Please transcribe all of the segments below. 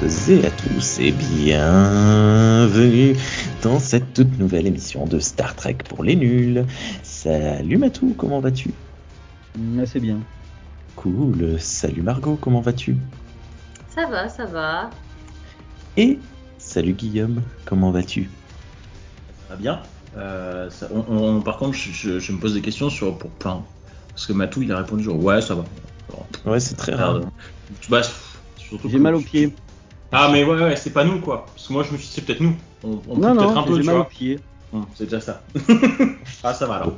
toutes et à tous et bienvenue dans cette toute nouvelle émission de Star Trek pour les nuls. Salut Matou, comment vas-tu? Assez bien. Cool. Salut Margot, comment vas-tu? Ça va, ça va. Et salut Guillaume, comment vas-tu? Ça va bien. Euh, ça- on- on- par contre, je, je- je me pose des questions sur pour plein. Parce que Matou, il a répondu genre ouais, ça va. Alors, Ouais, c'est très rare. Bah, J'ai mal aux pieds. Ah, mais ouais, ouais, c'est pas nous quoi. Parce que moi, je me suis dit, c'est peut-être nous. On, on peut Non, peut-être un non, peu, tu mal pieds. Hum, c'est déjà ça. ah, ça va alors.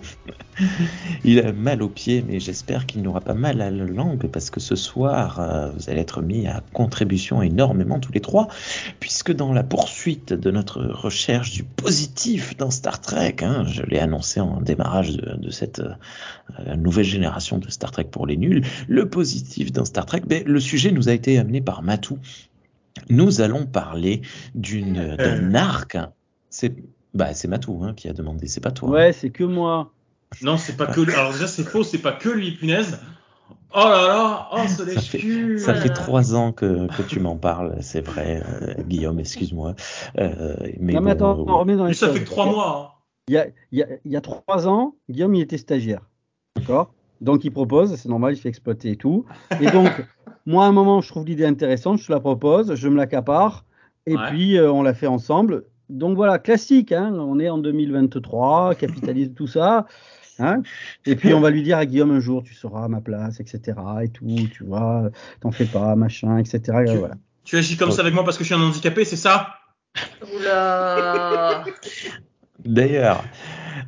Il a mal aux pieds, mais j'espère qu'il n'aura pas mal à la langue parce que ce soir, euh, vous allez être mis à contribution énormément tous les trois, puisque dans la poursuite de notre recherche du positif dans Star Trek, hein, je l'ai annoncé en démarrage de, de cette euh, nouvelle génération de Star Trek pour les nuls, le positif dans Star Trek, ben, le sujet nous a été amené par Matou. Nous allons parler d'une d'un arc. C'est bah c'est Matou hein, qui a demandé, c'est pas toi. hein. Ouais, c'est que moi. Non, c'est pas que. Alors, déjà, c'est faux, c'est pas que lui, punaise. Oh là là, oh, ce Ça fait, ça fait trois ans que, que tu m'en parles, c'est vrai, euh, Guillaume, excuse-moi. Euh, mais non, mais bon, attends, euh, on remet dans les ça choses. fait que trois mois. hein. Il y a, il y a- il y a trois ans, Guillaume, il était stagiaire. D'accord? Donc, il propose, c'est normal, il se fait exploiter et tout. Et donc, moi, à un moment, je trouve l'idée intéressante, je te la propose, je me l'accapare, et Ouais. puis euh, on la fait ensemble. Donc, voilà, classique, hein, on est en 2023, capitalisme, tout ça. Hein et puis, on va lui dire à Guillaume un jour, tu seras à ma place, etc. Et tout, tu vois, t'en fais pas, machin, etc. Et Tu- voilà. Tu agis comme ça avec moi parce que je suis un handicapé, c'est ça? Oula. D'ailleurs,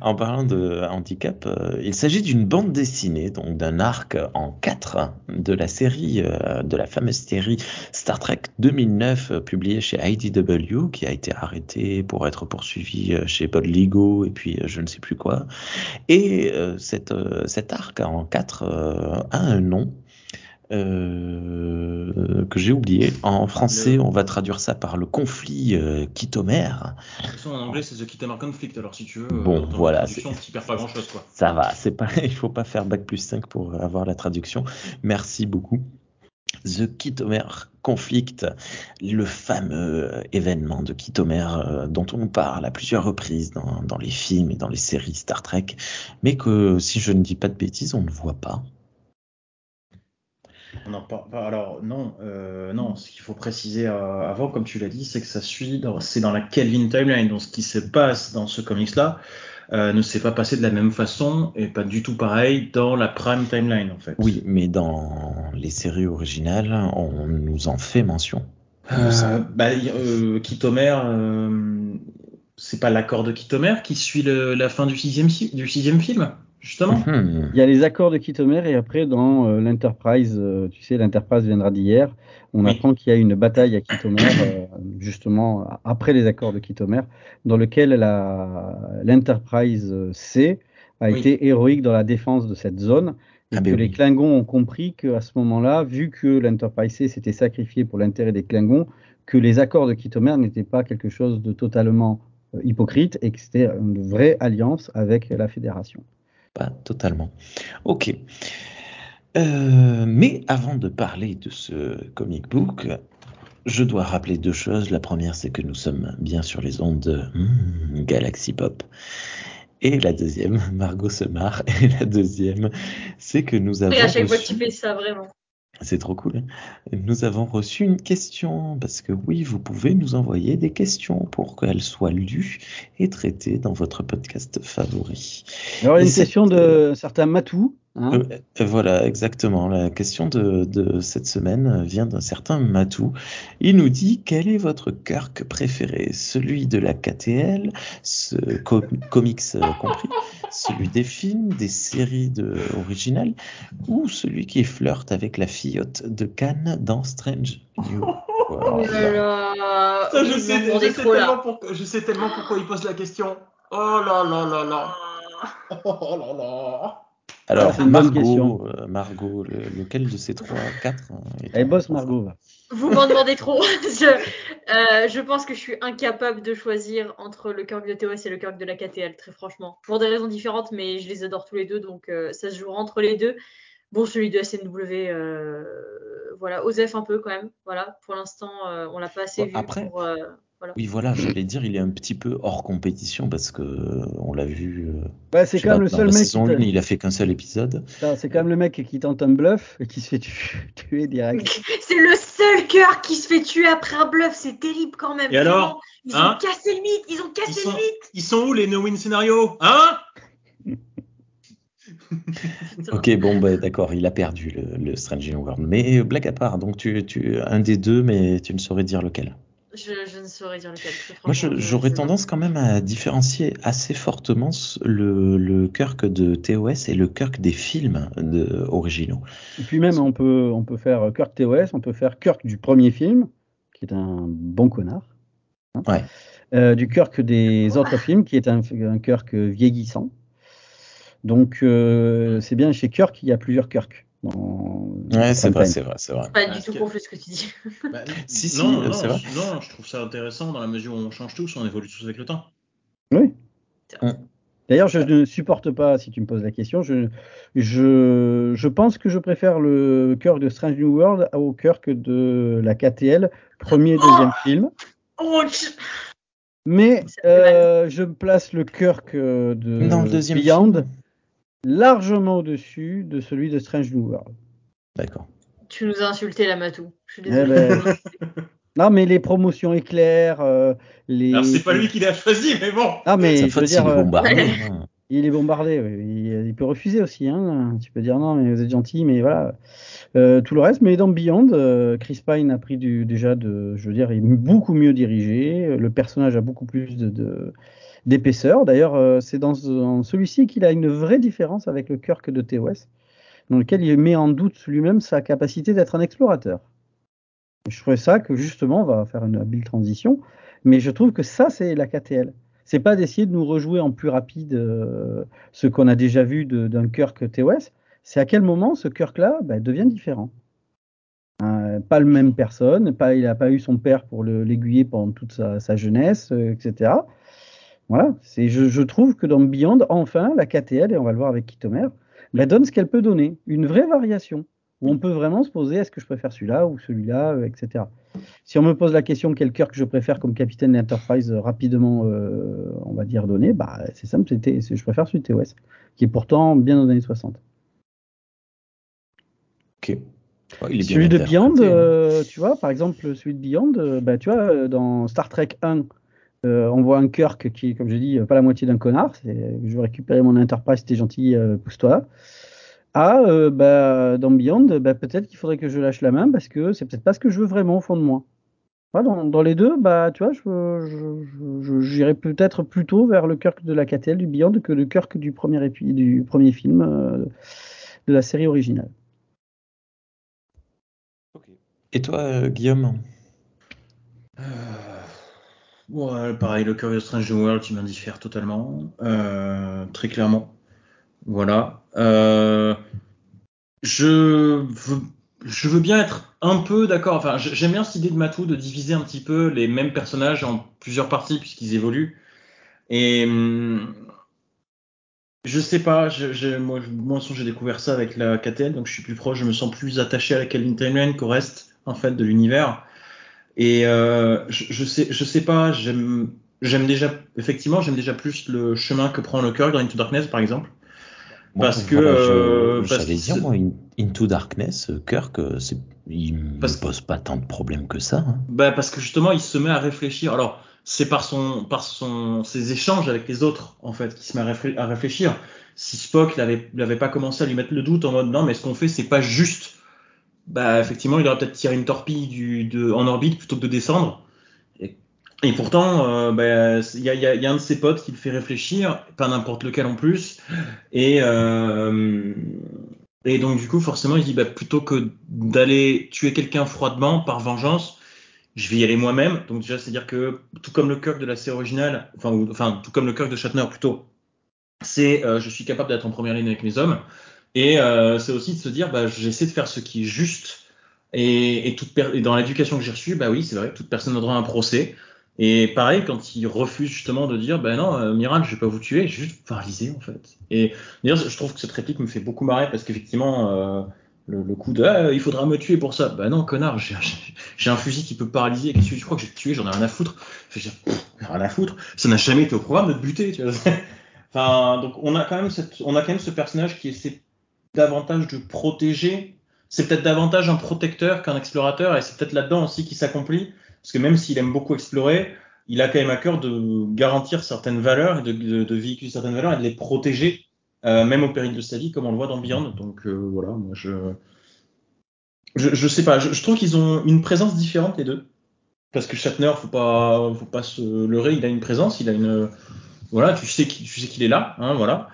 en parlant de handicap, euh, il s'agit d'une bande dessinée, donc d'un arc en quatre de la série, euh, de la fameuse série Star Trek 2009, euh, publiée chez IDW, qui a été arrêtée pour être poursuivie chez Paul Ligo et puis je ne sais plus quoi. Et cette, cet arc en quatre euh, a un nom. Euh, que j'ai oublié. En français, Le- on va traduire ça par le conflit euh, Kittomère. De toute façon, en anglais, c'est The Kittamar Conflict, alors si tu veux. Bon, voilà, Tu perds pas grand chose, quoi. Ça va, c'est pas, il faut pas faire bac plus 5 pour avoir la traduction. Merci beaucoup. The Kittomère Conflict, le fameux événement de Kittomère euh, dont on parle à plusieurs reprises dans, dans les films et dans les séries Star Trek, mais que si je ne dis pas de bêtises, on ne voit pas. On en parle pas. Alors non, euh, non. Ce qu'il faut préciser euh, avant, comme tu l'as dit, c'est que ça suit. C'est dans la Kelvin timeline. Donc ce qui se passe dans ce comics-là euh, ne s'est pas passé de la même façon et pas du tout pareil dans la Prime timeline en fait. Oui, mais dans les séries originales, on nous en fait mention. Bah, euh, c'est pas l'accord de Kittomer qui suit le- la fin du sixième, si- du sixième film, justement. Mhm. Il y a les accords de Kittomer et après dans euh, l'Enterprise, euh, tu sais, l'Enterprise viendra d'hier. On Oui. apprend qu'il y a une bataille à Kittomer, euh, justement après les accords de Kittomer, dans lequel l'Enterprise euh, C a Oui. été héroïque dans la défense de cette zone. Et Ah que ben les oui. Klingons ont compris qu'à ce moment-là, vu que l'Enterprise C s'était sacrifié pour l'intérêt des Klingons, que les accords de Kittomer n'étaient pas quelque chose de totalement hypocrite et que c'était une vraie alliance avec la Fédération. Pas totalement. Ok. Euh, mais avant de parler de ce comic book, je dois rappeler deux choses. La première, c'est que nous sommes bien sur les ondes de hmm, Galaxy Pop. Et la deuxième, Margot se marre. Et la deuxième, c'est que nous avons Et à chaque fois que tu fais ça, vraiment. C'est trop cool. Nous avons reçu une question, parce que oui, vous pouvez nous envoyer des questions pour qu'elles soient lues et traitées dans votre podcast favori. Alors, il y a Et une cette- question de certains Matou. Hein. Euh, euh, voilà, exactement. La question de, de cette semaine vient d'un certain Matou. Il nous dit quel est votre Kirk préféré? Celui de la KTL, ce co- comics euh, compris, celui des films, des séries de, originales, ou celui qui flirte avec la fillotte de Cannes dans Strange New Oh World sais, tellement pourquoi, je sais tellement pourquoi il pose la question. Oh là là là là. Ah. Oh là là. Alors, une bonne Margot, question. euh, Margot, le- lequel de ces trois, quatre hein, Elle en- bosse Margot. va. Vous m'en demandez trop. je, euh, je pense que je suis incapable de choisir entre le Kirk de TOS et le Kirk de la KTL, très franchement. Pour des raisons différentes, mais je les adore tous les deux, donc euh, ça se jouera entre les deux. Bon, celui de SNW, euh, voilà, Osef un peu quand même. Voilà, pour l'instant, euh, on l'a pas assez Bon, vu après- pour. Voilà. Oui, voilà, j'allais dire, il est un petit peu hors compétition parce que on l'a vu. euh, Ouais, c'est quand même le dans seul la mec. saison qui te- 1, il a fait qu'un seul épisode. C'est quand même le mec qui tente un bluff et qui se fait tu- tuer direct. C'est le seul cœur qui se fait tuer après un bluff, c'est terrible quand même. Et alors Ils Hein ont cassé le mythe, ils ont Ils cassé sont, le mythe. ils sont où les no-win scénarios Hein? Ok, bon, bah, d'accord, il a perdu le, le Strange New World. Mais euh, blague à part, donc tu, tu un des deux, mais tu ne saurais dire lequel. Je, je ne saurais dire lequel. Moi, j'aurais tendance quand même à différencier assez fortement le, le Kirk de TOS et le Kirk des films de, originaux. Et puis même, on peut, on peut faire Kirk TOS, on peut faire Kirk du premier film, qui est un bon connard. hein. Ouais. Euh, du Kirk des autres films, qui est un, un Kirk vieillissant. Donc, euh, c'est bien chez Kirk, il y a plusieurs Kirk. Dans- Ouais, c'est vrai, c'est vrai, c'est vrai. Pas du tout que- confus ce que tu dis. Bah, Si, si, non, euh, non, c'est vrai. je- non, je trouve ça intéressant dans la mesure où on change tous, on évolue tous avec le temps. Oui. D'ailleurs, je ne supporte pas, si tu me poses la question, je, je, je pense que je préfère le Kirk de Strange New World au Kirk de la KTL, premier et deuxième film. Oh, Mais euh, je place le Kirk euh, de Dans le deuxième Beyond film. Largement au-dessus de celui de Strange New World. D'accord. Tu nous as insulté la Matou. Je suis Eh désolée. ben, Non, mais les promotions éclair, euh, les. Alors c'est pas lui qui l'a choisi, mais bon. Ah, mais je veux dire, euh, bombardé. Hein. il est bombardé. Il, il peut refuser aussi. Hein. Tu peux dire non, mais vous êtes gentil, mais voilà. Euh, tout le reste, mais dans Beyond, euh, Chris Pine a pris du, déjà de, je veux dire, il est beaucoup mieux dirigé. Le personnage a beaucoup plus de, de- d'épaisseur. D'ailleurs, euh, c'est dans, ce- dans celui-ci qu'il a une vraie différence avec le Kirk de TOS, dans lequel il met en doute lui-même sa capacité d'être un explorateur. Je trouvais ça que justement, on va faire une habile transition, mais je trouve que ça, c'est la KTL. C'est pas d'essayer de nous rejouer en plus rapide euh, ce qu'on a déjà vu d'un Kirk TOS. C'est à quel moment ce Kirk-là bah, devient différent. Euh, pas le même personne, pas, il n'a pas eu son père pour le- l'aiguiller pendant toute sa, jeunesse, etc. Voilà, c'est, je, je trouve que dans Beyond, enfin, la KTL, et on va le voir avec Kitomer, bah, donne ce qu'elle peut donner, une vraie variation, où on peut vraiment se poser est-ce que je préfère celui-là ou celui-là, euh, etc. Si on me pose la question quel Kirk je préfère comme capitaine d'Enterprise euh, rapidement, euh, on va dire donné, bah, c'est simple, c'était, je préfère celui de TOS, qui est pourtant bien aux années 60. Ok. Ouais, il est bien Celui de Beyond, tu vois, par exemple, celui de Beyond, bah, tu vois, dans Star Trek 1, euh, on voit un Kirk qui est, comme je dis, euh, pas la moitié d'un connard. C'est, je veux récupérer mon Enterprise, t'es gentil, euh, pousse-toi. Ah, euh, bah, dans Beyond, bah, peut-être qu'il faudrait que je lâche la main parce que c'est peut-être pas ce que je veux vraiment au fond de moi. Voilà, dans, dans les deux, bah, tu vois, je, je- j'irais peut-être plutôt vers le Kirk de la KTL, du Beyond, que le Kirk du premier, épi- du premier film euh, de la série originale. Et toi, euh, Guillaume? Euh, Ouais, pareil, le Curious Strange World, tu m'indiffères totalement, euh, très clairement. Voilà. Euh, je veux, je veux bien être un peu d'accord. Enfin, j'aime bien cette idée de Matou de diviser un petit peu les mêmes personnages en plusieurs parties puisqu'ils évoluent. Et hum, je sais pas. Je, je- moi, moi, j'ai découvert ça avec la KTL, donc je suis plus proche. Je me sens plus attaché à la Calvin Timeline qu'au reste en fait de l'univers. Et euh, je, je sais, je sais pas. J'aime, j'aime déjà, effectivement, j'aime déjà plus le chemin que prend le Kirk dans Into Darkness, par exemple. Parce que, voilà, euh, je- parce que dire, moi, In- Into Darkness, euh, Kirk, euh, c'est- il me Parce- pose pas tant de problèmes que ça. hein. Bah parce que justement, il se met à réfléchir. Alors, c'est par son, par son, ses échanges avec les autres, en fait, qu'il se met à, réflé- à réfléchir. Si Spock l'avait pas commencé à lui mettre le doute en mode non, mais ce qu'on fait, c'est pas juste. Bah effectivement, il aurait peut-être tiré une torpille en orbite plutôt que de descendre. Et, pourtant, euh, bah, il y, a, un de ses potes qui le fait réfléchir, pas n'importe lequel en plus. Et euh, et donc du coup, forcément, il dit bah, plutôt que d'aller tuer quelqu'un froidement par vengeance, je vais y aller moi-même. Donc déjà, c'est-à-dire que tout comme le Kirk de la série originale, enfin, enfin tout comme le Kirk de Shatner plutôt, c'est euh, je suis capable d'être en première ligne avec mes hommes. Et euh, c'est aussi de se dire, bah, j'essaie de faire ce qui est juste. Et, et, toute et dans l'éducation que j'ai reçue, bah oui, c'est vrai toute personne a droit à un procès. Et pareil, quand il refuse justement de dire, ben non, euh, Miral, je vais pas vous tuer, j'ai juste paralysé en fait. Et d'ailleurs, je trouve que cette réplique me fait beaucoup marrer parce qu'effectivement, euh, le, coup de, ah, il faudra me tuer pour ça. Ben non, connard, j'ai un fusil qui peut paralyser. Qu'est-ce que tu crois que j'ai tué J'en ai rien à foutre. J'ai rien à foutre. Ça n'a jamais été au programme de te buter, tu vois. enfin, donc on a quand même cette, on a quand même ce personnage qui essaie davantage de protéger. C'est peut-être davantage un protecteur qu'un explorateur, et c'est peut-être là-dedans aussi qu'il s'accomplit parce que même s'il aime beaucoup explorer, il a quand même à cœur de garantir certaines valeurs et de, de, véhiculer certaines valeurs et de les protéger, euh, même au péril de sa vie, comme on le voit dans Beyond. Donc euh, voilà, moi je, je, je sais pas, je, je trouve qu'ils ont une présence différente les deux. Parce que Shatner, faut pas, faut pas se leurrer, il a une présence, il a une, voilà, tu sais qu'il, tu sais qu'il est là, hein, voilà.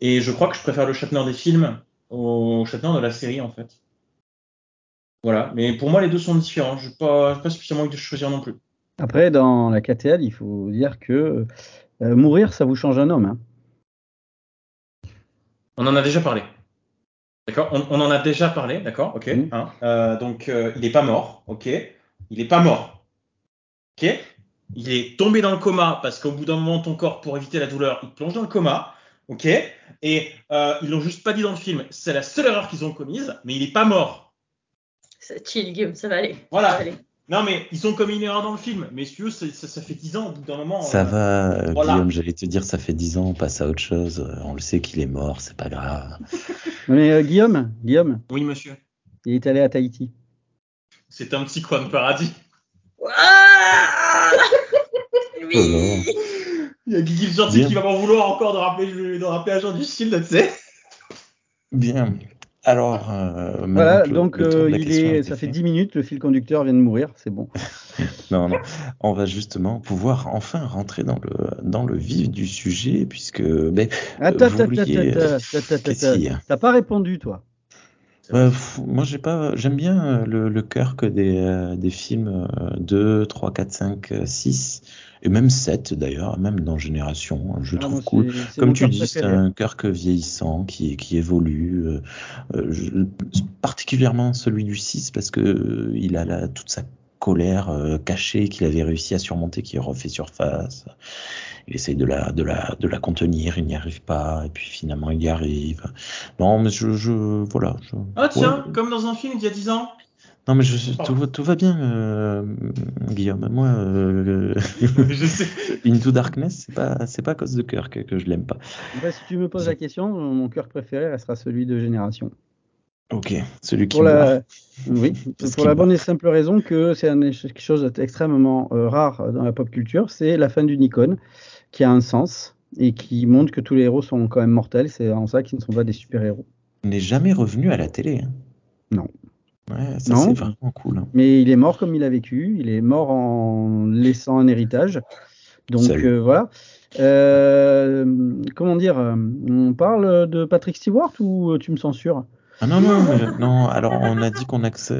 Et je crois que je préfère le Shatner des films au Shatner de la série en fait. Voilà, mais pour moi, les deux sont différents. Je n'ai pas, envie de choisir non plus. Après, dans la KTL, il faut dire que euh, mourir, ça vous change un homme. Hein. On en a déjà parlé. D'accord? On, on, en a déjà parlé, d'accord? Ok. Mmh. Hein? Euh, donc, euh, il n'est pas mort, ok Il n'est pas mort, ok? Il est tombé dans le coma parce qu'au bout d'un moment, ton corps, pour éviter la douleur, il plonge dans le coma, ok Et euh, ils l'ont juste pas dit dans le film. C'est la seule erreur qu'ils ont commise, mais il n'est pas mort. Chill, Guillaume, ça va aller. Voilà. Ça va aller. Non, mais ils ont commis une erreur dans le film. Mais si tu veux, ça, fait 10 ans, au bout d'un moment. Ça euh, va, voilà. Guillaume, j'allais te dire, ça fait 10 ans, on passe à autre chose. On le sait qu'il est mort, c'est pas grave. mais euh, Guillaume, Guillaume. Oui, monsieur. Il est allé à Tahiti. C'est un petit coin de paradis. Ah oui. Il y a Guy Gentil qui va m'en vouloir encore de rappeler, de rappeler Agent du Shield, tu sais. Bien. Alors, euh, voilà, donc le, euh, il est, ça fait 10 minutes, le fil conducteur vient de mourir, c'est bon. non, non, on va justement pouvoir enfin rentrer dans le, dans le vif du sujet, puisque. Ben, attends, attends, attends, t'as pas répondu, toi. Euh, moi, j'ai pas, j'aime bien le, le cœur que des, euh, des films 2, 3, 4, 5, 6 et même 7 d'ailleurs, même dans Génération, je ah, trouve cool. Comme tu dis, c'est un cœur que vieillissant qui, qui évolue, euh, je, particulièrement celui du 6 parce que euh, il a la, toute sa colère euh, cachée qu'il avait réussi à surmonter qui refait surface. Il essaye de la, de la, de la contenir, il n'y arrive pas, et puis finalement il y arrive. Non, mais je, je voilà. Je, ah tiens, ouais. comme dans un film d'il y a 10 ans. Non mais je, tout, tout, va bien, euh, Guillaume. Moi, euh, je sais. Into Darkness, c'est pas c'est pas à cause de cœur que, que je l'aime pas. Bah, si tu me poses la question, mon cœur préféré restera celui de Génération. Ok, celui qui pour la... Oui, pour la bonne et simple raison que c'est quelque chose d'extrêmement euh, rare dans la pop culture, c'est la fin du Nikon qui a un sens et qui montre que tous les héros sont quand même mortels. C'est en ça qu'ils ne sont pas des super-héros. Il n'est jamais revenu à la télé. Hein. Non. Ouais, ça c'est vraiment cool. Hein. Mais il est mort comme il a vécu. Il est mort en laissant un héritage. Donc euh, voilà. Euh, comment dire On parle de Patrick Stewart ou tu me censures? Ah non, non, mais, non, alors on a dit qu'on qu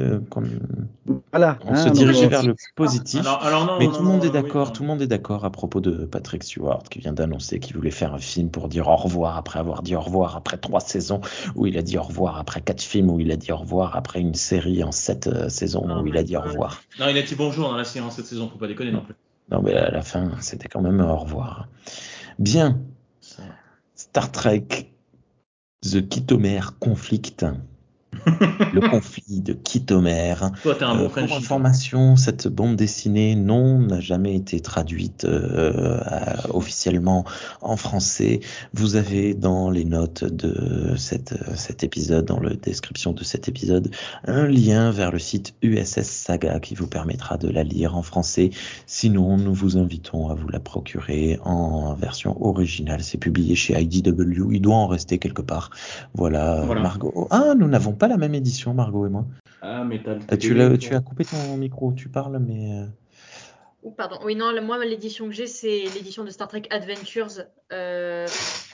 voilà, on hein, se dirigeait vers le positif. Alors, alors non, mais non, tout le monde est d'accord, oui, tout le monde est d'accord à propos de Patrick Stewart qui vient d'annoncer qu'il voulait faire un film pour dire au revoir après avoir dit au revoir après trois saisons où il a dit au revoir après quatre films où il a dit au revoir après une série en sept euh, saisons où il a dit au revoir. Non, il a dit bonjour dans la série en sept saisons, faut pas déconner non plus. Non, mais à la fin, c'était quand même au revoir. Bien. Star Trek The Kitomer Conflict. Le conflit de Kitomer. Toi, t'es un bon euh, Pour information, cette bande dessinée, non, n'a jamais été traduite euh, à, officiellement en français. Vous avez dans les notes de cette, cet épisode, dans la description de cet épisode, un lien vers le site USS Saga qui vous permettra de la lire en français. Sinon, nous vous invitons à vous la procurer en version originale. C'est publié chez IDW. Il doit en rester quelque part. Voilà, voilà. Margot. Ah, nous n'avons pas la même édition, Margot et moi. Ah, mais t'as tu, as, tu as coupé ton micro, tu parles, mais. Euh, Oh, pardon, oui, non, moi, l'édition que j'ai, c'est l'édition de Star Trek Adventures, euh,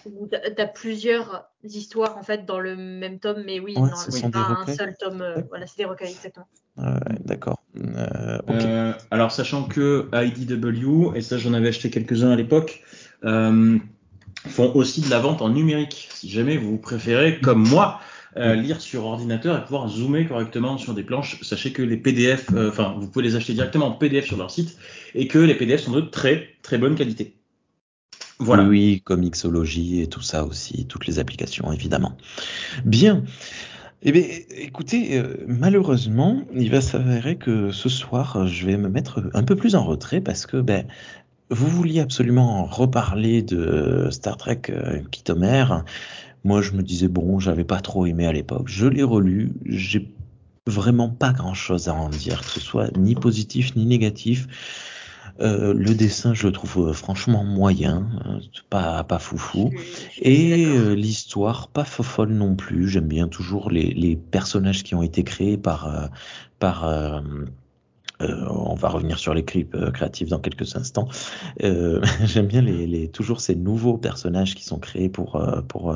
où tu as plusieurs histoires, en fait, dans le même tome, mais oui, ouais, c'est pas un seul tome. Euh, voilà, c'est des recueils, exactement. Euh, D'accord. Okay. alors, sachant que IDW, et ça, j'en avais acheté quelques-uns à l'époque, font aussi de la vente en numérique. Si jamais vous préférez, comme moi, euh, lire sur ordinateur et pouvoir zoomer correctement sur des planches. Sachez que les PDF, euh, enfin, vous pouvez les acheter directement en PDF sur leur site et que les PDF sont de très très bonne qualité. Voilà. Oui, comme Xology et tout ça aussi, toutes les applications évidemment. Bien. Eh bien, écoutez, euh, malheureusement, il va s'avérer que ce soir, je vais me mettre un peu plus en retrait parce que ben, vous vouliez absolument reparler de Star Trek euh, Moi, je me disais, bon, j'avais pas trop aimé à l'époque. Je l'ai relu, j'ai vraiment pas grand chose à en dire, que ce soit ni positif ni négatif. Euh, le dessin, je le trouve euh, franchement moyen, euh, pas pas foufou, et l'histoire pas fofolle non plus. J'aime bien toujours les, les, personnages qui ont été créés par par on va revenir sur les clips créatifs dans quelques instants. J'aime bien les, toujours ces nouveaux personnages qui sont créés pour pour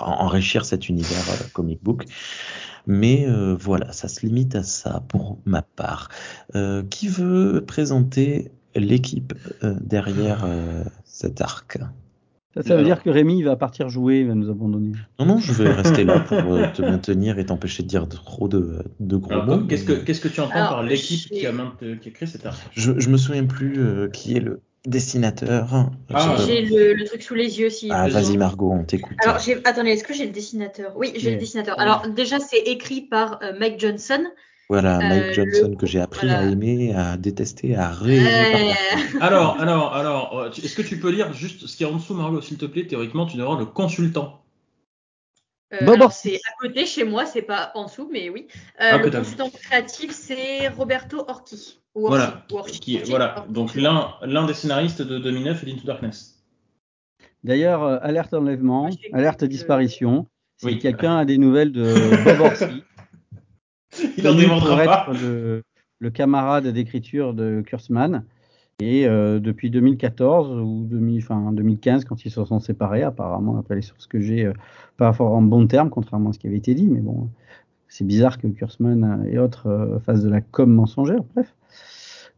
enrichir cet univers comic book. Mais euh, voilà, ça se limite à ça pour ma part. Euh, qui veut présenter l'équipe euh, derrière cet arc? Ça, ça veut dire que Rémi va partir jouer, il va nous abandonner. Non, non, je vais rester là pour te maintenir et t'empêcher de dire trop de, de gros mots. Qu'est-ce que, qu'est-ce que tu entends par l'équipe qui a, qui a créé cet arc? Je, je me souviens plus qui est le, dessinateur. Ah. J'ai le, truc sous les yeux. Si ah, vas-y Margot, on t'écoute. Alors, attendez, est-ce que j'ai le dessinateur? Oui, j'ai le dessinateur. Alors, déjà, c'est écrit par euh, Mike Johnson. Voilà, euh, Mike Johnson que j'ai appris à aimer, à détester, à rêver. Euh... Alors, alors, alors, est-ce que tu peux lire juste ce qui est en dessous, Margot, s'il te plaît? Théoriquement, tu devras le consultant. Euh, c'est à côté chez moi, c'est pas en dessous, mais oui. Euh, ah, le consultant créatif, c'est Roberto Orti. voilà. qui, voilà. Donc l'un des scénaristes de 2009 et d'Into Darkness. D'ailleurs, euh, alerte enlèvement, alerte disparition. Si quelqu'un a des nouvelles de Bob Orsi, il en être le, le, camarade d'écriture de Kurtzman. Et euh, depuis 2014 ou 2015, quand ils se sont séparés, apparemment, après les sources que j'ai, euh, pas en bon terme, contrairement à ce qui avait été dit, mais bon, c'est bizarre que Kurtzman et autres euh, fassent de la com mensongère, bref.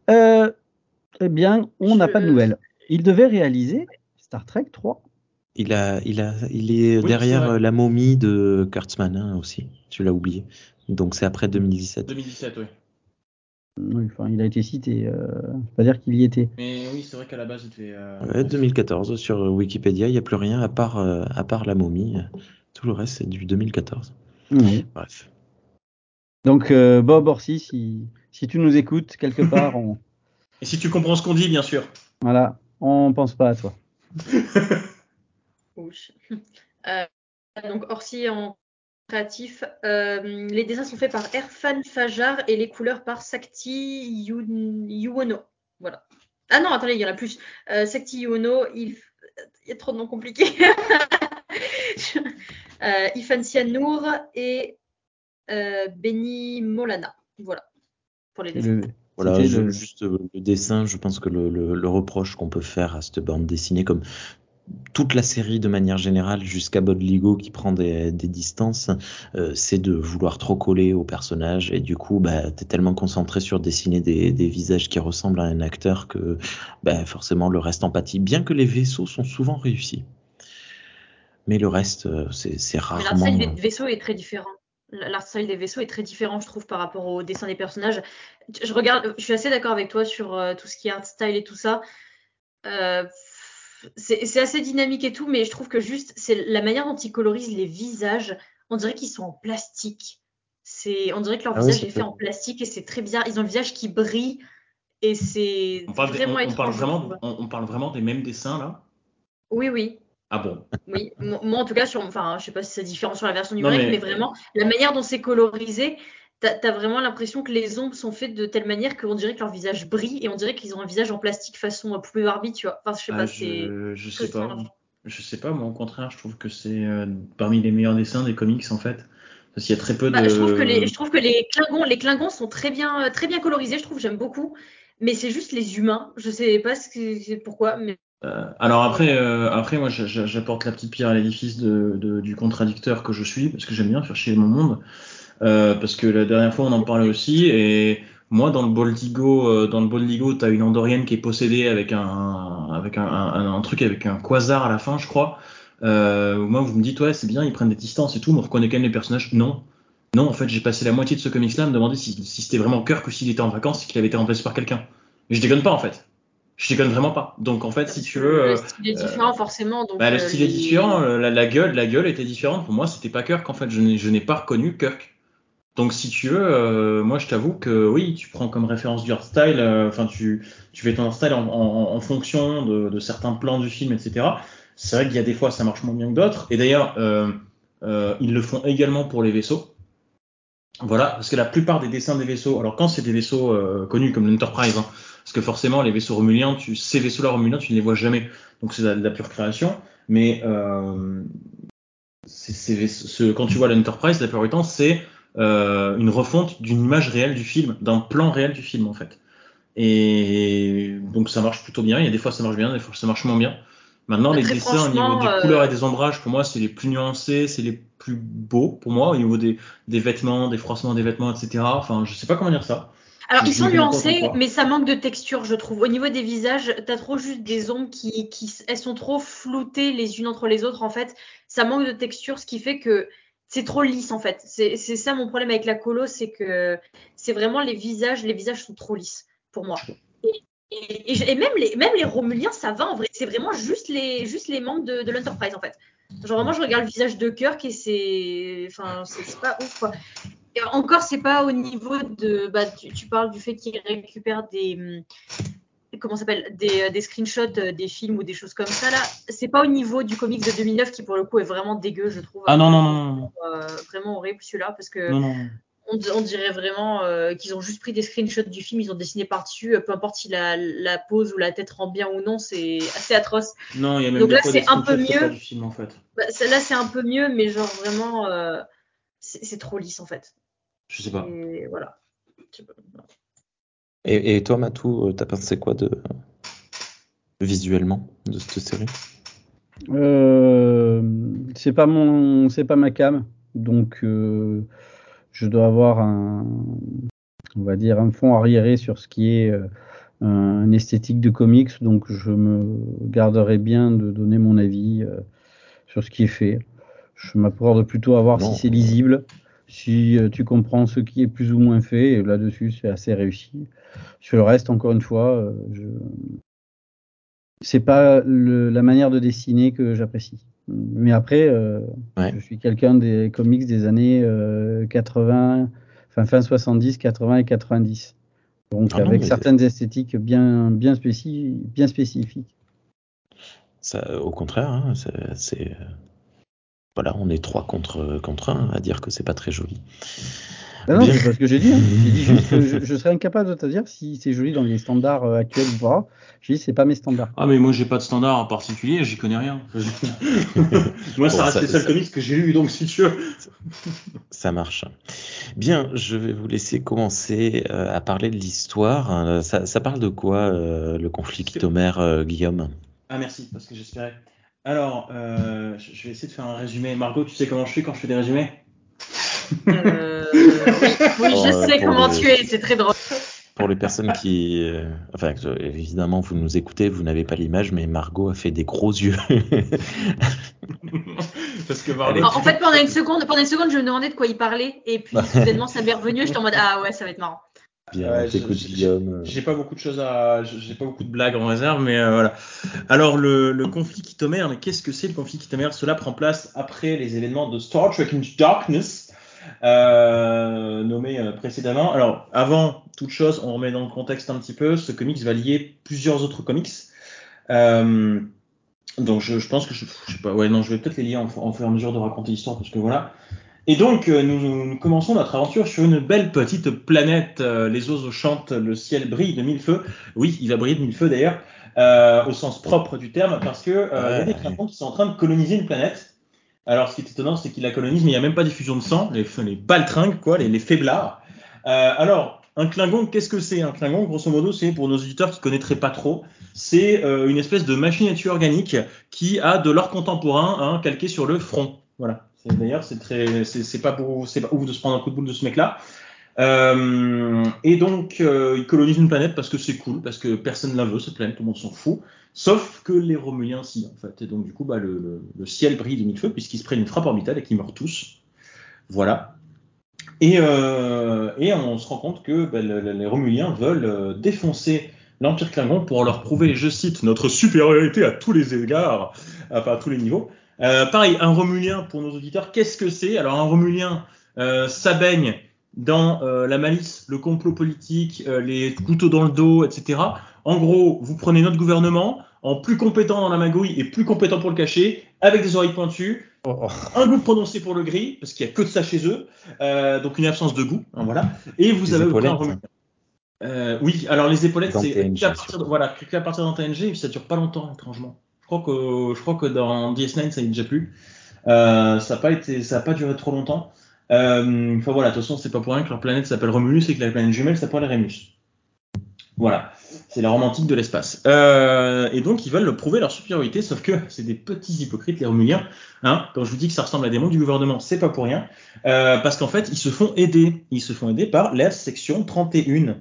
eh bien, on n'a pas de nouvelles. Il devait réaliser Star Trek 3. Il, a, il, a, il est derrière la momie de Kurtzman hein, aussi, tu l'as oublié. Donc c'est après 2017. 2017, oui. Oui, enfin, il a été cité. Euh, pas dire qu'il y était. Mais oui, c'est vrai qu'à la base, il était. Euh, 2014 sur Wikipédia, il n'y a plus rien à part euh, à part la momie. Tout le reste, c'est du 2014. Bref. Donc euh, Bob Orsi, si, si tu nous écoutes quelque part, on... et si tu comprends ce qu'on dit, bien sûr. Voilà, on pense pas à toi. donc Orsi en Euh, les dessins sont faits par Erfan Fajar et les couleurs par Sakti Yuono. Voilà. Ah non, attendez, il y en a plus. Euh, Sakti Yuono, il... y a trop de noms compliqués. euh, Ifan Sianour et euh, Benny Molana. Voilà. Pour les dessins. Voilà, juste le dessin, je pense que le, le reproche qu'on peut faire à cette bande dessinée, comme toute la série de manière générale jusqu'à Bodligo qui prend des, distances, euh, c'est de vouloir trop coller au personnage et du coup bah, tu es tellement concentré sur dessiner des, visages qui ressemblent à un acteur que bah, forcément le reste empathie, bien que les vaisseaux sont souvent réussis. Mais le reste, euh, c'est rarement... L'art des vaisseaux est très différent. L'art style des vaisseaux est très différent, je trouve, par rapport au dessin des personnages. Je regarde, je suis assez d'accord avec toi sur euh, tout ce qui est art style et tout ça. Euh, c'est assez dynamique et tout, mais je trouve que juste, c'est la manière dont ils colorisent les visages. On dirait qu'ils sont en plastique. C'est, on dirait que leur ah visage est fait en plastique et c'est très bizarre. Ils ont le visage qui brille et c'est vraiment on, parle vraiment, on, parle vraiment des mêmes dessins là? Oui, oui. Ah bon? Oui, moi en tout cas, sur, enfin, je sais pas si c'est différent sur la version numérique, mais... mais... vraiment, la manière dont c'est colorisé, t'as as vraiment l'impression que les ombres sont faites de telle manière qu'on dirait que leur visage brille et on dirait qu'ils ont un visage en plastique façon poupée Barbie, tu vois. Enfin, je sais pas, ah, c'est. Je sais pas. Je sais pas, moi au contraire, je trouve que c'est euh, parmi les meilleurs dessins des comics en fait. Parce qu'il y a très peu bah, de. Je trouve que les, je trouve que les Klingons, les Klingons sont très bien, très bien colorisés, je trouve, j'aime beaucoup. Mais c'est juste les humains. Je sais pas ce pourquoi, mais. Euh, alors après, euh, après moi j'apporte la petite pierre à l'édifice de, de, du contradicteur que je suis parce que j'aime bien faire chier mon monde. Euh, parce que la dernière fois on en parlait aussi et moi dans le Boldigo euh, dans le Boldigo t'as une Andorienne qui est possédée avec un avec un, un, un, truc avec un quasar à la fin je crois Euh, moi, vous me dites, ouais, c'est bien, ils prennent des distances et tout, mais on reconnaît quand même les personnages. Non. Non, en fait, j'ai passé la moitié de ce comics-là à me demander si, si c'était vraiment Kirk ou s'il était en vacances et qu'il avait été remplacé par quelqu'un. Mais je déconne pas, en fait. Je déconne vraiment pas. Donc, en fait, si tu veux. Le euh, style est différent, forcément. Donc, bah, le euh, style est différent, euh, la, la gueule, la gueule était différente. Pour moi, c'était pas Kirk. En fait, je n'ai, je n'ai pas reconnu Kirk. Donc, si tu veux, euh, moi, je t'avoue que oui, tu prends comme référence du art style. euh, Enfin, tu, tu fais ton art style en, en- en fonction de, de certains plans du film, etc. C'est vrai qu'il y a des fois, ça marche moins bien que d'autres. Et d'ailleurs, euh, euh, ils le font également pour les vaisseaux. Voilà, parce que la plupart des dessins des vaisseaux, alors quand c'est des vaisseaux euh, connus comme l'Enterprise, hein, parce que forcément les vaisseaux romuliens, tu, ces vaisseaux-là romuliens, tu ne les vois jamais, donc c'est de la, pure création. Mais c'est- c'est vaisseaux- ce- quand tu vois l'Enterprise, la plupart du temps, c'est euh, une refonte d'une image réelle du film, d'un plan réel du film en fait. Et donc ça marche plutôt bien. Il y a des fois ça marche bien, des fois ça marche moins bien. Maintenant, Bah, les dessins au niveau des euh, couleurs et des ombrages, pour moi, c'est les plus nuancés, c'est les plus beaux pour moi au niveau des, des vêtements, des froissements des vêtements, etc. Enfin, je sais pas comment dire ça. Alors, ils sont nuancés, mais ça manque de texture, je trouve. Au niveau des visages, t'as trop juste des ombres qui, qui, elles sont trop floutées les unes entre les autres, en fait. Ça manque de texture, ce qui fait que c'est trop lisse, en fait. C'est ça mon problème avec la colo, c'est que c'est vraiment les visages, les visages sont trop lisses, pour moi. Et, même, les, même les Romuliens, ça va, en vrai. C'est vraiment juste les, juste les membres de, l'Enterprise, en fait. Genre, vraiment, je regarde le visage de Kirk et c'est. Enfin, c'est pas ouf, quoi. Encore, c'est pas au niveau de. Bah, tu, tu parles du fait qu'il récupère des. Comment ça s'appelle des, des screenshots euh, des films ou des choses comme ça là. C'est pas au niveau du comics de 2009 qui pour le coup est vraiment dégueu, je trouve. Ah non, non, non, Euh, vraiment horrible celui-là parce que non, non. on, on dirait vraiment euh, qu'ils ont juste pris des screenshots du film, ils ont dessiné par-dessus, euh, peu importe si la, la pose ou la tête rend bien ou non, c'est assez atroce. Non, il y a même Donc là, c'est un peu pas mieux. du film en fait. Bah, celle-là c'est un peu mieux, mais genre vraiment, euh, c'est trop lisse en fait. Je sais pas. Et voilà. Tu peux- Et, et toi, Matou, euh, t'as pensé quoi de visuellement de cette série? Euh, c'est pas mon, c'est pas ma cam, donc euh, je dois avoir un, on va dire un fond arriéré sur ce qui est euh, un esthétique de comics, donc je me garderai bien de donner mon avis euh, sur ce qui est fait. Je m'accorde plutôt à voir Non. si c'est lisible, si euh, tu comprends ce qui est plus ou moins fait, et là-dessus c'est assez réussi. Sur le reste, encore une fois, euh, je c'est pas le- la manière de dessiner que j'apprécie. Mais après, euh, Ouais. je suis quelqu'un des comics des années euh, 80, enfin fin 70, 80 et 90. Donc Ah avec certaines esthétiques bien, bien, spéci- bien spécifiques. Ça, au contraire, hein, c'est, voilà, on est trois contre contre un à dire que c'est pas très joli. Ah non, Bien. c'est pas ce que j'ai dit. hein. J'ai dit juste que je, je serais incapable de te dire si c'est joli dans les standards euh, actuels ou pas. J'ai dit c'est pas mes standards. Ah mais moi j'ai pas de standard en particulier, j'y connais rien. moi ça reste ça- les seuls ça- comics que j'ai lus donc si tu veux. Ça marche. Bien, je vais vous laisser commencer euh, à parler de l'histoire. Euh, ça, ça parle de quoi euh, le conflit euh, Guillaume? Ah merci parce que j'espérais. Alors euh, je vais essayer de faire un résumé. Margot, tu sais comment je suis quand je fais des résumés Euh, oui, oui, je sais comment tu es, c'est très drôle. Pour les personnes qui, euh, enfin, évidemment, vous nous écoutez, vous n'avez pas l'image, mais Margot a fait des gros yeux. Parce que Margot. En, en fait, pendant une seconde, pendant une seconde, je me demandais de quoi il parlait, et puis soudainement, ça m'est revenu. J'étais en mode ah ouais, ça va être marrant. Bien, Ouais, je- Guillaume. J'ai pas beaucoup de choses à, j'ai pas beaucoup de blagues en réserve, mais euh, voilà. Alors le, le conflit Kytomère, mais qu'est-ce que c'est le conflit Kytomère Cela prend place après les événements de Star Trek Into Darkness, euh, nommé euh, précédemment. Alors avant toute chose, on remet dans le contexte un petit peu. Ce comics va lier plusieurs autres comics. Euh, donc je, je pense que je, je sais pas, ouais non, je vais peut-être les lier en, en fur et à mesure de raconter l'histoire parce que voilà. Et donc, euh, nous, nous commençons notre aventure sur une belle petite planète. Euh, les oiseaux chantent, le ciel brille de mille feux. Oui, il va briller de mille feux d'ailleurs, euh, au sens propre du terme, parce que euh, il y a des Ouais. Klingons qui sont en train de coloniser une planète. Alors, ce qui est étonnant, c'est qu'ils la colonisent, mais il n'y a même pas diffusion de sang, les, les baltringues, quoi, les, les faiblards. Euh, alors, un Klingon, qu'est-ce que c'est Un Klingon, grosso modo, c'est pour nos auditeurs qui connaîtraient pas trop, c'est euh, une espèce de machine à tuer organique qui a de l'or contemporain hein, calqué sur le front. Voilà. D'ailleurs, c'est très, c'est pas pour, c'est pas ouf de se prendre un coup de boule de ce mec-là. Euh, et donc, euh, ils colonisent une planète parce que c'est cool, parce que personne la veut, cette planète, tout le monde s'en fout. Sauf que les Romuliens, si, en fait. Et donc, du coup, bah, le, ciel brille de mille feux, puisqu'ils se prennent une frappe orbitale et qu'ils meurent tous. Voilà. Et, euh, on se rend compte que bah, le- le- les Romuliens veulent euh, défoncer l'Empire Klingon pour leur prouver, je cite, notre supériorité à tous les égards, enfin à tous les niveaux. Euh, pareil, un Romulien, pour nos auditeurs, qu'est-ce que c'est? Alors, un Romulien, euh, ça baigne dans euh, la malice, le complot politique, euh, les couteaux dans le dos, etc. En gros, vous prenez notre gouvernement, en plus compétent dans la magouille et plus compétent pour le cacher, avec des oreilles pointues, Oh, un goût prononcé pour le gris, parce qu'il y a que de ça chez eux, euh, donc une absence de goût, hein, voilà. Et vous Les avez aucun épaulettes. Romulien. Euh, oui, alors les épaulettes, c'est qu'à partir de, voilà, partir d'un TNG, ça dure pas longtemps, étrangement. Que, je crois que dans DS9, ça y est déjà plus. Euh, ça n'a pas été, ça a pas duré trop longtemps. Euh, Enfin voilà, de toute façon, c'est pas pour rien que leur planète s'appelle Romulus et que la planète jumelle s'appelle Remus. Voilà, c'est la romantique de l'espace. Euh, et donc ils veulent le prouver leur supériorité, sauf que c'est des petits hypocrites les Romuliens. Hein, quand je vous dis que ça ressemble à des membres du gouvernement, c'est pas pour rien, euh, parce qu'en fait ils se font aider. Ils se font aider par la section 31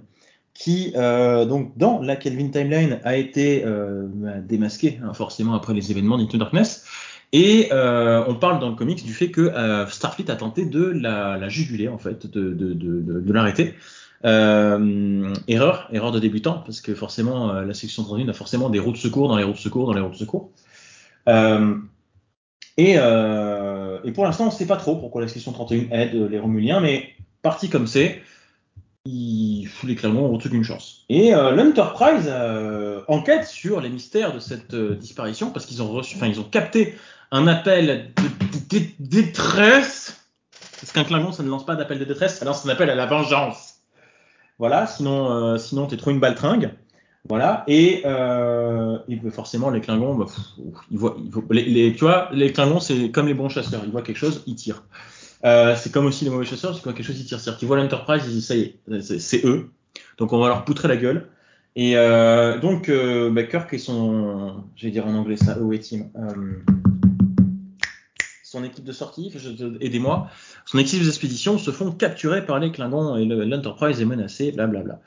qui, euh, donc, dans la Kelvin Timeline, a été euh, bah, démasquée, hein, forcément, après les événements d'Into Darkness. Et euh, on parle dans le comics du fait que euh, Starfleet a tenté de la, la juguler, en fait, de, de, l'arrêter. Erreur, erreur de débutant, parce que forcément, la section 31 a forcément des roues de secours dans les roues de secours dans les roues de secours. Et, et pour l'instant, on ne sait pas trop pourquoi la section 31 aide les Romuliens, mais parti comme c'est, ils foutent les Klingons ont aucune chance. Et euh, l'Enterprise euh, enquête sur les mystères de cette euh, disparition parce qu'ils ont capté un appel de, détresse. Parce qu'un Klingon, ça ne lance pas d'appel de détresse, ça lance un appel à la vengeance. Voilà, sinon, sinon t'es trop une baltringue. Voilà, et, ben, forcément les Klingons, bah, tu vois, les Klingons c'est comme les bons chasseurs, ils voient quelque chose, ils tirent. Euh, c'est comme aussi les mauvais chasseurs, c'est quand quelque chose ils tirent. C'est-à-dire qu'ils voient l'Enterprise, ils disent ça y est, c'est- c'est eux. Donc on va leur poutrer la gueule. Et euh, donc euh, bah, Kirk et son, je vais dire en anglais ça, away team, euh, son équipe de sortie, aidez-moi, son équipe d'expédition se font capturer par les Klingons et le- l'Enterprise est menacée, blablabla.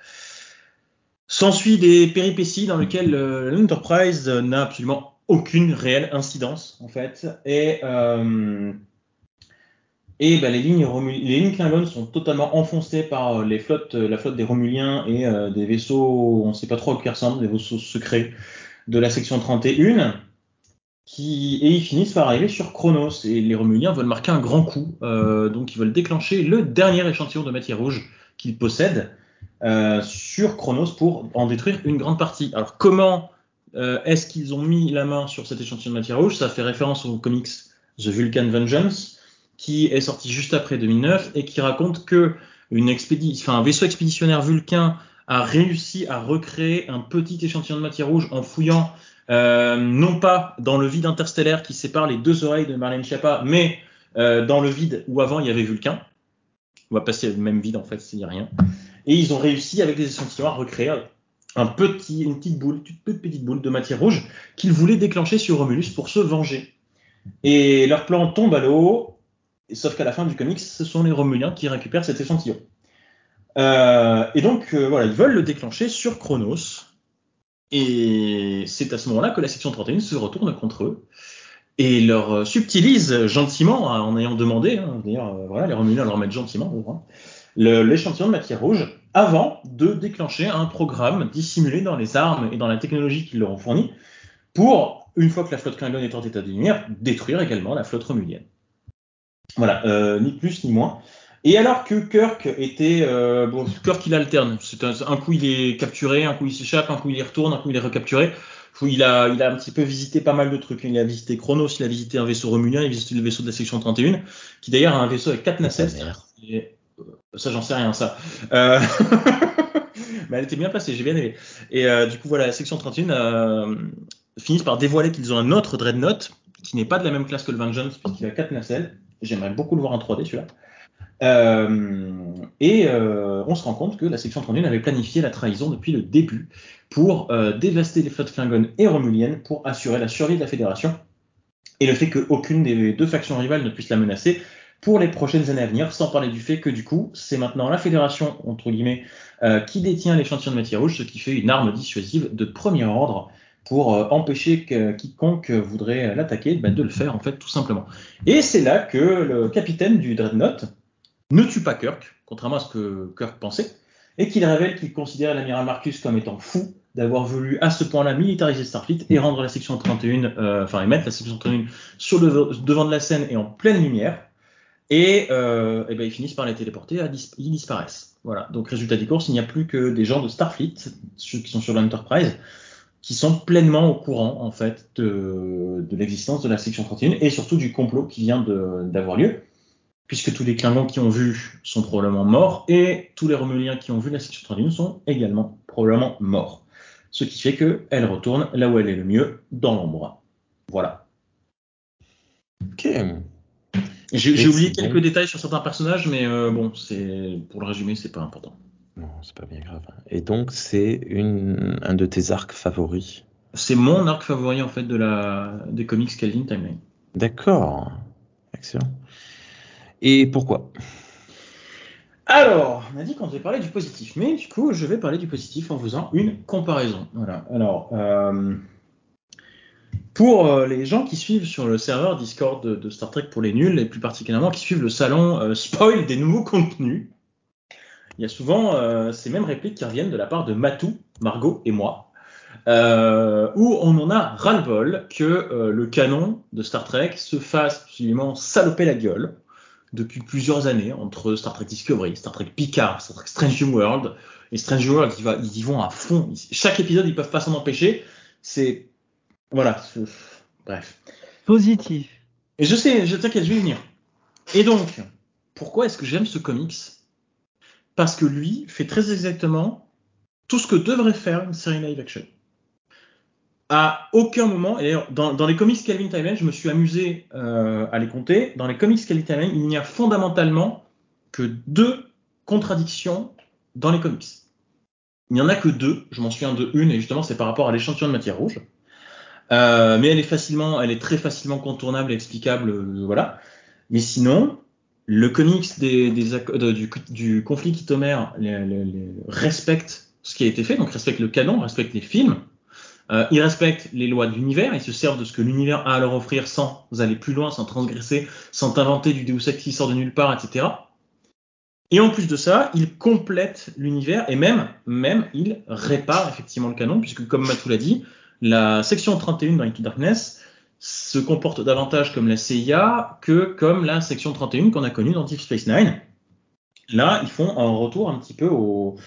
S'ensuit des péripéties dans lesquelles euh, l'Enterprise n'a absolument aucune réelle incidence en fait et et ben, les lignes les lignes Klingon sont totalement enfoncées par euh, les flottes, euh, la flotte des Romuliens et euh, des vaisseaux, on ne sait pas trop à ils ressemblent, des vaisseaux secrets de la section 31, qui et ils finissent par arriver sur Chronos. Et les Romuliens veulent marquer un grand coup, euh, donc ils veulent déclencher le dernier échantillon de matière rouge qu'ils possèdent euh, sur Chronos pour en détruire une grande partie. Alors comment est-ce qu'ils ont mis la main sur cet échantillon de matière rouge? Ça fait référence au comics The Vulcan Vengeance qui est sorti juste après 2009 et qui raconte que une expédi enfin, un vaisseau expéditionnaire vulcain a réussi à recréer un petit échantillon de matière rouge en fouillant euh, non pas dans le vide interstellaire qui sépare les deux oreilles de Marlène Schiappa, mais euh, dans le vide où avant il y avait Vulcain. On va passer le même vide en fait s'il n'y a rien. Et ils ont réussi avec des échantillons à recréer une petite boule, une toute petite boule de matière rouge qu'ils voulaient déclencher sur Romulus pour se venger. Et leur plan tombe à l'eau, Sauf qu'à la fin du comics, ce sont les Romuliens qui récupèrent cet échantillon. Euh, et donc, euh, voilà, ils veulent le déclencher sur Chronos. Et c'est à ce moment-là que la section 31 se retourne contre eux et leur euh, subtilise gentiment, hein, en ayant demandé, hein, euh, voilà, les Romuliens leur mettent gentiment hein, l'échantillon de matière rouge avant de déclencher un programme dissimulé dans les armes et dans la technologie qu'ils leur ont fourni pour, une fois que la flotte Klingon est en état de lumière, détruire également la flotte romulienne. Voilà, euh, ni plus ni moins. Et alors que Kirk était, euh, bon, Kirk il alterne. C'est un, un coup il est capturé, un coup il s'échappe, un coup il y retourne, un coup il est recapturé. Il a, il a un petit peu visité pas mal de trucs. Il a visité Chronos, il a visité un vaisseau romulien, il a visité le vaisseau de la section 31, qui d'ailleurs a un vaisseau avec quatre nacelles. Et, euh, ça j'en sais rien ça. Euh... Mais elle était bien placée, j'ai bien aimé. Et euh, du coup voilà, la section 31 euh, finit par dévoiler qu'ils ont un autre Dreadnought qui n'est pas de la même classe que le Vengeance puisqu'il a quatre nacelles. J'aimerais beaucoup le voir en 3D celui-là. Euh, et euh, on se rend compte que la section 31 avait planifié la trahison depuis le début pour euh, dévaster les flottes Klingon et Romuliennes pour assurer la survie de la Fédération et le fait qu'aucune des deux factions rivales ne puisse la menacer pour les prochaines années à venir, sans parler du fait que du coup, c'est maintenant la fédération, entre guillemets, qui détient l'échantillon de matière rouge, ce qui fait une arme dissuasive de premier ordre pour euh, empêcher que quiconque voudrait l'attaquer bah, de le faire, en fait, tout simplement. Et c'est là que le capitaine du Dreadnought ne tue pas Kirk, contrairement à ce que Kirk pensait, et qu'il révèle qu'il considère l'amiral Marcus comme étant fou d'avoir voulu à ce point-là militariser Starfleet et rendre la section 31, euh, enfin et mettre la section 31 sur devant de la scène et en pleine lumière. Et, euh, ben ils finissent par les téléporter, ils disparaissent. Voilà. Donc résultat des courses, il n'y a plus que des gens de Starfleet, ceux qui sont sur l'Enterprise, qui sont pleinement au courant en fait de, de l'existence de la section 31 et surtout du complot qui vient d'avoir lieu puisque tous les Klingons qui ont vu sont probablement morts, et tous les Romuliens qui ont vu la section 31 sont également probablement morts. Ce qui fait qu'elle retourne là où elle est le mieux, dans l'ombre. Voilà. Ok. J'ai oublié quelques détails sur certains personnages, mais euh, bon, c'est pour le résumer, c'est pas important. Non, c'est pas bien grave. Et donc, c'est un de tes arcs favoris? C'est mon arc favori, en fait, de la, des comics Calvin Timeline. D'accord. Excellent. Et pourquoi? Alors, on a dit qu'on devait parler du positif, mais du coup, je vais parler du positif en faisant une comparaison. Voilà. Alors, euh, pour euh, les gens qui suivent sur le serveur Discord de, Star Trek pour les nuls, et plus particulièrement qui suivent le salon euh, spoil des nouveaux contenus, il y a souvent ces mêmes répliques qui reviennent de la part de Matou, Margot et moi, où on en a ras-le-bol que le canon de Star Trek se fasse absolument saloper la gueule depuis plusieurs années entre Star Trek Discovery, Star Trek Picard, Star Trek Strange New World. Et Strange New World, ils, va, ils y vont à fond. Chaque épisode, ils peuvent pas s'en empêcher. C'est voilà. Bref. Positif. Et je sais, je t'inquiète, je vais y venir. Et donc, pourquoi est-ce que j'aime ce comics? Parce que lui fait très exactement tout ce que devrait faire une série live action à aucun moment, et dans, dans les comics Calvin Timeline, je me suis amusé euh, à les compter. Dans les comics Calvin Timeline, il n'y a fondamentalement que deux contradictions dans les comics. Il n'y en a que deux. Je m'en souviens de une, et justement, c'est par rapport à l'échantillon de matière rouge. Euh, mais elle est facilement, elle est très facilement contournable et explicable, euh, voilà. Mais sinon, le comics des, des du, du, conflit kytomère respecte ce qui a été fait, donc respecte le canon, respecte les films, euh, ils respectent les lois de l'univers, ils se servent de ce que l'univers a à leur offrir sans aller plus loin, sans transgresser, sans inventer du Deus Ex qui sort de nulle part, etc. Et en plus de ça, ils complètent l'univers et même, même, ils réparent effectivement le canon, puisque comme Matou l'a dit, la section 31 dans Into Darkness se comporte davantage comme la CIA que comme la section 31 qu'on a connue dans Deep Space Nine. Là, ils font un retour un petit peu au,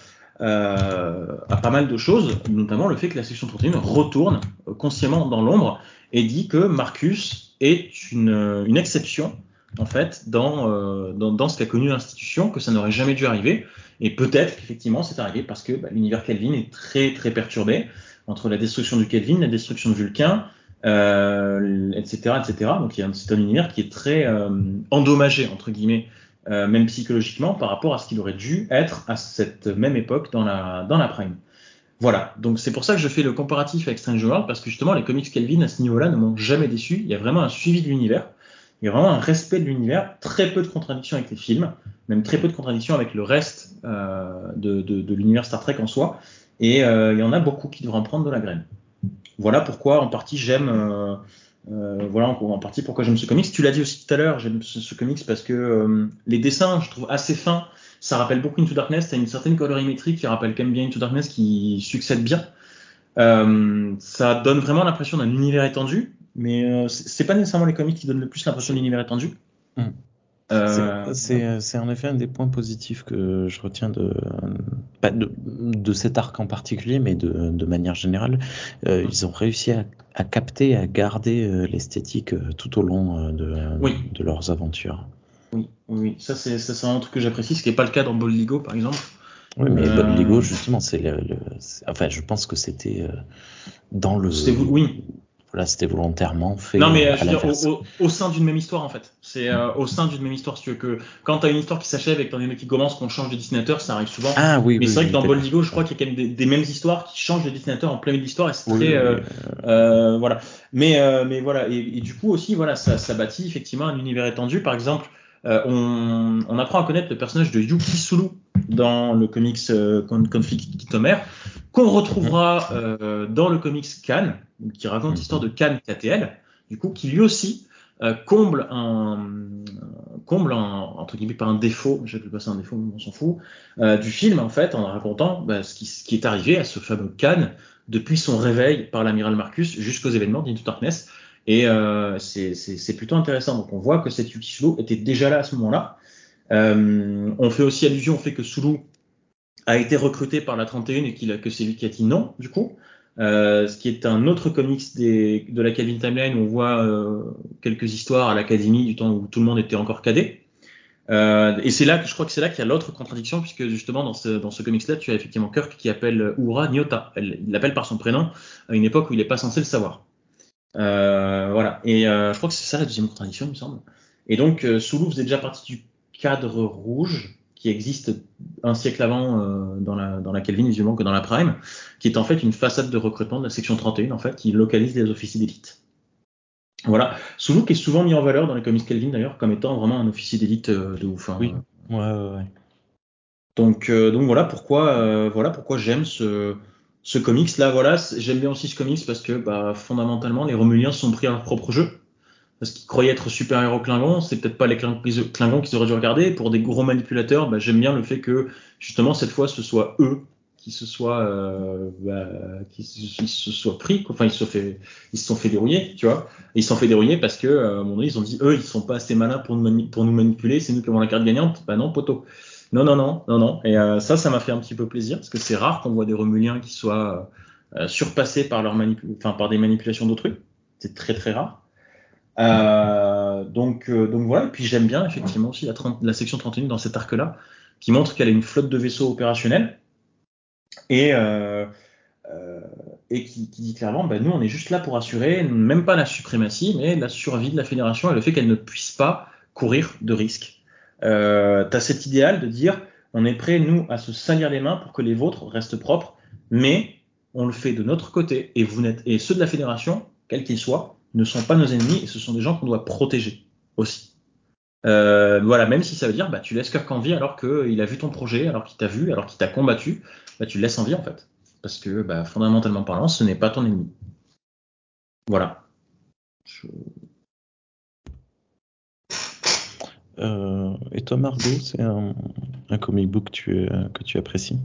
euh, à pas mal de choses, notamment le fait que la section 31 retourne consciemment dans l'ombre et dit que Marcus est une, exception en fait dans, euh, dans, dans, ce qu'a connu l'institution, que ça n'aurait jamais dû arriver. Et peut-être qu'effectivement c'est arrivé parce que bah, l'univers Kelvin est très très perturbé entre la destruction du Kelvin, la destruction de Vulcain, euh, etc., etc. Donc c'est un univers qui est très euh, endommagé entre guillemets euh, même psychologiquement, par rapport à ce qu'il aurait dû être à cette même époque dans la, dans la Prime. Voilà, donc c'est pour ça que je fais le comparatif avec Strange World, parce que justement les comics Kelvin à ce niveau-là ne m'ont jamais déçu. Il y a vraiment un suivi de l'univers, il y a vraiment un respect de l'univers, très peu de contradictions avec les films, même très peu de contradictions avec le reste euh, de, de, de l'univers Star Trek en soi, et il y en a beaucoup qui devraient en prendre de la graine. Voilà pourquoi en partie j'aime euh, euh, voilà en, partie pourquoi j'aime ce comics. Tu l'as dit aussi tout à l'heure, j'aime ce, comics parce que euh, les dessins, je trouve assez fins. Ça rappelle beaucoup Into Darkness. T'as une certaine colorimétrie qui rappelle quand même bien Into Darkness, qui succède bien. Euh, ça donne vraiment l'impression d'un univers étendu, mais c'est pas nécessairement les comics qui donnent le plus l'impression d'un univers étendu. Mm. Euh, c'est en effet un des points positifs que je retiens de, pas de, de cet arc en particulier, mais de, de manière générale. Euh, ils ont réussi à, à, capter, à garder euh, l'esthétique euh, tout au long de, oui. de leurs aventures. Oui, oui, ça c'est un truc que j'apprécie, ce qui n'est pas le cas dans Bold par exemple. Oui, mais Bold Lego, justement, c'est le, le, enfin, je pense que c'était dans le. Oui, voilà, c'était volontairement fait. Non, mais je veux dire, au, au, sein d'une même histoire, en fait. C'est euh, au sein d'une même histoire, si tu veux que quand t'as une histoire qui s'achève et que t'en as une qui commence, qu'on change de dessinateur, ça arrive souvent. Ah oui. Mais oui, c'est vrai oui, que dans Boldigo, je crois qu'il y a quand même des, des, mêmes histoires qui changent de dessinateur en plein milieu de l'histoire et c'est très, euh, euh, voilà. Mais, euh, mais voilà. Et, et, du coup aussi, voilà, ça, ça bâtit effectivement un univers étendu. Par exemple, euh, on, on, apprend à connaître le personnage de Yuki Sulu dans le comics euh, Conflict Tomer, qu'on retrouvera euh, dans le comics Khan, qui raconte l'histoire de Khan KTL, du coup, qui lui aussi euh, comble un comble un, entre guillemets pas un défaut, j'ai pu passer un défaut, on s'en fout, euh, du film en fait en racontant bah, ce, qui, ce, qui, est arrivé à ce fameux Khan depuis son réveil par l'amiral Marcus jusqu'aux événements d'Into Darkness. Et euh, c'est plutôt intéressant. Donc on voit que cet Yuki Sulu était déjà là à ce moment-là. Euh, on fait aussi allusion au fait que Sulu a été recruté par la 31 et qu'il a, que c'est lui qui a dit non, du coup. Euh, ce qui est un autre comics des, de la Calvin Timeline on voit euh, quelques histoires à l'académie du temps où tout le monde était encore cadet. Euh, et c'est là que je crois que c'est là qu'il y a l'autre contradiction puisque justement dans ce, dans ce comics-là, tu as effectivement Kirk qui appelle Uhura Nyota. Elle, il l'appelle par son prénom à une époque où il n'est pas censé le savoir. Euh, voilà. Et euh, je crois que c'est ça la deuxième contradiction, il me semble. Et donc Sulu faisait déjà partie du cadre rouge qui existe un siècle avant euh, dans, la, dans la Kelvin, visuellement que dans la Prime, qui est en fait une façade de recrutement de la section 31, en fait, qui localise les officiers d'élite. Voilà. Sulu qui est souvent mis en valeur dans les comics Kelvin d'ailleurs comme étant vraiment un officier d'élite euh, de ouf. Hein. Oui. Ouais, ouais, ouais. Donc, euh, donc voilà pourquoi, euh, voilà pourquoi j'aime ce, ce comics là. Voilà, j'aime bien aussi ce comics parce que bah, fondamentalement les Romuliens sont pris à leur propre jeu parce qu'ils croyaient être super-héros Klingons, c'est peut-être pas les Klingons qu'ils auraient dû regarder. Pour des gros manipulateurs, bah, j'aime bien le fait que justement cette fois ce soit eux qui se soient, euh, bah, se, soient pris, enfin ils se sont fait, ils se sont fait dérouiller, tu vois. Ils se sont fait dérouiller parce que à un moment donné ils ont dit eux ils sont pas assez malins pour nous, manipuler, c'est nous qui avons la carte gagnante. Bah non poteau. Non non non non non. Et euh, ça ça m'a fait un petit peu plaisir parce que c'est rare qu'on voit des Romuliens qui soient euh, surpassés par leur enfin par des manipulations d'autrui. C'est très très rare. Euh, donc, euh, donc voilà. Et puis j'aime bien effectivement aussi la, 30, la section 31 dans cet arc-là, qui montre qu'elle a une flotte de vaisseaux opérationnels et, euh, qui, dit clairement, bah, nous on est juste là pour assurer même pas la suprématie, mais la survie de la fédération et le fait qu'elle ne puisse pas courir de risques. Euh, T'as cet idéal de dire, on est prêt nous à se salir les mains pour que les vôtres restent propres, mais on le fait de notre côté et vous n'êtes et ceux de la fédération, quels qu'ils soient, ne sont pas nos ennemis et ce sont des gens qu'on doit protéger aussi. Euh, voilà, même si ça veut dire bah tu laisses Kirk en vie alors qu'il a vu ton projet, alors qu'il t'a vu, alors qu'il t'a combattu, bah tu le laisses en vie en fait. Parce que bah, fondamentalement parlant, ce n'est pas ton ennemi. Voilà. Euh, et toi Margot, c'est un, comic book que tu, que tu apprécies?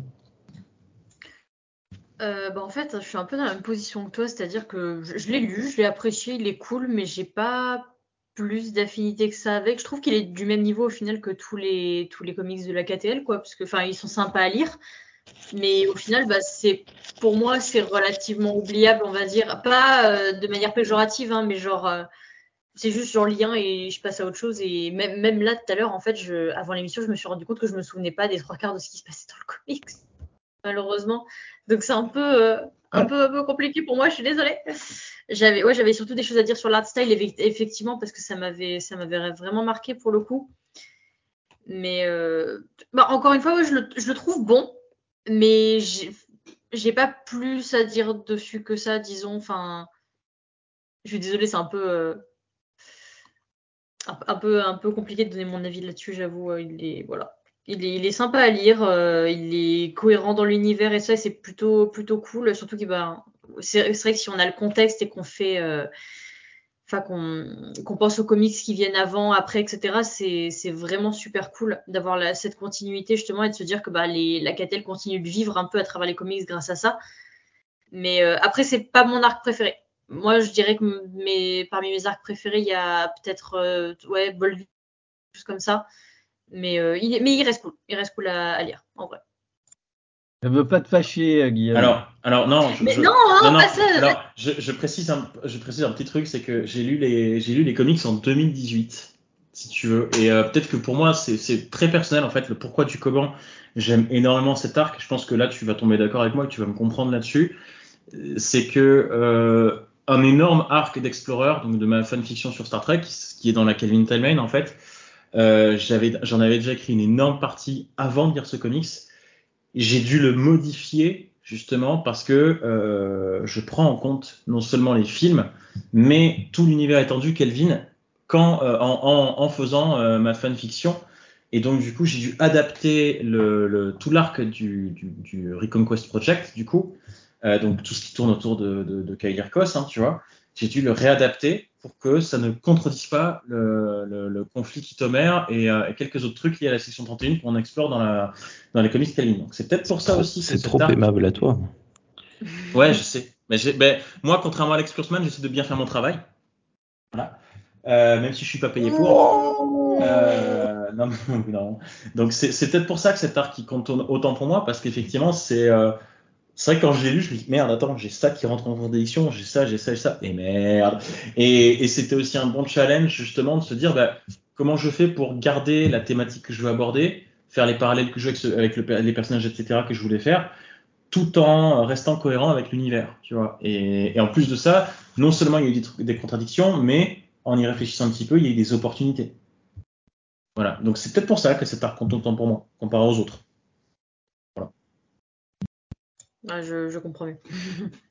Euh, bah en fait, je suis un peu dans la même position que toi, c'est-à-dire que je, l'ai lu, je l'ai apprécié, il est cool, mais j'ai pas plus d'affinité que ça avec. Je trouve qu'il est du même niveau au final que tous les tous les comics de la KTL, quoi, parce que enfin ils sont sympas à lire, mais au final, bah c'est pour moi c'est relativement oubliable, on va dire, pas euh, de manière péjorative, hein, mais genre euh, c'est juste genre lien et je passe à autre chose. Et même même là tout à l'heure en fait, je, avant l'émission, je me suis rendu compte que je me souvenais pas des trois quarts de ce qui se passait dans le comics malheureusement. Donc c'est un peu, euh, un peu, un peu compliqué pour moi. Je suis désolée. J'avais, ouais, j'avais surtout des choses à dire sur l'art style effectivement parce que ça m'avait, ça m'avait vraiment marqué pour le coup. Mais euh, bah, encore une fois, ouais, je, le, je, le, trouve bon, mais j'ai pas plus à dire dessus que ça, disons. Enfin, je suis désolée, c'est un peu. Euh, un peu un peu compliqué de donner mon avis là-dessus, j'avoue. Il est voilà. Il est, il est, sympa à lire, euh, il est cohérent dans l'univers et ça, c'est plutôt, plutôt cool. Surtout que bah, c'est vrai que si on a le contexte et qu'on fait, euh, enfin qu'on qu pense aux comics qui viennent avant, après, etc., c'est vraiment super cool d'avoir cette continuité justement et de se dire que bah, les, la Catel continue de vivre un peu à travers les comics grâce à ça. Mais euh, après, c'est pas mon arc préféré. Moi, je dirais que mes, parmi mes arcs préférés, il y a peut-être euh, ouais, choses comme ça. Mais, euh, il, mais il reste cool. Il reste cool à, à lire, en vrai. Elle veut pas te fâcher, Guillaume. Alors, alors non, je, mais je, non, non, non, pas ça. Alors, je, je, précise un, je précise un petit truc, c'est que j'ai lu les, j'ai lu les comics en 2018, si tu veux. Et euh, peut-être que pour moi, c'est très personnel en fait. Le pourquoi du comment, j'aime énormément cet arc. Je pense que là, tu vas tomber d'accord avec moi, et que tu vas me comprendre là-dessus. C'est que euh, un énorme arc d'Explorer, donc de ma fanfiction sur Star Trek, qui est dans la Kelvin Timeline en fait. Euh, j'en avais déjà écrit une énorme partie avant de lire ce comics. J'ai dû le modifier justement parce que euh, je prends en compte non seulement les films, mais tout l'univers étendu. Kelvin, quand, euh, en, faisant euh, ma fanfiction. Et donc, du coup, j'ai dû adapter tout l'arc du, Reconquest Project, du coup. Donc, tout ce qui tourne autour de, de, de Kyle hein, tu vois. J'ai dû le réadapter pour que ça ne contredise pas le, le, le conflit Kitomer et, euh, et, quelques autres trucs liés à la section 31 qu'on explore dans, la, dans les comics Kalin. Donc, c'est peut-être pour ça aussi. C'est trop aimable à toi. Ouais, je sais. Mais, moi, contrairement à Alex Kurzman, j'essaie de bien faire mon travail. Voilà. Euh, même si je suis pas payé pour. Euh, non, non. Donc c'est peut-être pour ça que cet arc qui compte autant pour moi, parce qu'effectivement c'est c'est vrai que quand je l'ai lu, je me dis merde, attends, j'ai ça qui rentre en contradiction, j'ai ça, j'ai ça, j'ai ça, et merde. Et, c'était aussi un bon challenge justement de se dire bah, comment je fais pour garder la thématique que je veux aborder, faire les parallèles que je veux avec, avec le, les personnages, etc. que je voulais faire, tout en restant cohérent avec l'univers, tu vois. Et, en plus de ça, non seulement il y a eu des, contradictions, mais en y réfléchissant un petit peu, il y a eu des opportunités. Voilà. Donc c'est peut-être pour ça que cet arc compte autant pour moi, comparé aux autres. Voilà. Ah, je, je, comprends mieux.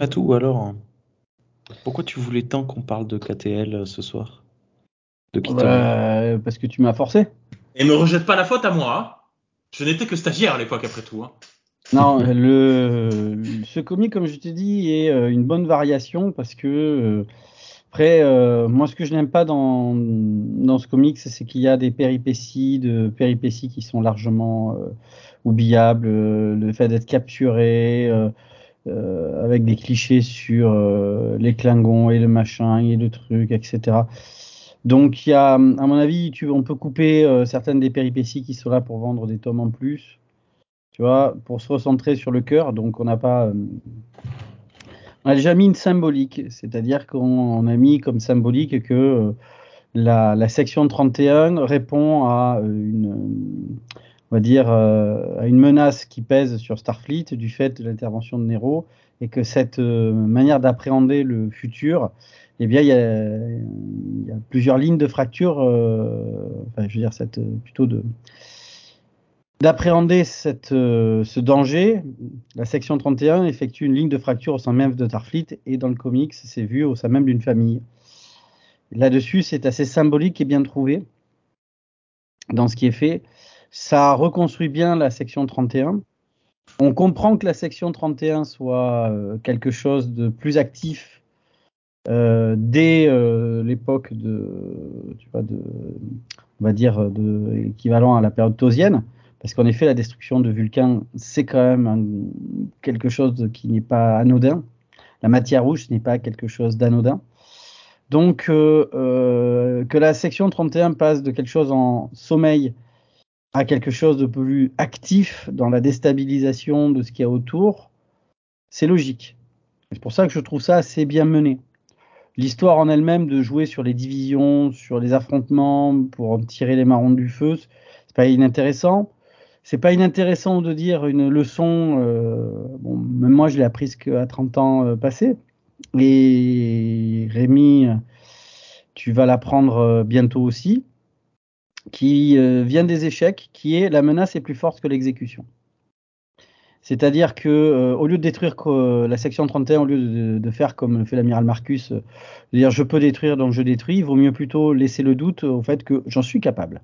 À tout alors. Pourquoi tu voulais tant qu'on parle de KTL ce soir? De qui bah, Parce que tu m'as forcé. Et me rejette pas la faute à moi. Hein. Je n'étais que stagiaire à l'époque après tout. Hein. Non, le, ce comic, comme je t'ai dit, est euh, une bonne variation parce que, euh, après, euh, moi, ce que je n'aime pas dans, dans ce comic, c'est qu'il y a des péripéties, de péripéties qui sont largement euh, oubliables. le fait d'être capturé, euh, avec des clichés sur les Klingons et le machin et le truc, etc. Donc, il y a, à mon avis, tu, on peut couper certaines des péripéties qui sont là pour vendre des tomes en plus tu vois, pour se recentrer sur le cœur. Donc on n'a pas. Euh, on a déjà mis une symbolique, c'est-à-dire qu'on a mis comme symbolique que euh, la, section 31 répond dire, euh, à une menace qui pèse sur Starfleet du fait de l'intervention de Nero et que cette euh, manière d'appréhender le futur, eh bien, il y a, plusieurs lignes de fracture, euh, enfin, je veux dire, cette, plutôt de, d'appréhender euh, ce danger, la section 31 effectue une ligne de fracture au sein même de Starfleet et dans le comics, c'est vu au sein même d'une famille. Là-dessus, c'est assez symbolique et bien trouvé dans ce qui est fait. Ça reconstruit bien la section 31. On comprend que la section 31 soit euh, quelque chose de plus actif euh, dès l'époque de, on va dire, de équivalent à la période tosienne parce qu'en effet, la destruction de Vulcain, c'est quand même quelque chose qui n'est pas anodin. La matière rouge, n'est pas quelque chose d'anodin. Donc, euh, euh, que la section 31 passe de quelque chose en sommeil à quelque chose de plus actif dans la déstabilisation de ce qu'il y a autour, c'est logique. C'est pour ça que je trouve ça assez bien mené. L'histoire en elle-même de jouer sur les divisions, sur les affrontements, pour en tirer les marrons du feu, c'est pas inintéressant c'est pas inintéressant de dire une leçon. Euh, bon, même moi, je l'ai apprise qu'à 30 ans euh. Et Rémi, tu vas l'apprendre euh, bientôt aussi, qui euh, vient des échecs, qui est la menace est plus forte que l'exécution. C'est-à-dire que euh, au lieu de détruire la section 31, au lieu de, de faire comme fait l'amiral Marcus, de dire je peux détruire donc je détruis, il vaut mieux plutôt laisser le doute au fait que j'en suis capable.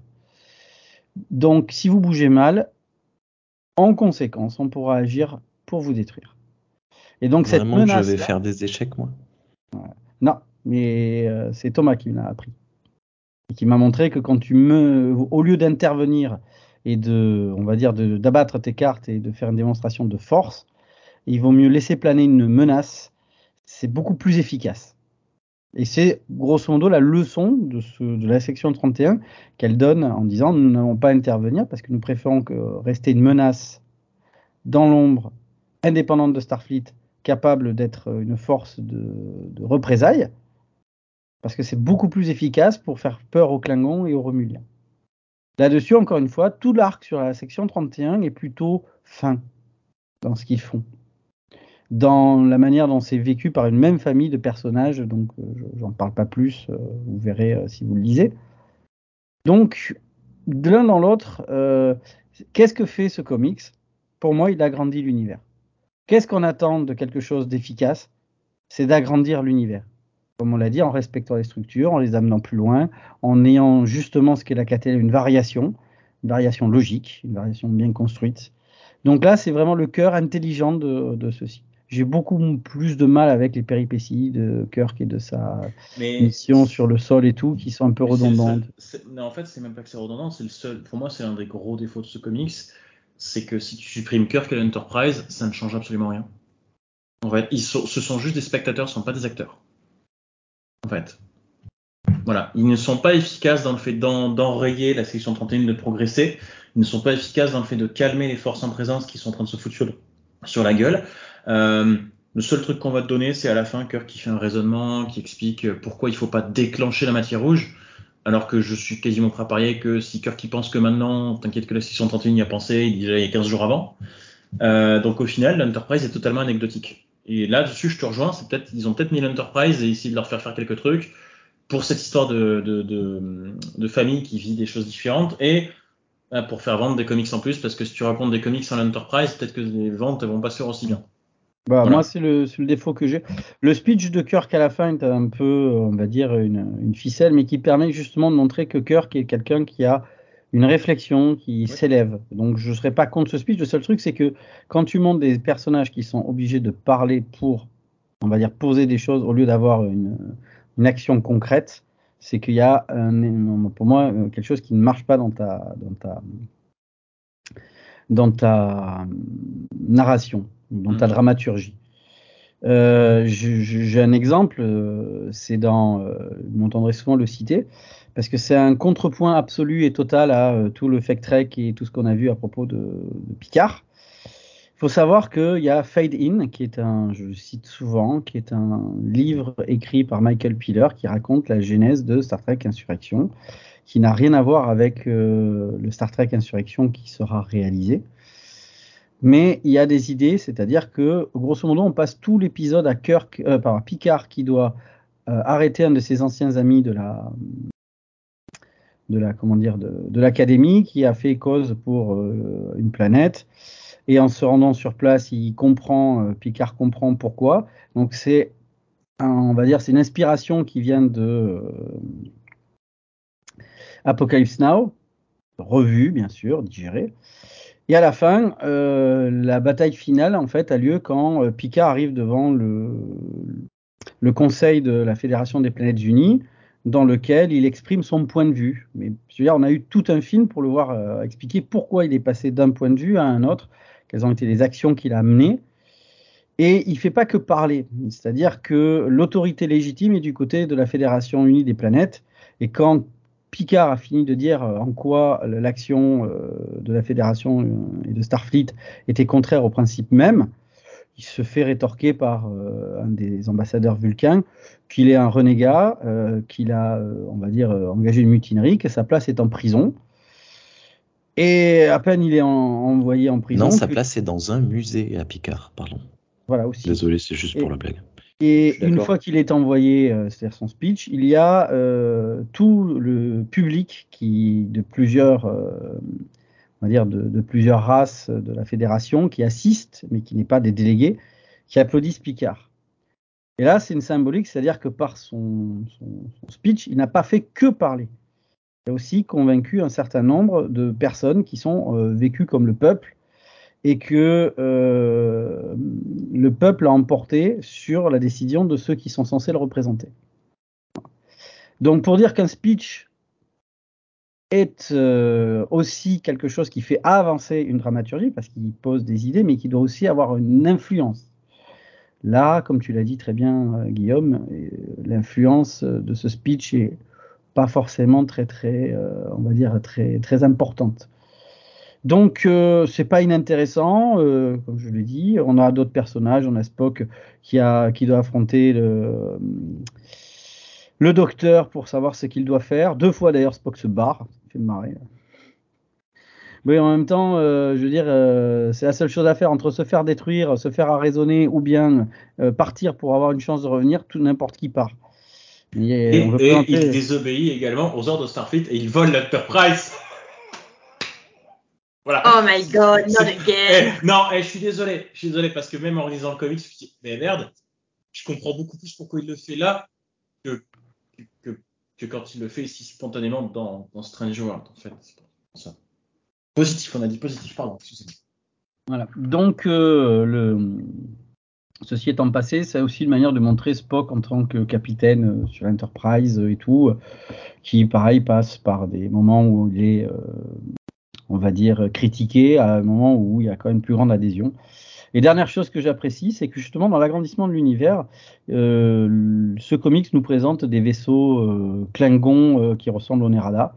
Donc, si vous bougez mal, en conséquence, on pourra agir pour vous détruire. Et donc cette menace. Je vais faire des échecs, moi? Non, mais euh, c'est Thomas qui m'a appris. Et qui m'a montré que quand tu me. Au lieu d'intervenir et de. On va dire d'abattre tes cartes et de faire une démonstration de force, il vaut mieux laisser planer une menace. C'est beaucoup plus efficace. Et c'est grosso modo la leçon de, ce, de la section 31 qu'elle donne en disant nous n'allons pas intervenir parce que nous préférons que rester une menace dans l'ombre, indépendante de Starfleet, capable d'être une force de, de représailles, parce que c'est beaucoup plus efficace pour faire peur aux Klingons et aux Romuliens. Là-dessus, encore une fois, tout l'arc sur la section 31 est plutôt fin dans ce qu'ils font dans la manière dont c'est vécu par une même famille de personnages. Donc, euh, j'en parle pas plus, euh, vous verrez euh, si vous le lisez. Donc, de l'un dans l'autre, qu'est-ce que fait ce comics? Pour moi, il agrandit l'univers. Qu'est-ce qu'on attend de quelque chose d'efficace? C'est d'agrandir l'univers. Comme on l'a dit, en respectant les structures, en les amenant plus loin, en ayant justement ce qu'est la KTL, une variation, une variation logique, une variation bien construite. Donc là, c'est vraiment le cœur intelligent de ceci. J'ai beaucoup plus de mal avec les péripéties de Kirk et de sa Mais mission sur le sol et tout, qui sont un peu Mais seul- redondantes. non, en fait, c'est même pas que c'est redondant, c'est le seul. Pour moi, c'est un des gros défauts de ce comics, c'est que si tu supprimes Kirk et l'Enterprise, ça ne change absolument rien. En fait, ils sont, ce sont juste des spectateurs, ce sont pas des acteurs. En fait. Voilà, ils ne sont pas efficaces dans le fait d'en- d'enrayer la section 31 de progresser. Ils ne sont pas efficaces dans le fait de calmer les forces en présence qui sont en train de se foutre sur la gueule. Euh, le seul truc qu'on va te donner, c'est à la fin Kirk qui fait un raisonnement, qui explique pourquoi il faut pas déclencher la matière rouge. Alors que je suis quasiment prêt à parier que si Kirk il pense que maintenant, t'inquiète que la 631 y a pensé, il y a 15 jours avant. Euh, donc au final, l'Enterprise est totalement anecdotique. Et là-dessus, je te rejoins, c'est peut-être, ils ont peut-être mis l'Enterprise et essayé de leur faire faire quelques trucs pour cette histoire de, de, de, de famille qui vit des choses différentes et euh, pour faire vendre des comics en plus, parce que si tu racontes des comics sans l'Enterprise, peut-être que les ventes vont pas se faire aussi bien. Bah, Voilà. Moi, c'est le, c'est le défaut que j'ai. Le speech de Kirk à la fin est un peu, on va dire, une, une ficelle, mais qui permet justement de montrer que Kirk est quelqu'un qui a une réflexion, qui s'élève. Donc, je ne serais pas contre ce speech. Le seul truc, c'est que quand tu montes des personnages qui sont obligés de parler pour, on va dire, poser des choses au lieu d'avoir une, une action concrète, c'est qu'il y a, un, pour moi, euh, quelque chose qui ne marche pas dans ta, dans ta, dans ta narration, dans ta Mhm. dramaturgie. Euh, J'ai un exemple, euh, c'est dans, euh, vous m'entendrez souvent le citer, parce que c'est un contrepoint absolu et total à tout le fake trek et tout ce qu'on a vu à propos de, de Picard. Faut savoir qu'il y a Fade In, qui est un, je cite souvent, qui est un livre écrit par Michael Piller qui raconte la genèse de Star Trek Insurrection, qui n'a rien à voir avec euh, le Star Trek Insurrection qui sera réalisé. Mais il y a des idées, c'est-à-dire que grosso modo, on passe tout l'épisode à Kirk, euh, Picard qui doit euh, arrêter un de ses anciens amis de la de la comment dire de l'académie qui a fait cause pour euh, une planète et en se rendant sur place, euh, Picard comprend pourquoi. Donc c'est on va dire c'est une inspiration qui vient de euh, Apocalypse Now, revue bien sûr, digérée. Et à la fin, euh, la bataille finale en fait a lieu quand Picard arrive devant le, Conseil de la Fédération des Planètes Unies, dans lequel il exprime son point de vue. Mais on a eu tout un film pour le voir expliquer pourquoi il est passé d'un point de vue à un autre, quelles ont été les actions qu'il a menées. Et il fait pas que parler, c'est-à-dire que l'autorité légitime est du côté de la Fédération Unie des Planètes. Et quand Picard a fini de dire euh, en quoi l'action euh, de la Fédération euh, et de Starfleet était contraire au principe même, il se fait rétorquer par un des ambassadeurs vulcains qu'il est un renégat, qu'il a, on va dire, engagé une mutinerie, que sa place est en prison. Et à peine il est en- envoyé en prison. Non, sa place est dans un musée à Picard, pardon. Voilà aussi. Désolé, c'est juste pour la blague. Et une fois qu'il est envoyé, euh, c'est-à-dire son speech, il y a euh, tout le public qui, de plusieurs, euh, on va dire, de, de plusieurs races de la fédération qui assistent, mais qui n'est pas des délégués, qui applaudissent Picard. Et là, c'est une symbolique, c'est-à-dire que par son, son- son speech, il n'a pas fait que parler. Il a aussi convaincu un certain nombre de personnes qui sont euh, vécues comme le peuple et que euh, le peuple a emporté sur la décision de ceux qui sont censés le représenter. Donc pour dire qu'un speech est euh, aussi quelque chose qui fait avancer une dramaturgie, parce qu'il pose des idées, mais qui doit aussi avoir une influence. Là, comme tu l'as dit très bien, Guillaume, l'influence de ce speech est pas forcément très, très, euh, on va dire, très, très importante. Donc, euh, c'est pas inintéressant, euh, comme je l'ai dit. On a d'autres personnages. On a Spock qui, doit affronter le, docteur pour savoir ce qu'il doit faire. Deux fois d'ailleurs, Spock se barre. Ça fait marrer. Mais en même temps, euh, je veux dire, c'est la seule chose à faire entre se faire détruire, se faire arraisonner ou bien partir pour avoir une chance de revenir. Tout n'importe qui part. Et, Et, on veut et il désobéit également aux ordres de Starfleet et il vole l'Enterprise. Voilà. Oh my god, not again. Eh, non, eh, je suis désolé. Je suis désolé parce que même en lisant le comics, je me dis, mais merde, je comprends beaucoup plus pourquoi il le fait là que, que, que quand il le fait si spontanément dans, dans Strange World, en fait. Ça. Positif, on a dit positif, pardon. excusez-moi. Voilà. Donc, euh, le... ceci étant passé, c'est aussi une manière de montrer Spock en tant que capitaine euh, sur Enterprise euh, et tout, euh, qui, pareil, passe par des moments où il est, euh, on va dire, critiqué, à un moment où il y a quand même plus grande adhésion. Et dernière chose que j'apprécie, c'est que justement, dans l'agrandissement de l'univers, ce comics nous présente des vaisseaux Klingons qui ressemblent au Nerada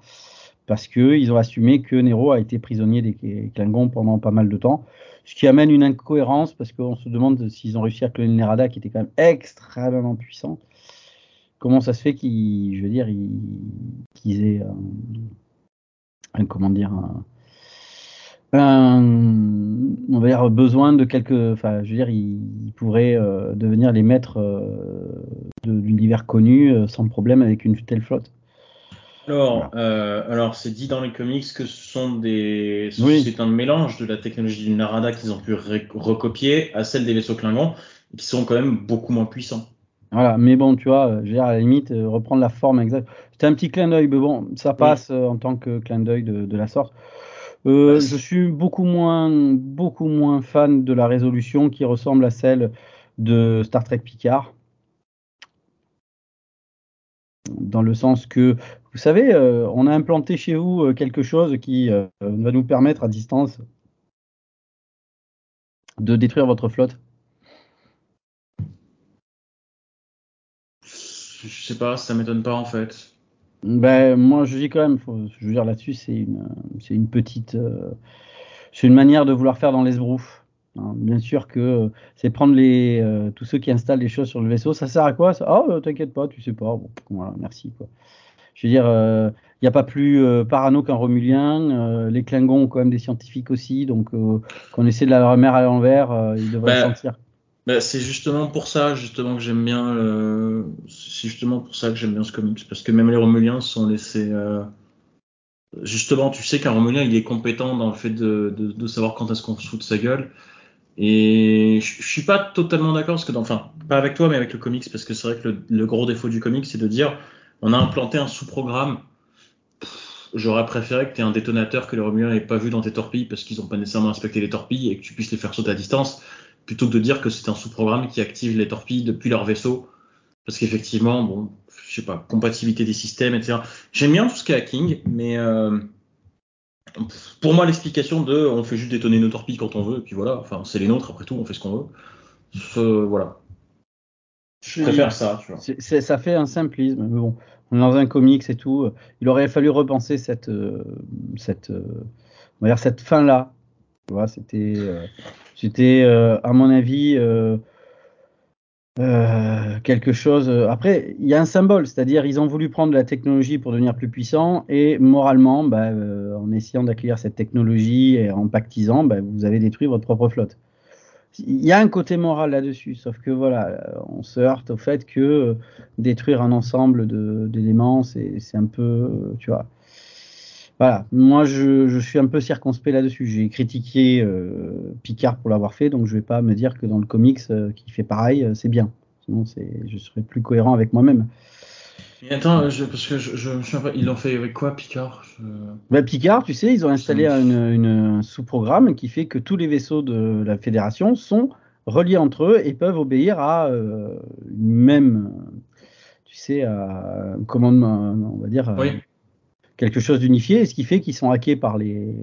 parce qu'ils ont assumé que Nero a été prisonnier des Klingons pendant pas mal de temps, ce qui amène une incohérence parce qu'on se demande s'ils ont réussi à cloner Nerada qui était quand même extrêmement puissant. Comment ça se fait qu'ils, je veux dire, ils, qu'ils aient un, un- comment dire, un, on va dire besoin de quelques, enfin, je veux dire, ils, pourraient euh, devenir les maîtres euh, de connu euh, sans problème avec une telle flotte. Alors, euh, alors c'est dit dans les comics que ce sont des, Oui. c'est un mélange de la technologie du Narada qu'ils ont pu recopier à celle des vaisseaux Klingons, qui sont quand même beaucoup moins puissants. Voilà, mais bon, tu vois, euh, dire, à la limite, euh, reprendre la forme exacte. C'était un petit clin d'œil, mais bon, ça passe en tant que clin d'œil de, de la sorte. Euh, Ouais, je suis beaucoup moins, beaucoup moins fan de la résolution qui ressemble à celle de Star Trek Picard. Dans le sens que, vous savez, euh, on a implanté chez vous euh, quelque chose qui euh, va nous permettre à distance de détruire votre flotte? Je sais pas, ça m'étonne pas en fait. Ben, moi, je dis quand même, faut, je veux dire là-dessus, c'est une, c'est une petite, euh, c'est une manière de vouloir faire dans l'esbrouf. Hein, bien sûr que c'est prendre les, euh, tous ceux qui installent les choses sur le vaisseau. Ça sert à quoi ça? Ah, euh, t'inquiète pas, tu sais pas. Bon, voilà, merci quoi. Je veux dire, il n'y a pas plus euh, parano qu'un Romulien. euh, les Klingons ont quand même des scientifiques aussi, donc euh, qu'on essaie de la remettre à l'envers, euh, ils devraient Ben, le sentir. Bah, c'est justement pour ça, justement, que j'aime bien. euh, C'est justement pour ça que j'aime bien ce comics, parce que même les Romuliens sont laissés. euh, Justement, tu sais qu'un Romulien, il est compétent dans le fait de, de, de savoir quand est-ce qu'on se fout de sa gueule. Et je je suis pas totalement d'accord, parce que, dans- enfin, pas avec toi, mais avec le comics, parce que c'est vrai que le, le gros défaut du comics, c'est de dire, on a implanté un sous-programme. J'aurais préféré que tu aies un détonateur que les Romuliens n'aient pas vu dans tes torpilles, parce qu'ils n'ont pas nécessairement inspecté les torpilles, et que tu puisses les faire sauter à distance plutôt que de dire que c'est un sous-programme qui active les torpilles depuis leur vaisseau. Parce qu'effectivement, bon, je sais pas, compatibilité des systèmes, etc. J'aime bien tout ce qui est hacking, mais euh, pour moi, l'explication de on fait juste détonner nos torpilles quand on veut, puis voilà, enfin, c'est les nôtres, après tout, on fait ce qu'on veut. Voilà. Je préfère ça, tu vois. Ça fait un simplisme, mais bon, on est dans un comics et tout. euh, Il aurait fallu repenser cette, euh, cette, euh, on va dire cette fin-là. Tu vois, c'était, euh, c'était, à mon avis, quelque chose. Après, il y a un symbole, c'est-à-dire ils ont voulu prendre la technologie pour devenir plus puissants et moralement, bah, en essayant d'accueillir cette technologie et en pactisant, bah, vous avez détruit votre propre flotte. Il y a un côté moral là-dessus, sauf que voilà, on se heurte au fait que euh, détruire un ensemble d'éléments, c'est un peu, euh, tu vois. Voilà, moi je, je suis un peu circonspect là-dessus. J'ai critiqué euh, Picard pour l'avoir fait, donc je vais pas me dire que dans le comics qui fait pareil, c'est bien. Sinon, je serais plus cohérent avec moi-même. Mais attends, je, parce que je, je pas, ils l'ont fait avec quoi, Picard? Je- Ben, Picard, tu sais, ils ont installé Ça une, une- un sous-programme qui fait que tous les vaisseaux de la Fédération sont reliés entre eux et peuvent obéir à euh, une même, tu sais, à un commandement, on va dire, Oui. quelque chose d'unifié, et ce qui fait qu'ils sont hackés par les,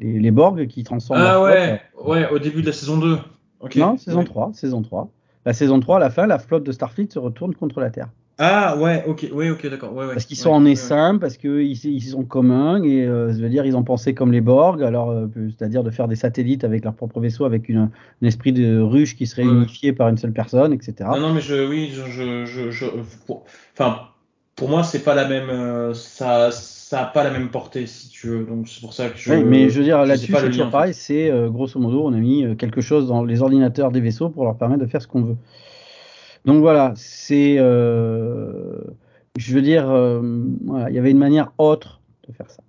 les, les Borg qui transforment Ah ouais, flotte. ouais, au début de la saison 2. Ok. Non, saison Ouais. 3, saison 3. La saison 3, à la fin, la flotte de Starfleet se retourne contre la Terre. Ah ouais, ok, ouais, ok, d'accord. Ouais, ouais, Parce qu'ils sont en ouais, essaim, parce qu'ils ils sont communs, et euh, ça veut dire ils ont pensé comme les Borg, alors euh, c'est-à-dire de faire des satellites avec leur propre vaisseau, avec une, un esprit de ruche qui serait unifié par une seule personne, etc. Non, non, mais je, oui, je, je, je, pour, enfin, pour moi, c'est pas la même, euh, ça, ça a pas la même portée, si tu veux. Donc c'est pour ça que je. Oui, mais je veux dire là-dessus, c'est toujours pareil, c'est euh, grosso modo, on a mis quelque chose dans les ordinateurs des vaisseaux pour leur permettre de faire ce qu'on veut. Donc voilà, c'est, euh, je veux dire, euh, il y avait une manière autre de faire ça.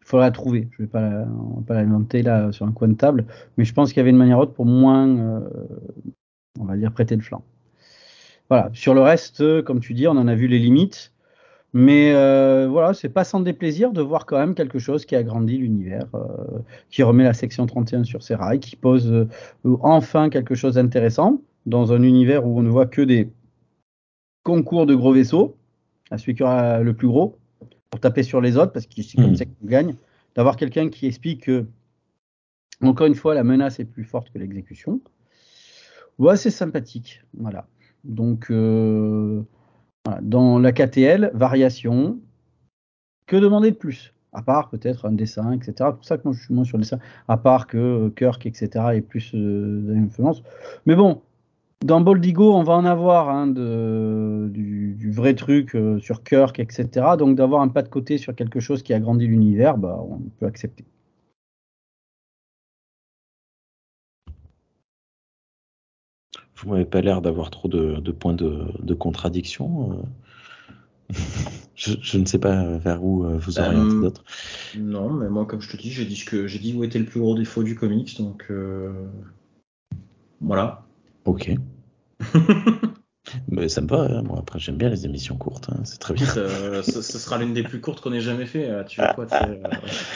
Il faudra la trouver. Je vais pas, la- là sur un coin de table, mais je pense qu'il y avait une manière autre pour moins, euh, on va dire, prêter le flanc. Voilà. Sur le reste, euh, comme tu dis, on en a vu les limites, mais euh, voilà, c'est pas sans déplaisir de voir quand même quelque chose qui agrandit l'univers, euh, qui remet la section 31 sur ses rails, qui pose euh, enfin quelque chose d'intéressant dans un univers où on ne voit que des concours de gros vaisseaux, à celui qui aura le plus gros, pour taper sur les autres, parce que c'est comme Mhm. ça qu'on gagne. D'avoir quelqu'un qui explique que, encore une fois, la menace est plus forte que l'exécution. Ouais, c'est sympathique. Voilà. Donc, euh, voilà. dans la KTL, variation. Que demander de plus? À part peut-être un dessin, etc. C'est pour ça que moi je suis moins sur le dessin. À part que euh, Kirk, etc. est plus euh, d'influence. Mais bon, dans Boldigo, on va en avoir hein, de, du, du vrai truc euh, sur Kirk, etc. Donc d'avoir un pas de côté sur quelque chose qui agrandit l'univers, bah, on peut accepter. Vous m'avez pas l'air d'avoir trop de, de points de, de contradiction. euh. je, je ne sais pas vers où euh, vous Euh, orientez d'autres. Non, mais moi, comme je te dis, j'ai dit ce que j'ai dit où était le plus gros défaut du comics, donc euh, voilà. Ok. Mais ça me va, hein. moi après j'aime bien les émissions courtes, hein. c'est très bien. Euh, ce, ce sera l'une des plus courtes qu'on ait jamais fait. euh, Tu vois quoi euh,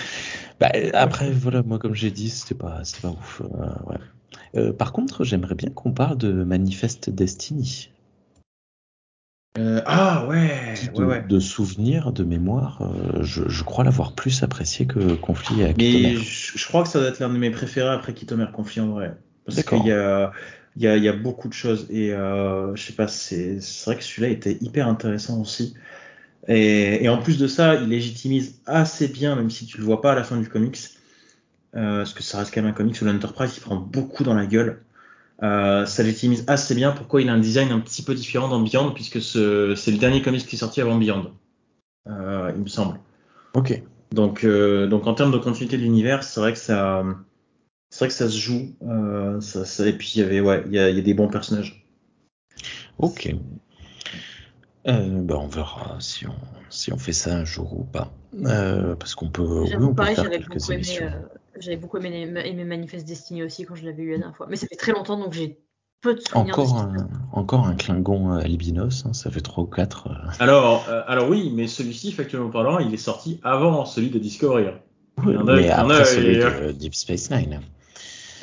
Bah, après, voilà, moi comme j'ai dit, c'était pas, c'était pas ouf. euh, ouais. Par contre, j'aimerais bien qu'on parle de Manifest Destiny. Ah ouais, de, ouais, ouais. de souvenirs, de mémoire, je, je crois l'avoir plus apprécié que Conflit à Mais je, je crois que ça doit être l'un de mes préférés après Kitomer Conflit en vrai. Parce D'accord. qu'il y a, il y, a, il y a beaucoup de choses. Et euh, je sais pas, c'est c'est vrai que celui-là était hyper intéressant aussi. Et, et en plus de ça, il légitimise assez bien, même si tu le vois pas à la fin du comics. Euh, parce que ça reste quand même un comics où l'Enterprise il prend beaucoup dans la gueule. Euh, ça légitimise assez bien pourquoi il a un design un petit peu différent dans Beyond, puisque ce- c'est le dernier comics qui est sorti avant Beyond, euh, il me semble. Ok. Donc, donc en termes de continuité de l'univers, c'est vrai que ça, c'est vrai que ça se joue. Euh, ça, ça- et puis il y avait, ouais, il y a, y a des bons personnages. Ok. Euh, bah, on verra si on, si on fait ça un jour ou pas. Euh, parce qu'on peut, oui, on peut faire j'avais quelques beaucoup aimé, euh, j'avais beaucoup aimé, aimé Manifest Destiny aussi quand je l'avais eu la dernière fois. Mais ça fait très longtemps donc j'ai peu de souvenirs Encore un, encore un Klingon albinos, hein, ça fait trois ou quatre. euh. Alors, euh, alors oui, mais celui-ci, factuellement parlant, il est sorti avant celui de Discovery. hein. Oui, mais clin après celui de Deep Space Nine.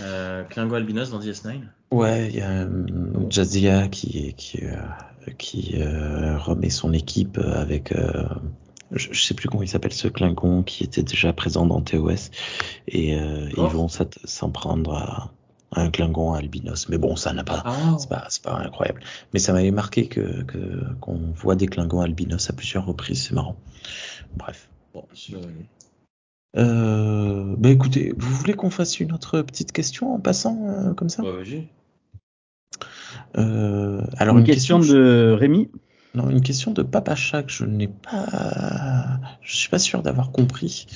Euh, Klingo Albinos dans DS9. Ouais, il y a euh, Jadzia qui, qui, euh, qui euh, remet son équipe avec, je, je sais plus comment il s'appelle ce Klingon qui était déjà présent dans TOS, et ils Oh. vont s'en prendre à, à un Klingon albinos. Mais bon, ça n'a pas, Ah, c'est pas, pas incroyable. Mais ça m'avait marqué que que- qu'on voit des Klingons albinos à plusieurs reprises, c'est marrant. Bref. bon, je- Euh, bah écoutez, vous voulez qu'on fasse une autre petite question en passant euh, comme ça? Bah, vas-y. Euh, Alors une, question, de Rémi? Non, une question de Papa Chat que je n'ai pas, je suis pas sûr d'avoir compris,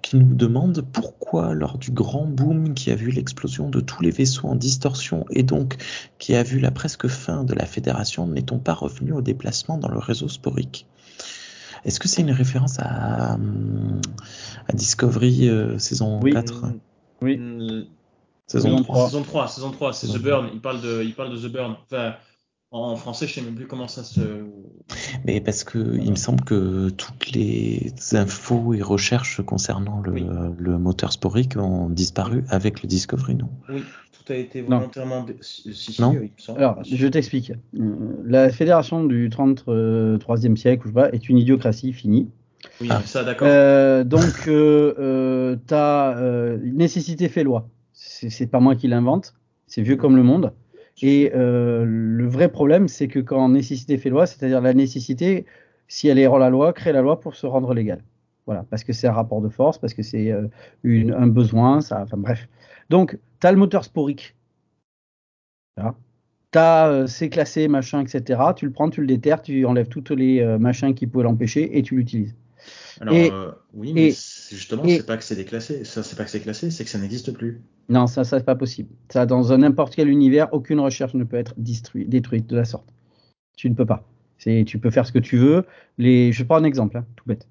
qui nous demande pourquoi lors du grand boom qui a vu l'explosion de tous les vaisseaux en distorsion et donc qui a vu la presque fin de la fédération, n'est-on pas revenu au déplacement dans le réseau sporique? Est-ce que c'est une référence à, hum, à Discovery euh, saison Oui. 4 Oui. Saison Saison 3 Saison 3, saison 3, c'est The Burn. Il parle de, il parle de The Burn. Enfin, en français, je sais même plus comment ça se. Mais parce que il me semble que toutes les infos et recherches concernant le, Oui. le moteur sporique ont disparu avec le Discovery, non? Oui, tout a été volontairement. Si, si, Non. me semble. Alors, je t'explique. Euh, La fédération du 33e siècle, je sais pas, est une idiocratie finie. Oui, Ah. ça, d'accord. Euh, donc, euh, euh, t'as euh, nécessité fait loi. C'est pas moi qui l'invente. C'est vieux comme le monde. Et euh, le vrai problème, c'est que quand nécessité fait loi, c'est-à-dire la nécessité, si elle est hors la loi, crée la loi pour se rendre légale. Voilà, parce que c'est un rapport de force, parce que c'est euh, un besoin, ça, enfin bref. Donc, tu as le moteur sporique. Voilà. Tu as c'est classé, machin, etc. Tu le prends, tu le déterres, tu enlèves tous les euh, machins qui pouvaient l'empêcher et tu l'utilises. Alors, et- euh, oui, mais et- justement, c'est pas que c'est déclassé. Ça, c'est pas que c'est classé, c'est que ça n'existe plus. Non, ça, ça c'est pas possible. Ça, dans un n'importe quel univers, aucune recherche ne peut être détruite, détruite de la sorte. Tu ne peux pas. C'est, tu peux faire ce que tu veux. Les, je prends un exemple, hein, tout bête.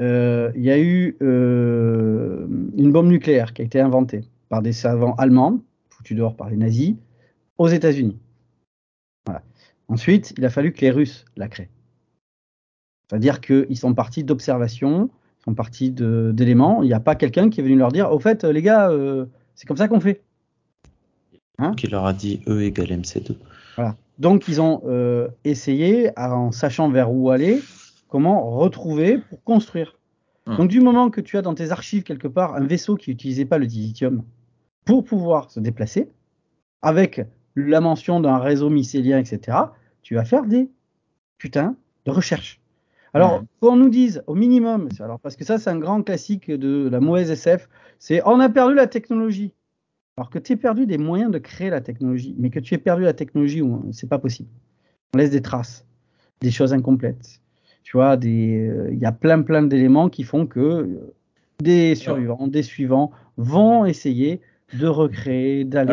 euh, il y a eu euh, une bombe nucléaire qui a été inventée par des savants allemands, foutus dehors par les nazis, aux États-Unis. Voilà. Ensuite, il a fallu que les Russes la créent. C'est-à-dire qu'ils sont partis d'observations, ils sont partis d'éléments. Il n'y a pas quelqu'un qui est venu leur dire, au fait, les gars, euh, c'est comme ça qu'on fait. Hein qui leur a dit E égale MC2. Voilà. Donc, ils ont euh, essayé, en sachant vers où aller, comment retrouver pour construire. Hum. Donc, du moment que tu as dans tes archives quelque part un vaisseau qui n'utilisait pas le dilithium pour pouvoir se déplacer, avec la mention d'un réseau mycélien, etc., tu vas faire des putains de recherches. Alors, qu'on nous dise au minimum, alors parce que ça, c'est un grand classique de la mauvaise SF, c'est on a perdu la technologie. Alors que tu es perdu des moyens de créer la technologie, mais que tu aies perdu la technologie, c'est pas possible. On laisse des traces, des choses incomplètes. Tu vois, euh, il y a plein plein d'éléments qui font que euh, des survivants, des suivants vont essayer de recréer, d'aller.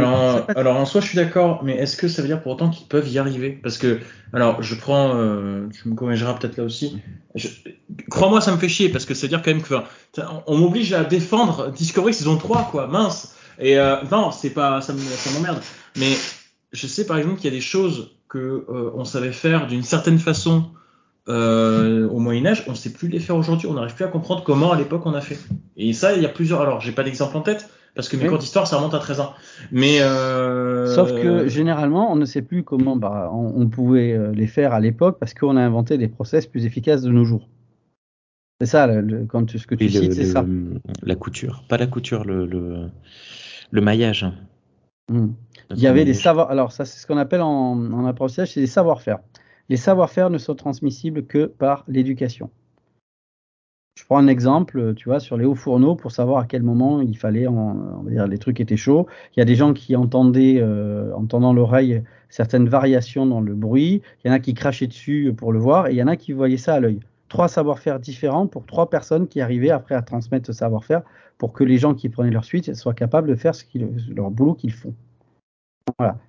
Alors, en soi, je suis d'accord, mais est-ce que ça veut dire pour autant qu'ils peuvent y arriver? Parce que, alors, je prends, euh, tu me corrigeras peut-être là aussi. Crois-moi, ça me fait chier parce que c'est dire quand même que, on m'oblige à défendre Discovery saison 3, quoi, mince. Et euh, non, c'est pas, ça m'emmerde. Mais je sais par exemple qu'il y a des choses que euh, on savait faire d'une certaine façon euh, au Moyen Âge, on ne sait plus les faire aujourd'hui. On n'arrive plus à comprendre comment à l'époque on a fait. Et ça, il y a plusieurs. Alors, j'ai pas d'exemple en tête parce que mes cours d'histoire, ça remonte à 13 ans. Mais euh... Sauf que généralement, on ne sait plus comment bah, on, pouvait euh, les faire à l'époque parce qu'on a inventé des process plus efficaces de nos jours. C'est ça, le, quand tu, ce que tu cites, c'est ça. La couture, pas la couture, le, le, le maillage. Hmm. Il y avait des savoirs. Alors ça, c'est ce qu'on appelle en, en apprentissage, c'est des savoir-faire. Les savoir-faire ne sont transmissibles que par l'éducation. Je prends un exemple, tu vois, sur les hauts fourneaux pour savoir à quel moment il fallait, on va dire, les trucs étaient chauds. Il y a des gens qui entendaient, euh, entendant l'oreille, certaines variations dans le bruit. Il y en a qui crachaient dessus pour le voir et il y en a qui voyaient ça à l'œil. Trois savoir-faire différents pour trois personnes qui arrivaient après à transmettre ce savoir-faire pour que les gens qui prenaient leur suite soient capables de faire ce leur boulot qu'ils font. Voilà.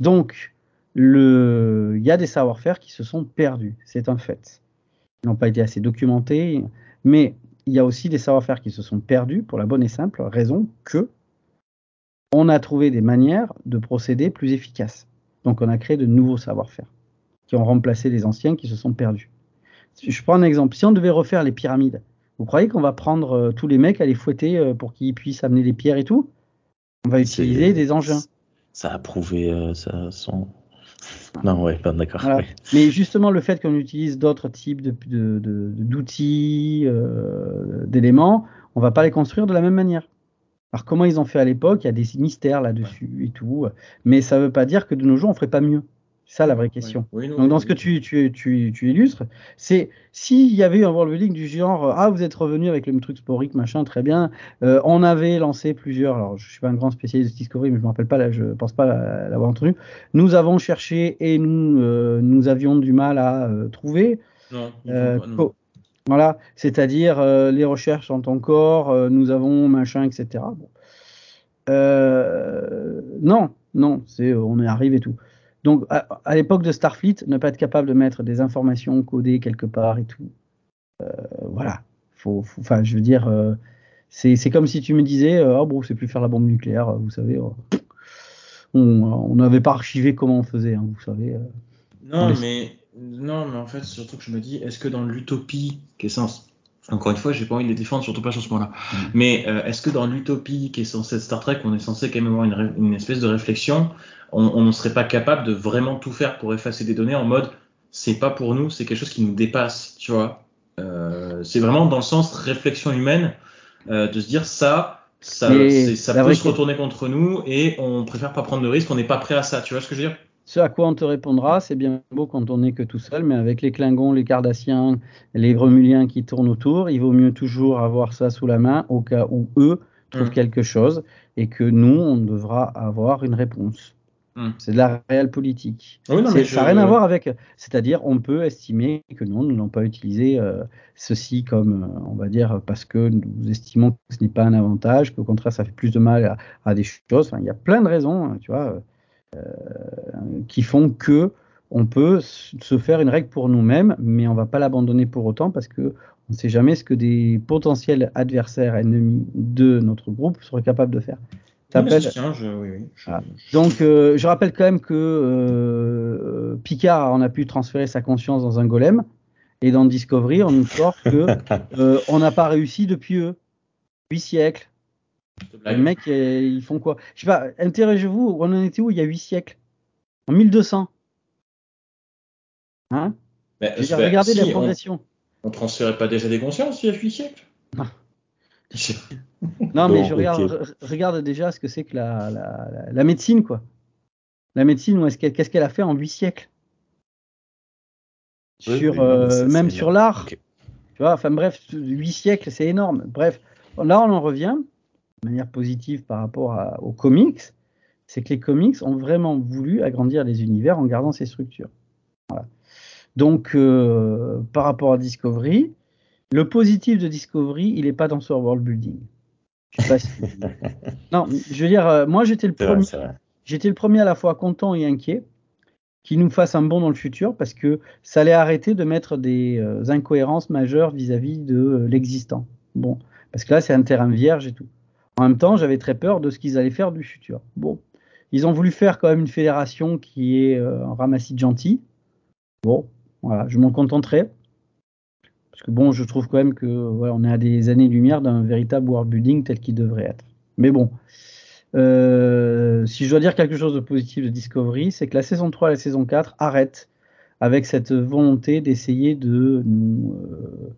Donc, il y a des savoir-faire qui se sont perdus, c'est un fait. Ils n'ont pas été assez documentés. Mais il y a aussi des savoir-faire qui se sont perdus pour la bonne et simple raison que on a trouvé des manières de procéder plus efficaces. Donc on a créé de nouveaux savoir-faire qui ont remplacé les anciens qui se sont perdus. Je prends un exemple. Si on devait refaire les pyramides, vous croyez qu'on va prendre euh, tous les mecs à les fouetter euh, pour qu'ils puissent amener les pierres et tout? On va utiliser des engins. Ça a prouvé euh, ça, son, non, ouais, d'accord. Mais justement, le fait qu'on utilise d'autres types d'outils, de, euh, d'éléments, on va pas les construire de la même manière. Alors comment ils ont fait à l'époque Il y a des mystères là-dessus et tout, mais ça ne veut pas dire que de nos jours on ferait pas mieux. C'est ça la vraie question. Donc dans ce que tu, tu, tu, tu illustres, c'est s'il y avait un worldbuilding du genre ah vous êtes revenu avec le même truc sporique machin très bien, euh, on avait lancé plusieurs. Alors je suis pas un grand spécialiste de Discovery mais je me rappelle pas là, je pense pas l'avoir entendu. Nous avons cherché et nous euh, nous avions du mal à euh, trouver. Non, voilà, c'est-à-dire les recherches sont encore, nous avons machin etc. Bon. non, non, c'est on est arrivé et tout. Donc, à, l'époque de Starfleet, ne pas être capable de mettre des informations codées quelque part et tout, euh, voilà. Faut, enfin, je veux dire, euh, c'est comme si tu me disais, euh, oh bon, c'est plus faire la bombe nucléaire, vous savez. on n'avait pas archivé comment on faisait, hein, vous savez. non, mais non, mais en fait, surtout que je me dis, est-ce que dans l'utopie, qui est sens encore une fois, j'ai pas envie de les défendre, surtout pas sur ce point-là. Mm. Mais est-ce que dans l'utopie qui est censée être Star Trek, on est censé quand même avoir une, une espèce de réflexion? On ne serait pas capable de vraiment tout faire pour effacer des données en mode c'est pas pour nous, c'est quelque chose qui nous dépasse, tu vois? Euh, c'est vraiment dans le sens réflexion humaine euh, de se dire ça, ça, ça peut se retourner contre nous et on préfère pas prendre de risque, on n'est pas prêt à ça, tu vois ce que je veux dire? Ce à quoi on te répondra, c'est bien beau quand on n'est que tout seul, mais avec les Klingons, les Cardassiens, les Romuliens qui tournent autour, il vaut mieux toujours avoir ça sous la main au cas où eux trouvent mmh. quelque chose et que nous, on devra avoir une réponse. Hmm. C'est de la réelle politique. ça n'a rien à voir avec. C'est-à-dire, on peut estimer que non, nous n'avons pas utilisé euh, ceci comme, euh, on va dire, parce que nous estimons que ce n'est pas un avantage, qu'au contraire, ça fait plus de mal à, des choses. il y a plein de raisons, hein, tu vois, euh, qui font que on peut se faire une règle pour nous-mêmes, mais on va pas l'abandonner pour autant parce que On ne sait jamais ce que des potentiels adversaires ennemis de notre groupe seraient capables de faire. Oui, oui, Ah. je- Donc, euh, je rappelle quand même que euh, Picard en a pu transférer sa conscience dans un golem. Et dans Discovery, on nous sort que euh, on n'a pas réussi depuis eux. Huit siècles. Les mecs, euh, ils font quoi? Je sais pas, interrogez-vous, on en était où il y a huit siècles? En 1200. Hein? Mais, Je veux dire, Regardez si, la on- progression. On transférait pas déjà des consciences il y a 8 siècles? Non. Non, mais Bon, je regarde, ok. re- regarde déjà ce que c'est que la, la, la- la médecine, quoi. La médecine, où est-ce qu'elle- qu'est-ce qu'elle a fait en huit siècles? Oui, Sur, oui, euh, ça, Même sur l'art. Ok. Tu vois, enfin bref, huit siècles, c'est énorme. Bref, là, on en revient manière positive par rapport à- aux comics. C'est que les comics ont vraiment voulu agrandir les univers en gardant ces structures. Voilà. Donc, euh, par rapport à Discovery, le positif de Discovery, il n'est pas dans ce world building. Je sais pas si- non, je veux dire, euh, moi j'étais le premier c'est vrai. j'étais le premier à la fois content et inquiet qu'il nous fasse un bond dans le futur parce que ça allait arrêter de mettre des euh, incohérences majeures vis-à-vis de euh, l'existant. Bon, parce que là c'est un terrain vierge et tout. En même temps, j'avais très peur de ce qu'ils allaient faire du futur. Bon, ils ont voulu faire quand même une fédération qui est euh, un ramassis de gentils. Bon, voilà, je m'en contenterai. Parce que bon, je trouve quand même que on est à des années-lumière d'un véritable world building tel qu'il devrait être. Mais bon, euh, si je dois dire quelque chose de positif de Discovery, c'est que la saison 3 et la saison 4 arrêtent avec cette volonté d'essayer de nous, euh,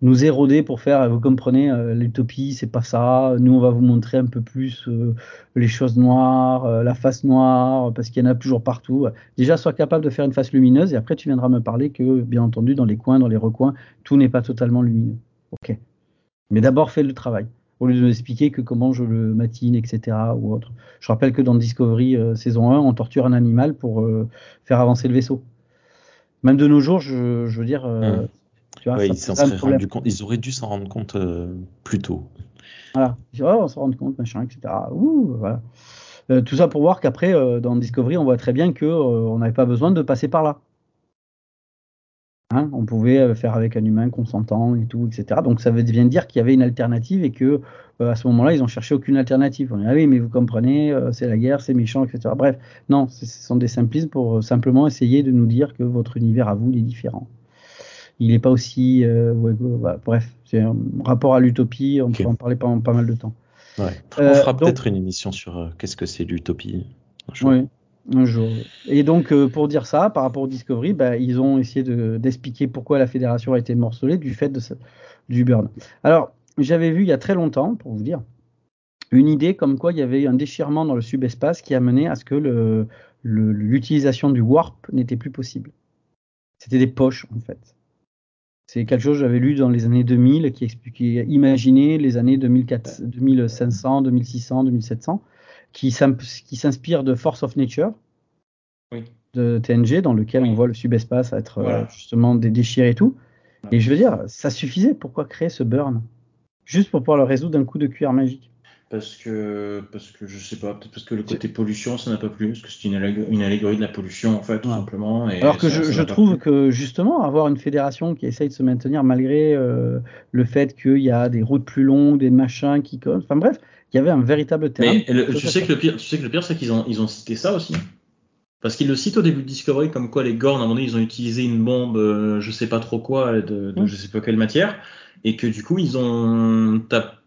nous éroder pour faire, vous comprenez, euh, l'utopie, c'est pas ça. Nous, on va vous montrer un peu plus euh, les choses noires, euh, la face noire, parce qu'il y en a toujours partout. Déjà, sois capable de faire une face lumineuse et après, tu viendras me parler que, bien entendu, dans les coins, dans les recoins, tout n'est pas totalement lumineux. Ok. Mais d'abord, fais le travail au lieu de m'expliquer que comment je le matine, etc. ou autre. Je rappelle que dans Discovery euh, saison 1, on torture un animal pour euh, faire avancer le vaisseau. Même de nos jours, je, veux dire, euh, Mm. Tu vois, Ouais, ça ils s'en rendu compte. Auraient dû s'en rendre compte euh, plus tôt. Voilà. Oh, on se rend compte, machin, etc. Ouh, voilà. Euh, tout ça pour voir qu'après, euh, dans Discovery, on voit très bien que on n'avait pas besoin de passer par là. Hein, on pouvait faire avec un humain consentant et tout, etc. Donc ça veut bien dire qu'il y avait une alternative et que à ce moment-là, ils ont cherché aucune alternative. On dit, ah oui, mais vous comprenez, c'est la guerre, c'est méchant, etc. Bref, non, ce sont des simplismes pour simplement essayer de nous dire que votre univers à vous, il est différent. Il n'est pas aussi... euh, ouais, voilà, bref, c'est un rapport à l'utopie, on peut en parler pendant pas mal de temps. Ouais. Euh, On fera peut-être une émission sur euh, qu'est-ce que c'est l'utopie. un jour. Oui, un jour. Et donc, pour dire ça, par rapport au Discovery, bah, ils ont essayé de- d'expliquer pourquoi la fédération a été morcelée du fait de ce- du burn. Alors, j'avais vu il y a très longtemps, pour vous dire, une idée comme quoi il y avait un déchirement dans le subespace qui a mené à ce que le- le- l'utilisation du warp n'était plus possible. C'était des poches, en fait. C'est quelque chose que j'avais lu dans les années 2000 qui expliquait, imaginez les années 2400, 2500, 2600, 2700, qui s'inspire de Force of Nature Oui. de TNG, dans lequel Oui. on voit le subespace être euh, Voilà. justement des déchirés et tout. Et je veux dire, ça suffisait. Pourquoi créer ce burn? Juste pour pouvoir le résoudre d'un coup de cuir magique. Parce que, parce que je sais pas, peut-être parce que le côté pollution, ça n'a pas plu, parce que c'est une, allég- une allégorie de la pollution, en fait, tout Ouais. simplement. Et Alors que ça- je, ça trouve que justement, avoir une fédération qui essaye de se maintenir malgré euh, le fait qu'il y a des routes plus longues, des machins qui. Enfin bref, il y avait un véritable terrain. Mais le- tu sais que le pire, tu sais que le pire, c'est qu'ils ont, ils ont cité ça aussi. Parce qu'ils le citent au début de Discovery, comme quoi les Gorn, à un moment donné, ils ont utilisé une bombe, euh, je sais pas trop quoi, de, de Mm. je sais pas quelle matière, et que du coup, ils ont, t'as,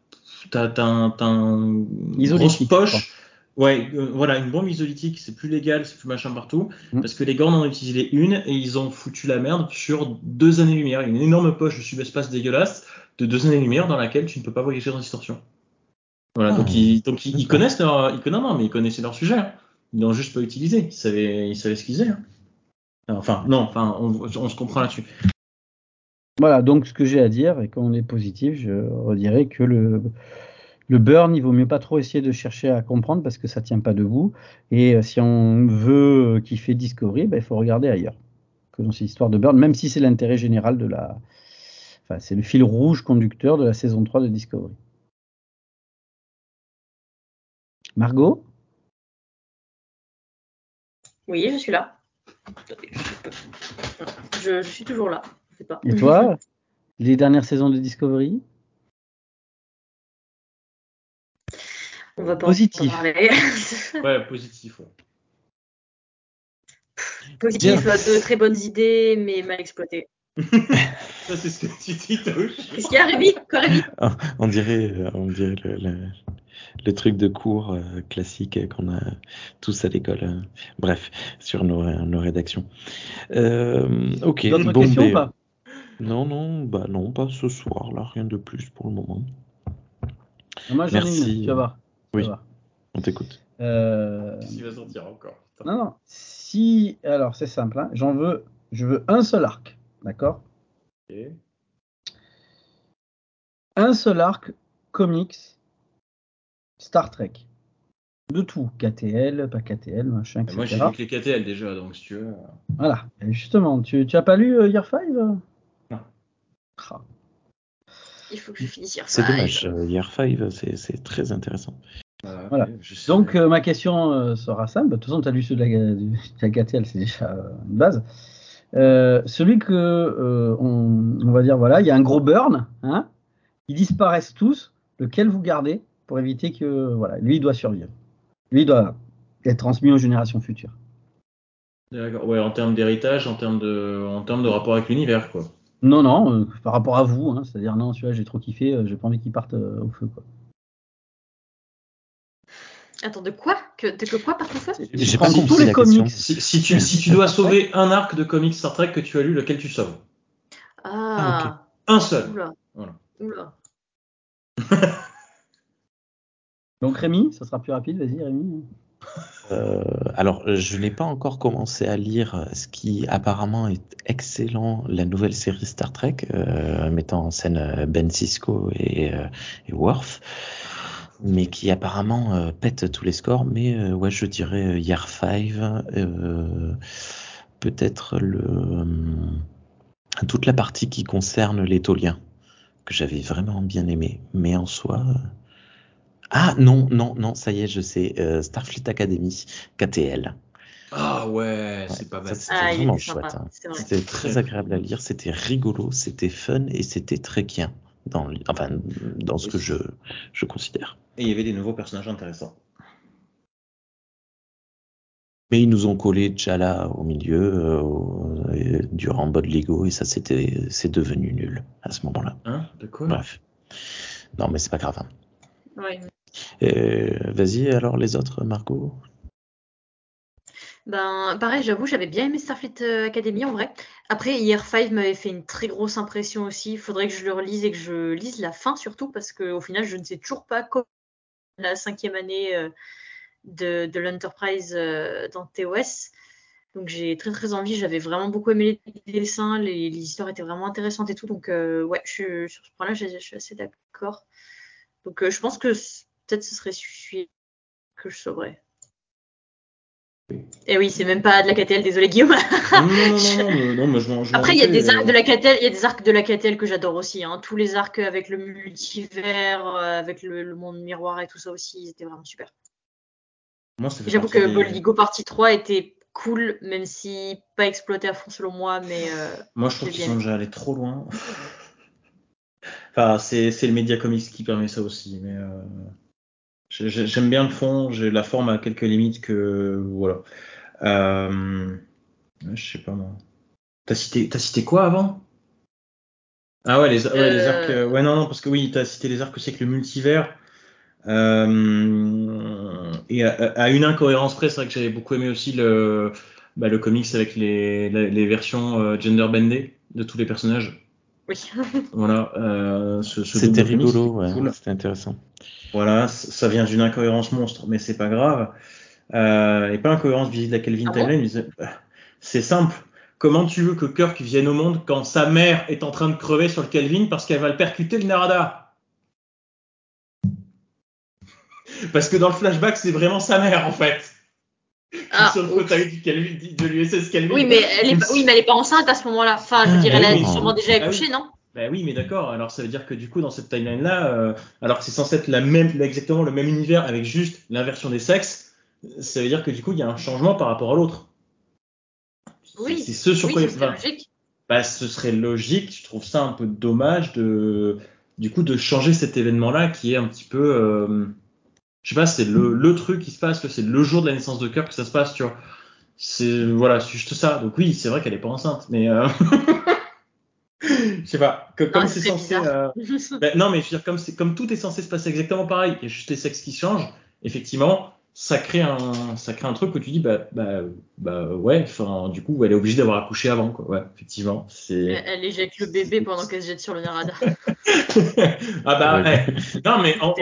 t'as, t'as, un- t'as un- une grosse poche. Ouais, euh, voilà, une bombe isolytique, c'est plus légal, c'est plus machin partout, Mm. parce que les Gorn en ont utilisé une et ils ont foutu la merde sur deux années-lumière. Une énorme poche de subespace dégueulasse de deux années-lumière dans laquelle tu ne peux pas voyager dans distorsion. Voilà, Ah, donc ils, donc ils, connaissent leur, ils connaissent, non, mais ils connaissaient leur sujet. hein. Ils l'ont juste pas utilisé. Ils savaient, ils savaient ce qu'ils faisaient. hein. Enfin, non, enfin, on, on se comprend là-dessus. Voilà, donc ce que j'ai à dire, et quand on est positif, je redirais que le, le burn, il vaut mieux pas trop essayer de chercher à comprendre parce que ça tient pas debout. Et euh, si on veut kiffer Discovery, ben, il faut regarder ailleurs que dans cette histoire de burn, même si c'est l'intérêt général de la. Enfin, c'est le fil rouge conducteur de la saison 3 de Discovery. Margot? Oui, je suis là. Je suis toujours là. Je sais pas. Et toi Les dernières saisons de Discovery? On va pas Positif. en parler. Ouais, positif. ouais. Positif, euh, de très bonnes idées, mais mal exploitées. Ça, c'est ce que tu dis. Qu'est-ce qu'il y a, Rémi Quoi, Rémi On dirait, euh, on dirait le, le- le truc de cours euh, classique qu'on a tous à l'école. euh, bref, sur nos, nos rédactions. Euh, ok. D'autres bon, questions ou pas? Non, non, bah non, pas ce soir, là, rien de plus pour le moment. Moi j'en ai Merci. une, tu vas voir. Tu vas Oui. voir. On t'écoute. Euh, Qu'est-ce qui va sortir encore? Putain. Non, non. Si, alors c'est simple, hein, j'en veux, je veux un seul arc, d'accord? Ok. Un seul arc comics Star Trek. De tout, KTL, pas KTL, machin, etc. Moi, j'ai lu que les KTL déjà, donc si tu veux. Voilà. Et justement, tu, tu as pas lu euh, Year 5 Non. Ah. Il faut que je finisse hier. C'est dommage. euh, Year 5, c'est très intéressant. Voilà. Voilà. sais. Donc euh, ma question euh, sera simple. De toute façon, tu as lu ceux de la, du- de la KTL, c'est déjà euh, une base. Euh, celui que euh, on, on va dire voilà, il y a un gros burn, hein, ils disparaissent tous. Lequel vous gardez pour éviter que voilà, lui il doit survivre. Lui il doit être transmis aux générations futures. D'accord. Ouais, en termes d'héritage, en termes de, en termes de rapport avec l'univers, quoi. Non non, euh, par rapport à vous, hein, c'est-à-dire non, celui-là j'ai trop kiffé, euh, j'ai pas envie qu'il parte euh, au feu quoi. Attends, de quoi que, De que quoi, par contre J'ai Prends pas compris tous les la question. comics. Si, si tu, si tu dois sauver un arc de comics Star Trek que tu as lu, lequel tu sauves? Ah, Un seul. oula. Voilà. Oula. Donc Rémi, ça sera plus rapide, vas-y Rémi. Euh, alors, je n'ai pas encore commencé à lire ce qui apparemment est excellent, la nouvelle série Star Trek, euh, mettant en scène euh, Ben Sisko et, et Worf, mais qui apparemment pète tous les scores. Mais ouais, je dirais Year 5, euh, peut-être le toute la partie qui concerne les Tauliens, que j'avais vraiment bien aimé. Mais en soi. Ah non, non, non, ça y est, je sais. euh, Starfleet Academy, KTL. Ah ouais, c'est pas mal. c'était Ah, vraiment chouette. hein. C'était très agréable à lire, c'était rigolo, c'était fun et c'était très bien dans, enfin, dans ce Oui, que je, je considère. Et il y avait des nouveaux personnages intéressants. Mais ils nous ont collé Chala au milieu euh, durant Bod Lego et ça c'était c'est devenu nul à ce moment-là. Hein? De quoi? Bref. Non mais c'est pas grave. hein. Ouais. Euh, Vas-y alors les autres Margot? Ben, pareil, j'avoue, j'avais bien aimé Starfleet euh, Academy en vrai. Après, Year 5 m'avait fait une très grosse impression aussi. Il faudrait que je le relise et que je lise la fin surtout parce qu'au final, je ne sais toujours pas comment la cinquième année euh, de, l'Enterprise dans TOS. Donc j'ai très très envie. J'avais vraiment beaucoup aimé les dessins, les, les histoires étaient vraiment intéressantes et tout. Donc euh, ouais, je, sur ce point-là, je, suis assez d'accord. Donc je pense que peut-être ce serait celui que je sauverais. Et oui, c'est même pas de la KTL, désolé Guillaume. Non, non, non, mais je Après, il y a doutais, des arcs euh, de la KTL, il y a des arcs de la KTL que j'adore aussi. Hein. Tous les arcs avec le multivers, euh, avec le, monde miroir et tout ça aussi, ils étaient vraiment super. J'avoue que Boldigo partie 3 était cool, même si pas exploité à fond selon moi, mais euh, Moi, je trouve qu'ils sont déjà allés trop loin. enfin, c'est le Media Comics qui permet ça aussi, mais j'aime bien le fond. J'ai la forme à quelques limites que voilà. Euh, je sais pas moi. T'as cité, cité quoi avant? Ah ouais, les, ouais, les arcs. euh, ouais, non, non, parce que oui, t'as cité les arcs aussi avec le multivers. Euh, et à, à une incohérence près, c'est vrai que j'avais beaucoup aimé aussi le, bah, le comics avec les, les, les versions euh, gender bendées de tous les personnages. Oui. Voilà, euh, ce, ce C'était rigolo, c'était ouais, cool. c'était intéressant. Voilà, ça vient d'une incohérence monstre, mais c'est pas grave. Euh, et pas incohérence vis-à-vis de la Kelvin Ah Timeline. c'est- c'est simple. Comment tu veux que Kirk vienne au monde quand sa mère est en train de crever sur le Kelvin parce qu'elle va le percuter le Narada? Parce que dans le flashback, c'est vraiment sa mère en fait. Ah, sur le fauteuil du Kelvin, de l'USS Kelvin. oui, mais elle est, pas- oui, mais elle est pas enceinte à ce moment-là. Enfin, je veux Ah, dire, elle a oui. sûrement déjà Ah oui. accouché, non? Bah oui, mais d'accord. Alors ça veut dire que du coup, dans cette timeline-là, euh, alors que c'est censé être la même, exactement le même univers avec juste l'inversion des sexes, ça veut dire que du coup, il y a un changement par rapport à l'autre. Oui. C'est ce sur Oui, quoi. ce serait logique. bah, ce serait logique. Je trouve ça un peu dommage de, du coup, de changer cet événement-là qui est un petit peu, euh, je sais pas, c'est le, le truc qui se passe, c'est le jour de la naissance de Kirk que ça se passe, tu vois. C'est voilà, c'est juste ça. Donc oui, c'est vrai qu'elle est pas enceinte, mais euh... je sais pas. Comme, comme Ah, c'est c'est censé, euh, ben, non, mais je veux dire, comme, c'est- comme tout est censé se passer exactement pareil, il y a juste les sexes qui changent, effectivement, ça crée un, ça crée un truc où tu dis, bah, bah, bah ouais, enfin, du coup, elle est obligée d'avoir accouché avant, quoi. Ouais, effectivement, c'est. Elle, elle éjecte le bébé pendant qu'elle se jette sur le Narada. ah bah, Ouais. non, mais en,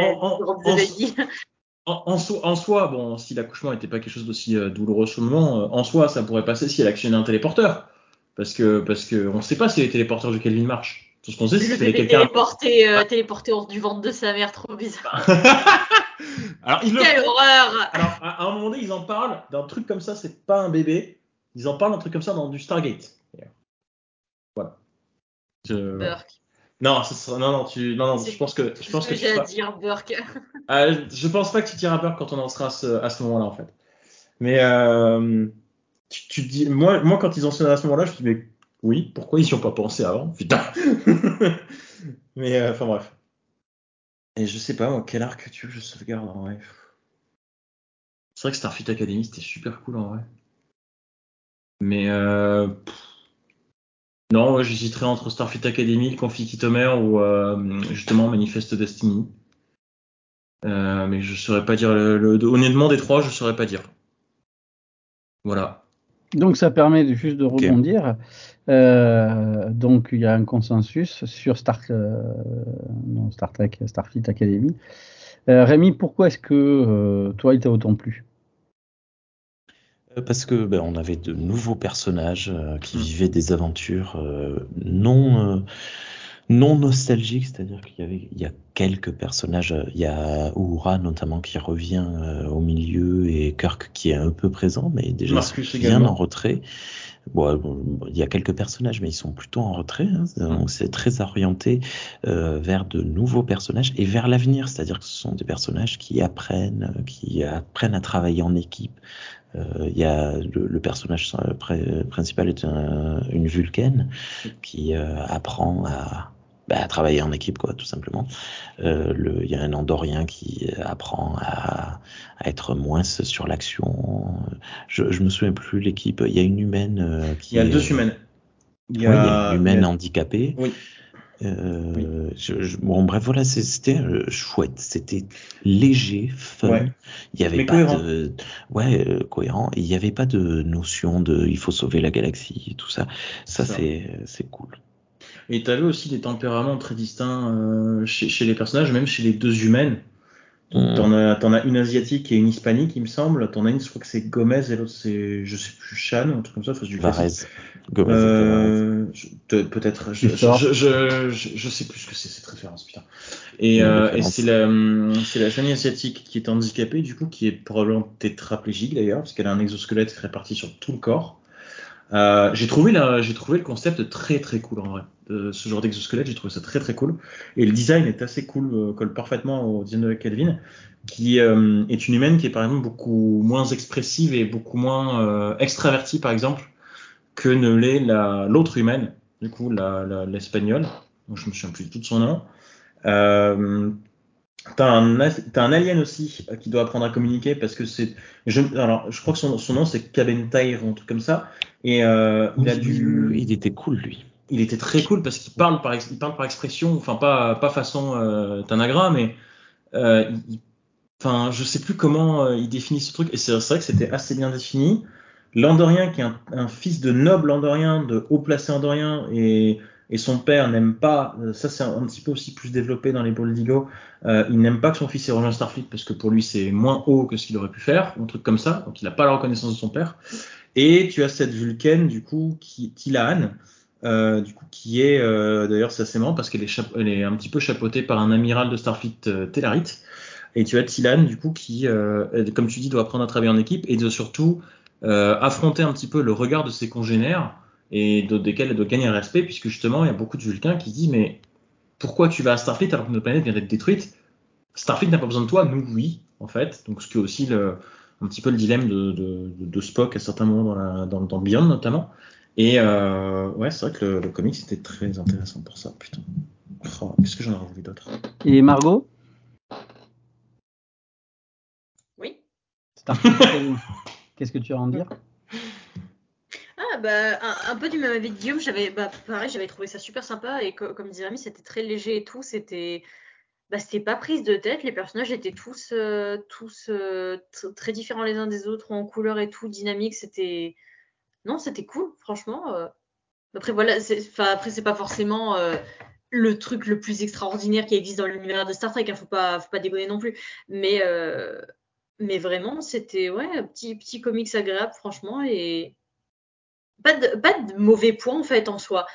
en, en, soi, bon, si l'accouchement n'était pas quelque chose d'aussi euh, douloureux sur le moment, euh, en soi, ça pourrait passer si elle actionnait un téléporteur. Parce que, parce que, on sait pas si les téléporteurs de Kelvin marchent. Tout ce qu'on sait, c'est bébé quelqu'un. téléporté, euh, téléporté hors du ventre de sa mère, trop bizarre. Alors, ils Quelle horreur Alors, à, à un moment donné, ils en parlent d'un truc comme ça, c'est pas un bébé. Ils en parlent d'un truc comme ça dans du Stargate. Voilà. Je- Burke. Non, non, non, tu, non, non, je pense que, je pense que j'ai à dire, Burke. Ah, je pense pas que tu tireras peur quand on en sera à ce, moment-là, en fait. Mais euh, tu, dis, moi, moi, quand ils en sont à ce moment-là, je me dis, mais oui, pourquoi ils y ont pas pensé avant? Putain Mais euh, enfin bref. Et je sais pas, quel arc tu veux je sauvegarde en vrai? C'est vrai que Starfleet Academy, c'était super cool en vrai. Mais euh, non, j'hésiterais entre Starfleet Academy, le conflit Kitomer ou euh, justement Manifest Destiny. Euh, mais je saurais pas dire. Le- honnêtement, des trois, je saurais pas dire. Voilà. Donc ça permet juste de rebondir. Euh, donc il y a un consensus sur Star, euh, non, Star Trek, Starfleet Academy. Euh, Rémi, pourquoi est-ce que toi il t'a autant plu? Parce que ben, on avait de nouveaux personnages qui Mm. vivaient des aventures non non nostalgiques, c'est-à-dire qu'il y avait il y a quelques personnages, euh, il y a Uhura notamment qui revient euh, au milieu et Kirk qui est un peu présent, mais déjà Marcus bien également. en retrait. Bon, euh, bon, il y a quelques personnages, mais ils sont plutôt en retrait. hein. Donc c'est très orienté euh, vers de nouveaux personnages et vers l'avenir, c'est-à-dire que ce sont des personnages qui apprennent, qui apprennent à travailler en équipe. Euh, Il y a le, le personnage pr- principal est un- une Vulcaine qui apprend à, bah, à travailler en équipe, quoi, tout simplement. Euh, Il y a un Andorien qui apprend à, à être moins sur l'action. Je, je me souviens plus l'équipe. Il y a une humaine euh, qui Il y a est, deux humaines. Il oui, il y a une humaine a- handicapée. Oui. Euh, je- je- bon, bref, voilà, c'était chouette, c'était léger, fun. Ouais. Il y avait Mais pas cohérent. de, ouais, euh, cohérent. Il n'y avait pas de notion de, il faut sauver la galaxie, et tout ça. Ça, Ça. c'est, c'est cool. Et tu avais aussi des tempéraments très distincts euh, chez, chez les personnages, même chez les deux humaines. Mm. T'en as, t'en as une asiatique et une hispanique, il me semble. T'en as une, je crois que c'est Gomez et l'autre c'est, je sais plus, Chan, un truc comme ça. Lui fasse- Varese. Gomez. Euh, je- peut-être, je, je, sors. je, je, je- je sais plus ce que c'est cette référence, putain. Et, euh, et c'est la, hum, c'est la asiatique qui est handicapée, du coup, qui est probablement tétraplégique d'ailleurs, parce qu'elle a un exosquelette réparti sur tout le corps. Euh, j'ai trouvé la, j'ai trouvé le concept très très cool en vrai. De ce genre d'exosquelette, j'ai trouvé ça très très cool. Et le design est assez cool, euh, colle parfaitement au design de Kelvin, qui euh, est une humaine qui est par exemple beaucoup moins expressive et beaucoup moins euh, extravertie par exemple que ne l'est la, l'autre humaine, du coup la, la- l'espagnole. Donc, je me souviens plus du tout de son nom. T'as un, as- t'as un alien aussi euh, qui doit apprendre à communiquer parce que c'est. Je, alors, je crois que son, son nom c'est Kabentair ou un truc comme ça. Et euh, il a dû. il était cool, lui. Il était très cool parce qu'il parle par, il parle par expression, enfin pas, pas façon euh, Tanagra, mais euh, il- enfin je sais plus comment il définit ce truc. Et c'est c'est vrai que c'était assez bien défini. L'Andorien, qui est un, un fils de noble Andorien, de haut placé Andorien, et, et son père n'aime pas, euh, ça c'est un, petit peu aussi plus développé dans les Boldigo, euh, il n'aime pas que son fils ait rejoint Starfleet parce que pour lui c'est moins haut que ce qu'il aurait pu faire, un truc comme ça, donc il n'a pas la reconnaissance de son père. Et tu as cette Vulcaine, du coup, qui, Tilaan, euh, du coup, qui est, euh, d'ailleurs, c'est assez marrant parce qu'elle est, un petit peu chapeautée par un amiral de Starfleet, euh, Telarit. Et tu as Tilan, du coup, qui, comme tu dis, doit apprendre à travailler en équipe et de surtout affronter un petit peu le regard de ses congénères et desquels elle doit gagner un respect, puisque justement, il y a beaucoup de Vulcains qui se disent, mais pourquoi tu vas à Starfleet alors que notre planète vient d'être détruite? Starfleet n'a pas besoin de toi, nous, oui, en fait. Donc, ce qui est aussi le, un petit peu le dilemme de, de, de Spock à certains moments dans, la, dans, dans Beyond, notamment. Et euh, ouais, c'est vrai que le, le comics était très intéressant pour ça, putain. Oh, Qu'est-ce que j'en aurais voulu d'autre? Et Margot? Oui. Qu'est-ce que tu as à en dire? Bah un, peu du même avis de Guillaume, j'avais bah, pareil, j'avais trouvé ça super sympa et co- comme disait Rémi, c'était très léger et tout, c'était bah c'était pas prise de tête, les personnages étaient tous euh, tous euh, tr- très différents les uns des autres en couleur et tout, dynamique, c'était non, c'était cool, franchement. euh. Après voilà, c'est après c'est pas forcément le truc le plus extraordinaire qui existe dans l'univers de Star Trek, hein, faut pas faut pas déconner non plus, mais mais vraiment, c'était ouais, un petit petit comics agréable franchement et pas de, mauvais points en fait en soi.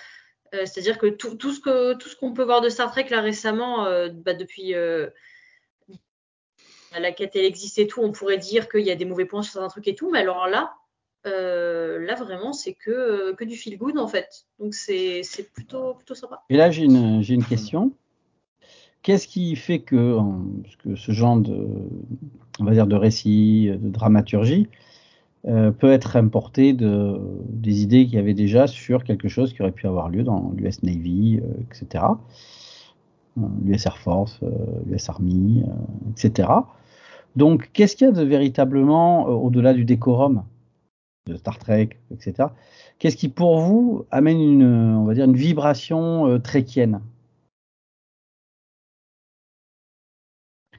Euh, C'est-à-dire que tout, ce qu'on peut voir de Star Trek là récemment, euh, bah, depuis euh, la quête elle existe et tout, on pourrait dire qu'il y a des mauvais points sur certains trucs et tout, mais alors là, là vraiment c'est que du feel good en fait. Donc c'est plutôt sympa. Et là, j'ai une, question. Qu'est-ce qui fait que, ce genre de, de récit, de dramaturgie, euh, peut être importé de, des idées qu'il y avait déjà sur quelque chose qui aurait pu avoir lieu dans l'US Navy, euh, etc., l'US Air Force, euh, l'US Army, euh, etc. Donc, qu'est-ce qu'il y a de véritablement, euh, au-delà du décorum de Star Trek, etc., qu'est-ce qui, pour vous, amène une, euh, on va dire, une vibration euh, trekkienne?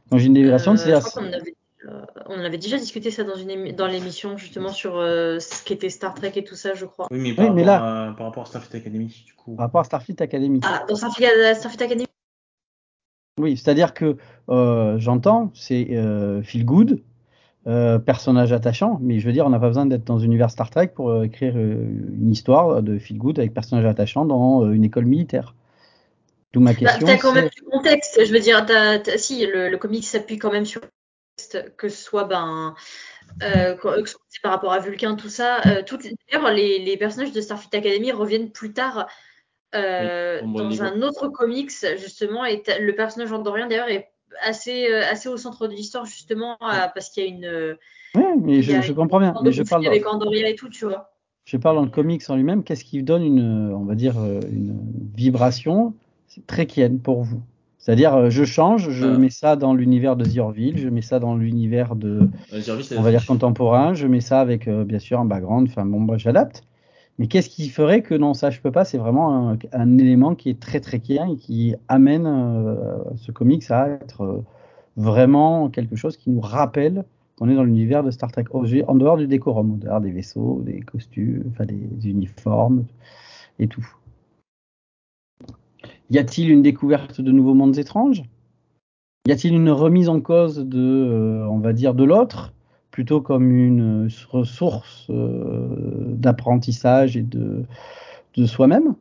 Quand j'ai une vibration, Euh, c'est-à-dire euh, on en avait déjà discuté ça dans une émi- dans l'émission justement sur euh, ce qu'était Star Trek et tout ça, je crois. Oui, mais par, Oui, mais rapport, là- à, par rapport à Starfleet Academy, du coup. par rapport à Starfleet Academy. Ah, dans Starfleet, Starfleet Academy. Oui, c'est-à-dire que euh, j'entends, c'est euh, feel good, euh, personnage attachant, mais je veux dire, on n'a pas besoin d'être dans l'univers Star Trek pour euh, écrire euh, une histoire de feel good avec personnage attachant dans euh, une école militaire. D'où ma Bah, question. t'as quand même du contexte. Je veux dire, si le, le comic s'appuie quand même sur que ce soit ben euh, par rapport à Vulcain, tout ça. euh, D'ailleurs, les, les personnages de Starfleet Academy reviennent plus tard euh, Oui, dans niveau. un autre comics justement. Et le personnage andorien d'ailleurs est assez assez au centre de l'histoire justement parce qu'il y a une Oui, mais je, comprends bien. Mais je parle, dans, avec Andoria et tout, tu vois. je parle dans le comics en lui-même. Qu'est-ce qui donne une, on va dire, une vibration pour vous C'est-à-dire, euh, je change, je Ah. mets ça dans l'univers de The Orville, je mets ça dans l'univers de, on va dire contemporain, je mets ça avec euh, bien sûr un background, enfin bon, bah, j'adapte. Mais qu'est-ce qui ferait que non, ça je peux pas? C'est vraiment un, un élément qui est très très clair et qui amène euh, ce comics à être euh, vraiment quelque chose qui nous rappelle qu'on est dans l'univers de Star Trek, en dehors du décorum, en dehors des vaisseaux, des costumes, enfin des uniformes et tout. Y a-t-il une découverte de nouveaux mondes étranges? Y a-t-il une remise en cause de, euh, on va dire, de l'autre, plutôt comme une ressource euh, d'apprentissage et de, de soi-même?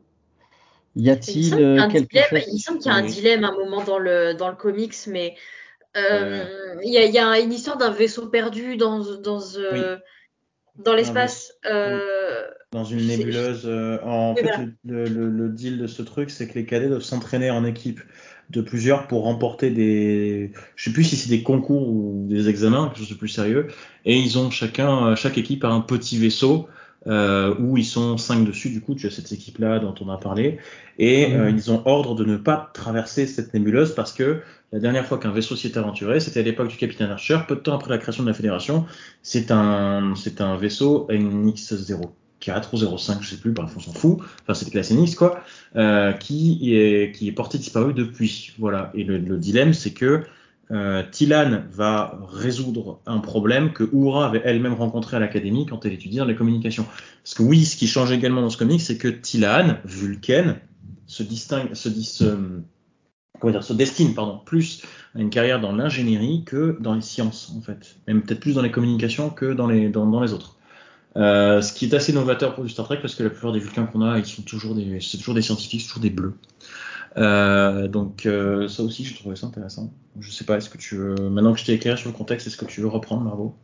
Y a-t-il semble qu'il y a euh, un quelque dilemme, chose il semble qu'il y a un dilemme à un moment dans le, dans le comics, mais euh, il y, a, il y a une histoire d'un vaisseau perdu dans, dans, euh, dans l'espace. euh, Dans une nébuleuse. euh, en Oui, fait, voilà. le, le- le deal de ce truc, c'est que les cadets doivent s'entraîner en équipe de plusieurs pour remporter des. Je sais plus si c'est des concours ou des examens, quelque chose de plus sérieux. Et ils ont chacun, chaque équipe a un petit vaisseau euh, où ils sont cinq dessus. Du coup, tu as cette équipe-là dont on a parlé. Et euh, ils ont ordre de ne pas traverser cette nébuleuse parce que la dernière fois qu'un vaisseau s'y est aventuré, c'était à l'époque du capitaine Archer, peu de temps après la création de la Fédération. C'est un, c'est un vaisseau NX-04 ou 05, je sais plus, bref, on s'en fout. Enfin, c'est classe NX, quoi, euh, qui est, qui est porté disparu depuis. Voilà. Et le, le dilemme, c'est que euh, Tilan va résoudre un problème que Uhura avait elle-même rencontré à l'académie quand elle étudiait dans les communications. Parce que oui, ce qui change également dans ce comic, c'est que Tilan, Vulcain, se distingue, se, se, destine pardon, plus à une carrière dans l'ingénierie que dans les sciences, en fait. Même peut-être plus dans les communications que dans les, autres. Euh, ce qui est assez novateur pour du Star Trek parce que la plupart des Vulcains qu'on a, ils sont toujours des, c'est toujours des scientifiques, toujours des bleus. Euh, donc euh, ça aussi, j'ai trouvé ça intéressant. Je sais pas, est-ce que tu veux, maintenant que je t'ai éclairé sur le contexte, est-ce que tu veux reprendre, Margot?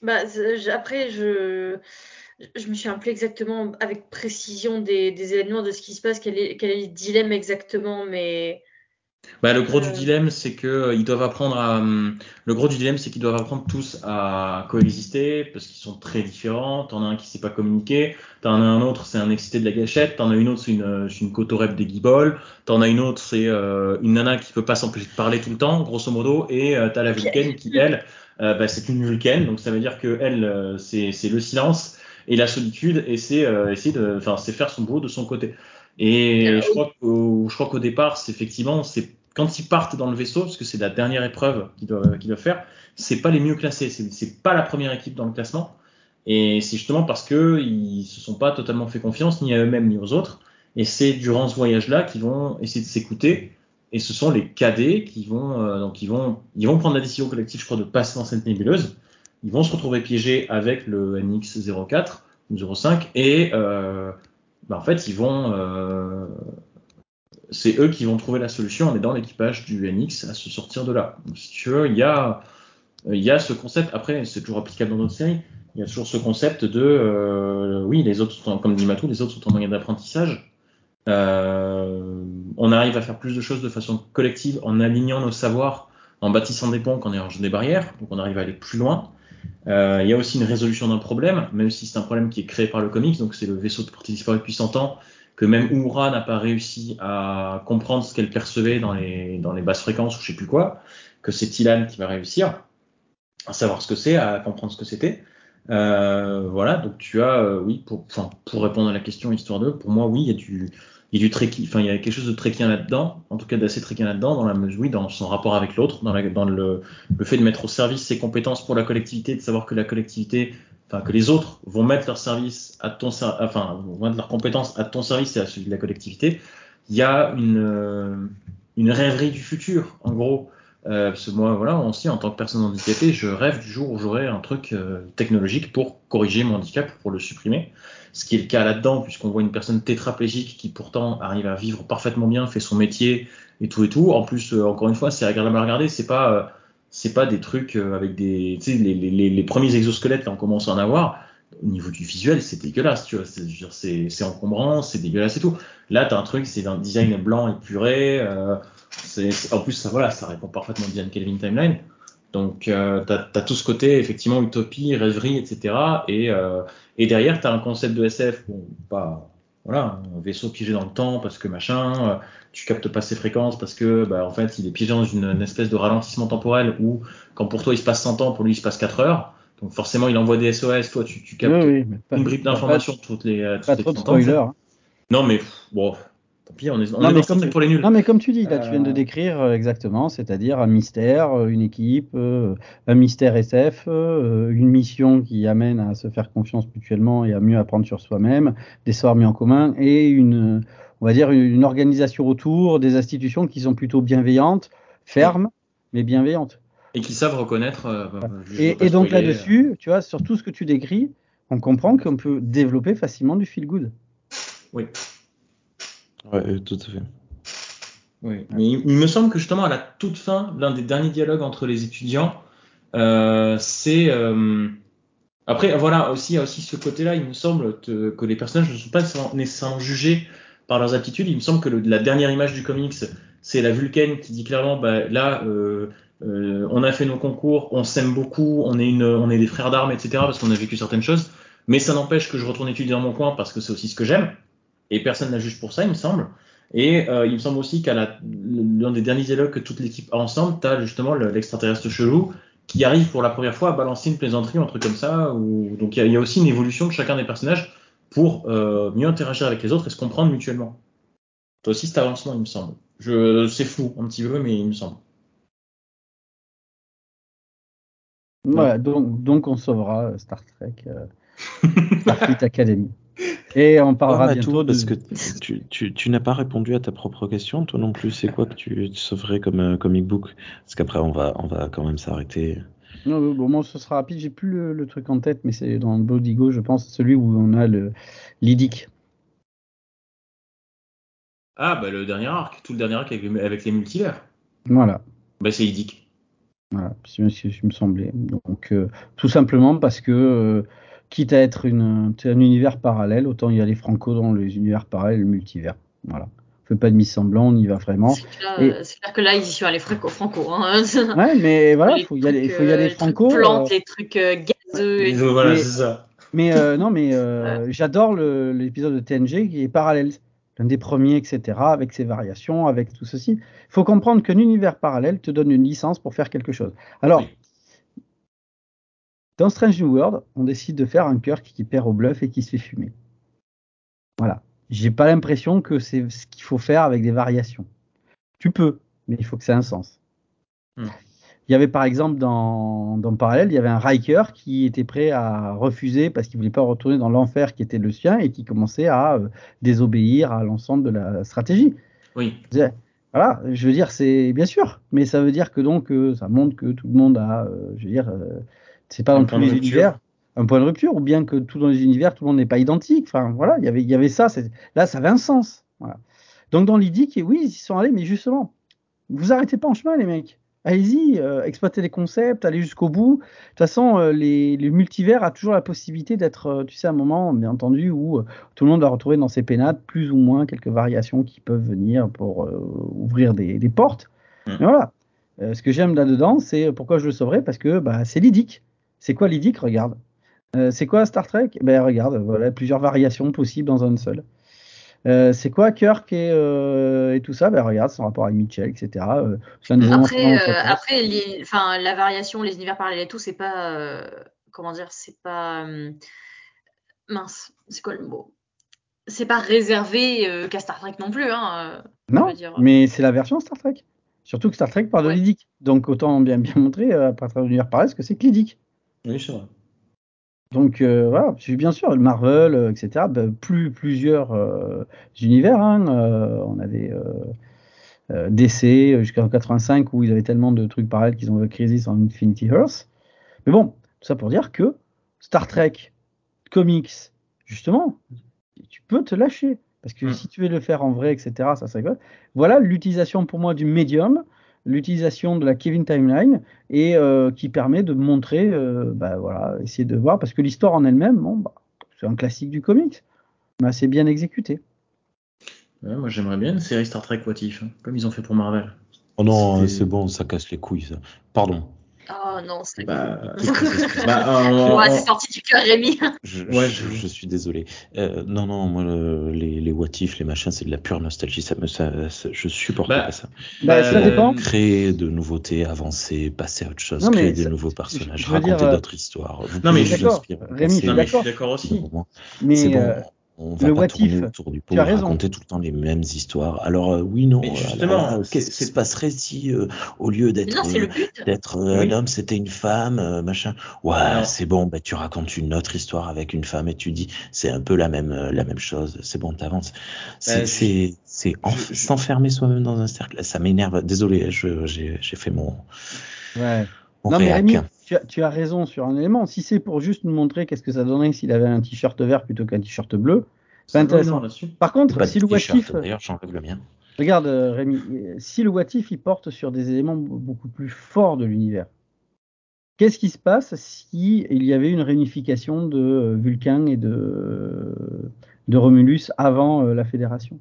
Bah, après, je, je me suis rappelé exactement avec précision des, des événements, de ce qui se passe, quel est, quel est le dilemme exactement, mais Bah, le gros du Euh. dilemme, c'est que euh, ils doivent apprendre à. hum, Le gros du dilemme, c'est qu'ils doivent apprendre tous à coexister parce qu'ils sont très différents. T'en as un qui sait pas communiquer, t'en as un autre, c'est un excité de la gâchette, t'en as une autre, c'est une, euh, une cotorep des guibolles, t'en as une autre, c'est euh, une nana qui peut pas s'empêcher de parler tout le temps, grosso modo, et euh, t'as la vulcaine qui, elle, euh, bah, c'est une vulcaine, donc ça veut dire que elle, euh, c'est c'est le silence et la solitude, et c'est euh, essayer de, enfin, c'est faire son boulot de son côté. Et Euh, je crois qu'au, je crois qu'au départ, c'est effectivement, c'est quand ils partent dans le vaisseau, parce que c'est la dernière épreuve qu'ils doivent, qu'ils doivent faire, c'est pas les mieux classés, c'est, c'est pas la première équipe dans le classement. Et c'est justement parce que ils se sont pas totalement fait confiance ni à eux-mêmes ni aux autres. Et c'est durant ce voyage-là qu'ils vont essayer de s'écouter. Et ce sont les cadets qui vont, euh, donc ils vont, ils vont prendre la décision collective, je crois, de passer dans cette nébuleuse. Ils vont se retrouver piégés avec le NX04 ou 05 et euh, bah, en fait, ils vont, euh, c'est eux qui vont trouver la solution en aidant l'équipage du NX à se sortir de là. Donc, si tu veux, il y a, y a ce concept. Après, c'est toujours applicable dans d'autres séries. Il y a toujours ce concept de, euh, oui, les autres comme dit Matou, les autres sont en moyen d'apprentissage. Euh, on arrive à faire plus de choses de façon collective en alignant nos savoirs, en bâtissant des ponts, en érangeant des barrières. Donc, on arrive à aller plus loin. Euh, il y a aussi une résolution d'un problème, même si c'est un problème qui est créé par le comics, donc c'est le vaisseau de portée disparu depuis 100 ans, que même Uhura n'a pas réussi à comprendre ce qu'elle percevait dans les, dans les basses fréquences ou je sais plus quoi, que c'est Tilan qui va réussir à savoir ce que c'est, à comprendre ce que c'était. Euh, voilà, donc tu as, euh, oui, pour, pour répondre à la question histoire de, pour moi, oui, il y a du, il y a du trekkie, enfin, il y a quelque chose de trekien là-dedans, en tout cas d'assez trekien là-dedans, dans la mesure, oui, dans son rapport avec l'autre, dans, le, fait de mettre au service ses compétences pour la collectivité, de savoir que la collectivité, enfin, que les autres vont mettre leur service à ton, enfin, vont mettre leurs compétences à ton service et à celui de la collectivité. Il y a une, euh, rêverie du futur, en gros. Euh, parce que moi, voilà, aussi, en tant que personne handicapée, je rêve du jour où j'aurai un truc euh, technologique pour corriger mon handicap, pour le supprimer. Ce qui est le cas là-dedans, puisqu'on voit une personne tétraplégique qui pourtant arrive à vivre parfaitement bien, fait son métier et tout et tout. En plus, euh, encore une fois, c'est agréable à regarder. C'est pas, euh, c'est pas des trucs euh, avec des, tu sais, les, premiers exosquelettes, là, on commence à en avoir. Au niveau du visuel, c'est dégueulasse, tu vois. C'est, c'est, encombrant, c'est dégueulasse et tout. Là, t'as un truc, c'est un design blanc épuré. Euh, en plus, ça, voilà, ça répond parfaitement au design Kelvin Timeline. Donc, euh, t'as, t'as tout ce côté, effectivement, utopie, rêverie, etc. Et, euh, et derrière, t'as un concept de SF, bon, pas, voilà, un vaisseau piégé dans le temps parce que machin, euh, tu captes pas ses fréquences parce que, bah, en fait, il est piégé dans une, une espèce de ralentissement temporel où, quand pour toi il se passe 100 ans, pour lui il se passe 4 heures. Donc, forcément, il envoie des SOS, toi, tu, tu captes Oui, oui, mais pas- une brique pas- d'information toutes les, euh, toutes Pas, les trop de 30 ans, spoilers. hein. Non, mais, bon, tant pis, on est, on Non, est mais comme- Trek pour les nuls. Non, mais comme tu dis, là, tu viens de Euh, décrire euh, exactement, c'est-à-dire un mystère, euh, une équipe, euh, un mystère SF, euh, une mission qui amène à se faire confiance mutuellement et à mieux apprendre sur soi-même, des savoirs mis en commun et une, on va dire, une organisation autour, des institutions qui sont plutôt bienveillantes, fermes, mais bienveillantes. Et qui savent reconnaître. Et, et donc là-dessus, tu vois, sur tout ce que tu décris, on comprend qu'on peut développer facilement du feel good. Oui. Ouais, tout à fait. Oui, mais il, me semble que justement à la toute fin, l'un des derniers dialogues entre les étudiants, euh, c'est euh, après voilà aussi il y a aussi ce côté-là. Il me semble que les personnages ne sont pas nécessairement, jugés par leurs aptitudes. Il me semble que la dernière image du comics, c'est la Vulcaine qui dit clairement bah, là euh, euh, on a fait nos concours, on s'aime beaucoup, on est une, on est des frères d'armes, etc. Parce qu'on a vécu certaines choses. Mais ça n'empêche que je retourne étudier dans mon coin parce que c'est aussi ce que j'aime. Et personne ne la juge pour ça, il me semble. Et euh, il me semble aussi qu'à l'un des derniers dialogues que toute l'équipe a ensemble, tu as justement le- l'extraterrestre chelou qui arrive pour la première fois à balancer une plaisanterie, un truc comme ça. Donc il y, a- il y a aussi une évolution de chacun des personnages pour euh, mieux interagir avec les autres et se comprendre mutuellement. Toi aussi cet avancement, il me semble. Je... C'est flou un petit peu, mais il me semble. Voilà, donc, donc on sauvera euh, Star Trek, euh, Starfleet Academy. Et on parlera bientôt de. parce que tu, tu, tu n'as pas répondu à ta propre question, toi non plus. C'est quoi que tu, sauverais comme euh, comic book? Parce qu'après, on va, on va quand même s'arrêter. Non, bon, moi, ce sera rapide. J'ai plus le, le truc en tête, mais c'est dans Bodigo, je pense, celui où on a le l'IDIC. Ah, bah le dernier arc, tout le dernier arc avec, les- avec les multivers. Voilà. Bah c'est idique. Voilà, c'est bien ce qui me semblait. Donc, euh, tout simplement parce que, euh, quitte à être une, un univers parallèle, autant y aller franco dans les univers parallèles, le multivers. Voilà. fait pas de mise semblant, on y va vraiment. C'est clair, euh, que là, ils y sont allés franco. franco hein. Ouais, mais voilà, Les faut y aller, faut y aller euh, les trucs franco. plantes, euh, les trucs euh, gazeux. et Et donc, voilà, Mais- c'est ça. Mais euh, non, mais euh, j'adore l'épisode de TNG qui est parallèle, l'un des premiers, etc., avec ses variations, avec tout ceci. Il faut comprendre qu'un univers parallèle te donne une licence pour faire quelque chose. Alors, Oui. Dans Strange New World, on décide de faire un Kirk qui perd au bluff et qui se fait fumer. Voilà. J'ai pas l'impression que c'est ce qu'il faut faire avec des variations. Tu peux, mais il faut que ça ait un sens. Hmm. Il y avait par exemple dans, dans Parallèle, il y avait un Riker qui était prêt à refuser parce qu'il voulait pas retourner dans l'enfer qui était le sien et qui commençait à euh, désobéir à l'ensemble de la stratégie. Oui. Voilà, je veux dire, c'est bien sûr, mais ça veut dire que donc euh, ça montre que tout le monde a, euh, je veux dire, euh, c'est pas Un dans tous les univers un point de rupture, ou bien que tout dans les univers, tout le monde n'est pas identique. Enfin, voilà, il y avait, il y avait ça. Là, ça avait un sens. Voilà. Donc dans qui oui, ils y sont allés, mais justement, vous arrêtez pas en chemin, les mecs. Allez-y, euh, exploitez les concepts, allez jusqu'au bout. De toute façon, euh, les, les multivers a toujours la possibilité d'être, euh, tu sais, un moment, bien entendu, où euh, tout le monde va retrouver dans ses pénates plus ou moins quelques variations qui peuvent venir pour ouvrir des, des portes. Mm. Mais voilà. Ce que j'aime là-dedans, c'est pourquoi je le sauverai, parce que bah, c'est lydique. C'est quoi lydique Regarde. Euh, c'est quoi Star Trek? Ben regarde, voilà plusieurs variations possibles dans un seul. Euh, c'est quoi Kirk et, euh, et tout ça? Ben regarde son rapport avec Mitchell, etc. Après, les- enfin, la variation, les univers parallèles et tout, c'est pas. comment dire C'est pas. mince, c'est quoi le mot? C'est pas réservé qu'à Star Trek non plus. Hein, non, dire. mais c'est la version Star Trek. Surtout que Star Trek parle de lydique. Donc autant bien bien montrer à partir de l'univers parallèle ce que c'est que lydique. Oui, c'est vrai. Donc euh, voilà, bien sûr, le Marvel, euh, etc. ben, plus plusieurs euh, univers. hein, on avait DC jusqu'en 85 où ils avaient tellement de trucs parallèles qu'ils ont fait Crisis en Infinity Earth. Mais bon, tout ça pour dire que Star Trek, comics, justement, tu peux te lâcher. Parce que Mm. si tu veux le faire en vrai, etc., ça quoi Voilà l'utilisation pour moi du médium, l'utilisation de la Kevin Timeline, et euh, qui permet de montrer, euh, bah, voilà, essayer de voir, parce que l'histoire en elle-même, bon, bah, c'est un classique du comics, mais assez bien exécuté. Ouais, moi, j'aimerais bien une série Star Trek What If, hein, comme ils ont fait pour Marvel. Oh non, c'est bon, ça casse les couilles, ça. Pardon. Oh non, c'est. Bah, bah, on- c'est sorti du cœur, Rémi. Je, Ouais, je, suis désolé. Euh, non, non, moi, le- les, les what if, les machins, c'est de la pure nostalgie. Ça me, ça, ça- je supporte Bah, pas ça. Bah, Bah, ça dépend. Créer de nouveautés, avancer, passer à autre chose, Non, créer des ça- nouveaux personnages, raconter euh, d'autres histoires. Vous Non, mais je suis d'accord. Rémi, je suis d'accord. aussi. Mais C'est bon. Euh, On va le pas tourner if, autour du pot tu as raconter tout le temps les mêmes histoires. Alors euh, oui, non. Euh, justement, c'est- qu'est-ce qui se passerait si euh, au lieu d'être euh, euh, Oui. un homme, c'était une femme, euh, machin. Ouais, c'est bon, bah, tu racontes une autre histoire avec une femme et tu dis c'est un peu la même euh, la même chose. C'est bon, t'avances. C'est Bah, je- c'est s'enfermer soi-même dans un cercle. Ça m'énerve. Désolé, je j'ai j'ai fait mon ouais. mon Non, mais réac. Rémi, tu as, tu as raison sur un élément. Si c'est pour juste nous montrer qu'est-ce que ça donnerait s'il avait un t-shirt vert plutôt qu'un t-shirt bleu, c'est intéressant. Par contre, si le what t-shirt, if, D'ailleurs, j'enlève le mien. regarde euh, Rémi, euh, si le what if il porte sur des éléments beaucoup plus forts de l'univers, qu'est-ce qui se passe si il y avait une réunification de euh, Vulcain et de, de Romulus avant euh, la Fédération?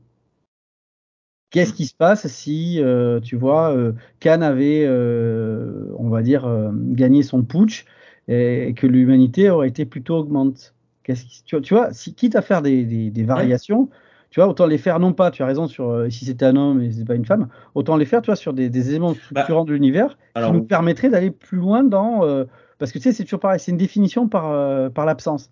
Qu'est-ce qui se passe si, euh, tu vois, euh, Khan avait, euh, on va dire, euh, gagné son putsch et que l'humanité aurait été plutôt augmente? Qu'est-ce qui- tu, vois- tu vois, si, quitte à faire des, des- des variations, tu vois, autant les faire non pas, tu as raison sur si c'était un homme et c'est pas une femme, autant les faire, tu vois, sur des, des éléments structurants de l'univers alors- qui nous permettraient d'aller plus loin dans, parce que tu sais, c'est toujours pareil, c'est une définition par par l'absence.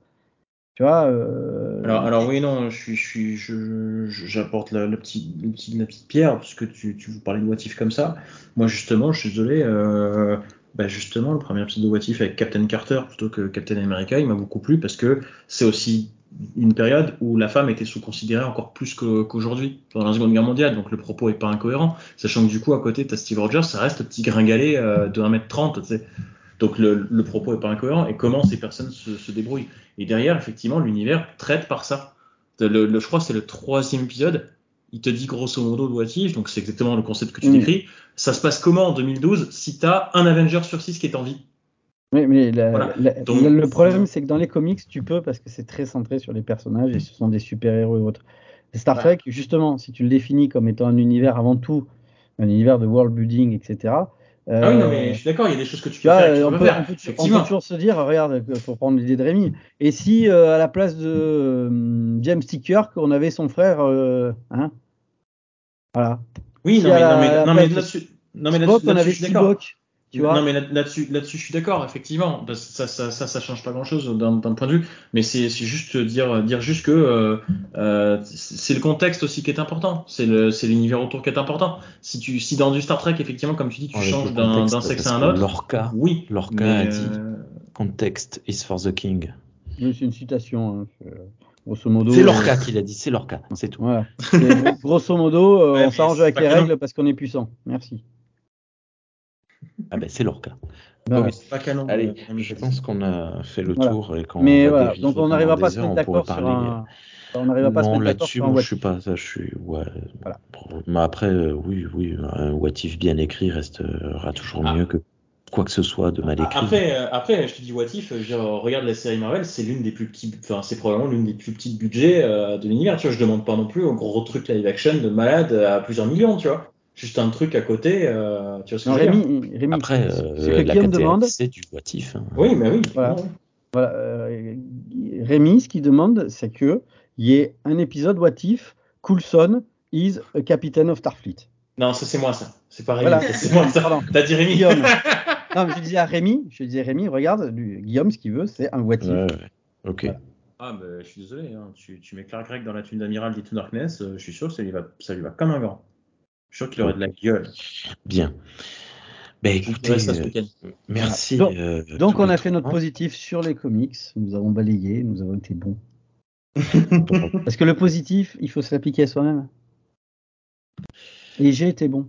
Tu vois. euh, Alors, alors oui, non, je suis, je suis, je, je- j'apporte la, la petite, la petite pierre puisque tu, tu vous parlais de What If comme ça. Moi, justement, je suis désolé. Euh, bah justement, le premier épisode de What If avec Captain Carter plutôt que Captain America, il m'a beaucoup plu parce que c'est aussi une période où la femme était sous-considérée encore plus qu'aujourd'hui pendant la Seconde Guerre mondiale. Donc le propos est pas incohérent, sachant que du coup à côté t'as Steve Rogers, ça reste le petit gringalet euh, de 1m30, tu sais. Donc le, le propos est pas incohérent et comment ces personnes se, se débrouillent. Et derrière, effectivement, l'univers traite par ça. Le, le- je crois que c'est le troisième épisode. Il te dit grosso modo What If, donc c'est exactement le concept que tu Mm. décris. Ça se passe comment en 2012 si t'as un Avenger sur 6 qui est en vie? Mais, mais la- Voilà. la- Donc, le problème, c'est que dans les comics, tu peux parce que c'est très centré sur les personnages et ce sont des super-héros et autres. Star Trek, justement, si tu le définis comme étant un univers avant tout, un univers de world building, etc. Euh, ah oui, non, mais je suis d'accord, il y a des choses que tu peux vois, faire. Que tu on, peux peut, faire on, peut, on, peut, toujours se dire, regarde, pour prendre l'idée de Rémi, et si euh, à la place de euh, James T. Kirk, on avait son frère, hein? Voilà. Oui, si non, mais, non, mais, non, mais de là-dessus, avait je suis d'accord. Spock, tu vois. Non, mais là- là-dessus, là-dessus, je suis d'accord, effectivement. Ça, ça, ça, ça change pas grand-chose d'un, d'un point de vue. Mais c'est, c'est juste dire, dire juste que euh, euh, c'est le contexte aussi qui est important. C'est le, c'est l'univers autour qui est important. Si tu, si dans du Star Trek, effectivement, comme tu dis, tu Avec changes d'un, contexte, d'un sexe à un autre. Lorca, Oui. Lorca mais, a dit euh, Context is for the king. Oui, C'est une citation, hein, c'est, euh, grosso modo. C'est euh, Lorca qui l'a dit, c'est Lorca, c'est tout. Grosso modo, euh, Ouais, on s'arrange avec les règles parce qu'on est puissant. Merci. Ah ben c'est Lorca. Mais c'est pas canon. Allez, euh, je pense qu'on a fait le Voilà. tour et qu'on Mais va voilà, donc on n'arrivera pas à se mettre on pourrait d'accord sur parler, un. On n'arrivera pas à se mettre d'accord là-dessus, sur un what je suis pas, ça, je suis, ouais. Voilà. Mais après, euh, oui, oui, un what if bien écrit restera toujours Ah. mieux que quoi que ce soit de mal écrit. Après, euh, après, je te dis what if, je regarde la série Marvel, c'est l'une des plus petits, enfin c'est probablement l'une des plus petites budgets euh, de l'univers. Tu vois, je demande pas non plus au gros truc live action de malade à plusieurs millions, tu vois. Juste un truc à côté, euh, tu vois ce que Non, je veux dire? Rémi, Rémi, Après, ce euh, la demande, c'est du what if. hein. Oui, mais oui. Voilà. voilà, euh, Rémi, ce qu'il demande, c'est que il y ait un épisode what if Coulson is a captain of Starfleet. Non, ça c'est moi ça. C'est pas Rémi, Voilà. c'est moi ça. T'as dit Rémi. Guillaume. Non, mais je disais à Rémi, je disais Rémi, regarde, lui, Guillaume, ce qu'il veut, c'est un what if. Ouais, ouais. Ok. Voilà. Ah, bah, je suis désolé, hein. tu, tu mets Clark Gregg dans la thune d'amiral d'Ito Darkness, euh, je suis sûr que ça lui, va, ça lui va comme un gant. Je suis sûr qu'il aurait de la gueule. Bien. Ben Je écoutez, ça euh, merci. Donc- euh, Donc on a fait notre positif sur les comics, nous avons balayé, nous avons été bons. Parce que le positif, il faut se l'appliquer à soi-même. Et j'ai été bon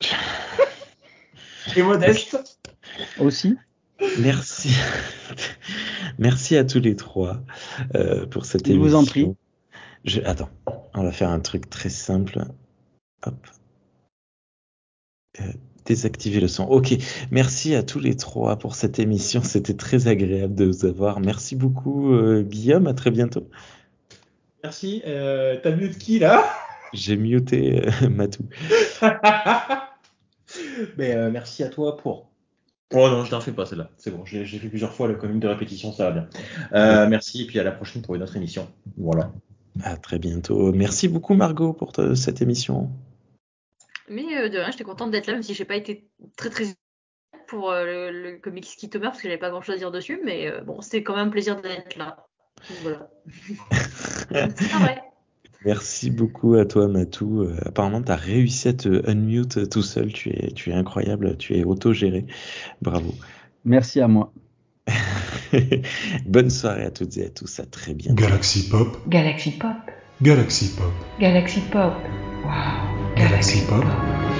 Et modeste. aussi. Merci. Merci à tous les trois euh, pour cette Je émission. vous en prie. Je... Attends, on va faire un truc très simple. Hop. Euh, désactiver le son. Ok, merci à tous les trois pour cette émission. C'était très agréable de vous avoir. Merci beaucoup, euh, Guillaume. À très bientôt. Merci. Euh, T'as de qui là? J'ai muté euh, Matou. Mais euh, merci à toi pour. Oh non, je t'en fais pas celle-là. C'est bon, j'ai fait plusieurs fois le comique de répétition, ça va bien. Euh, merci et puis à la prochaine pour une autre émission. Voilà. À très bientôt. Merci beaucoup, Margot, pour te- cette émission. Mais euh, de rien, j'étais contente d'être là, même si j'ai pas été très très pour euh, le, le comics qui te meurt parce que j'avais pas grand chose à dire dessus, mais euh, bon, c'était quand même un plaisir d'être là. Donc, Voilà. C'est pas vrai. Merci beaucoup à toi, Matou. Euh, apparemment, tu as réussi à te unmute tout seul. Tu es, tu es incroyable. Tu es autogéré. Bravo. Merci à moi. Bonne soirée à toutes et à tous. À très bientôt. Galaxy Pop, Galaxy Pop, Galaxy Pop, Galaxy Pop. Wow. Galaxy Pop.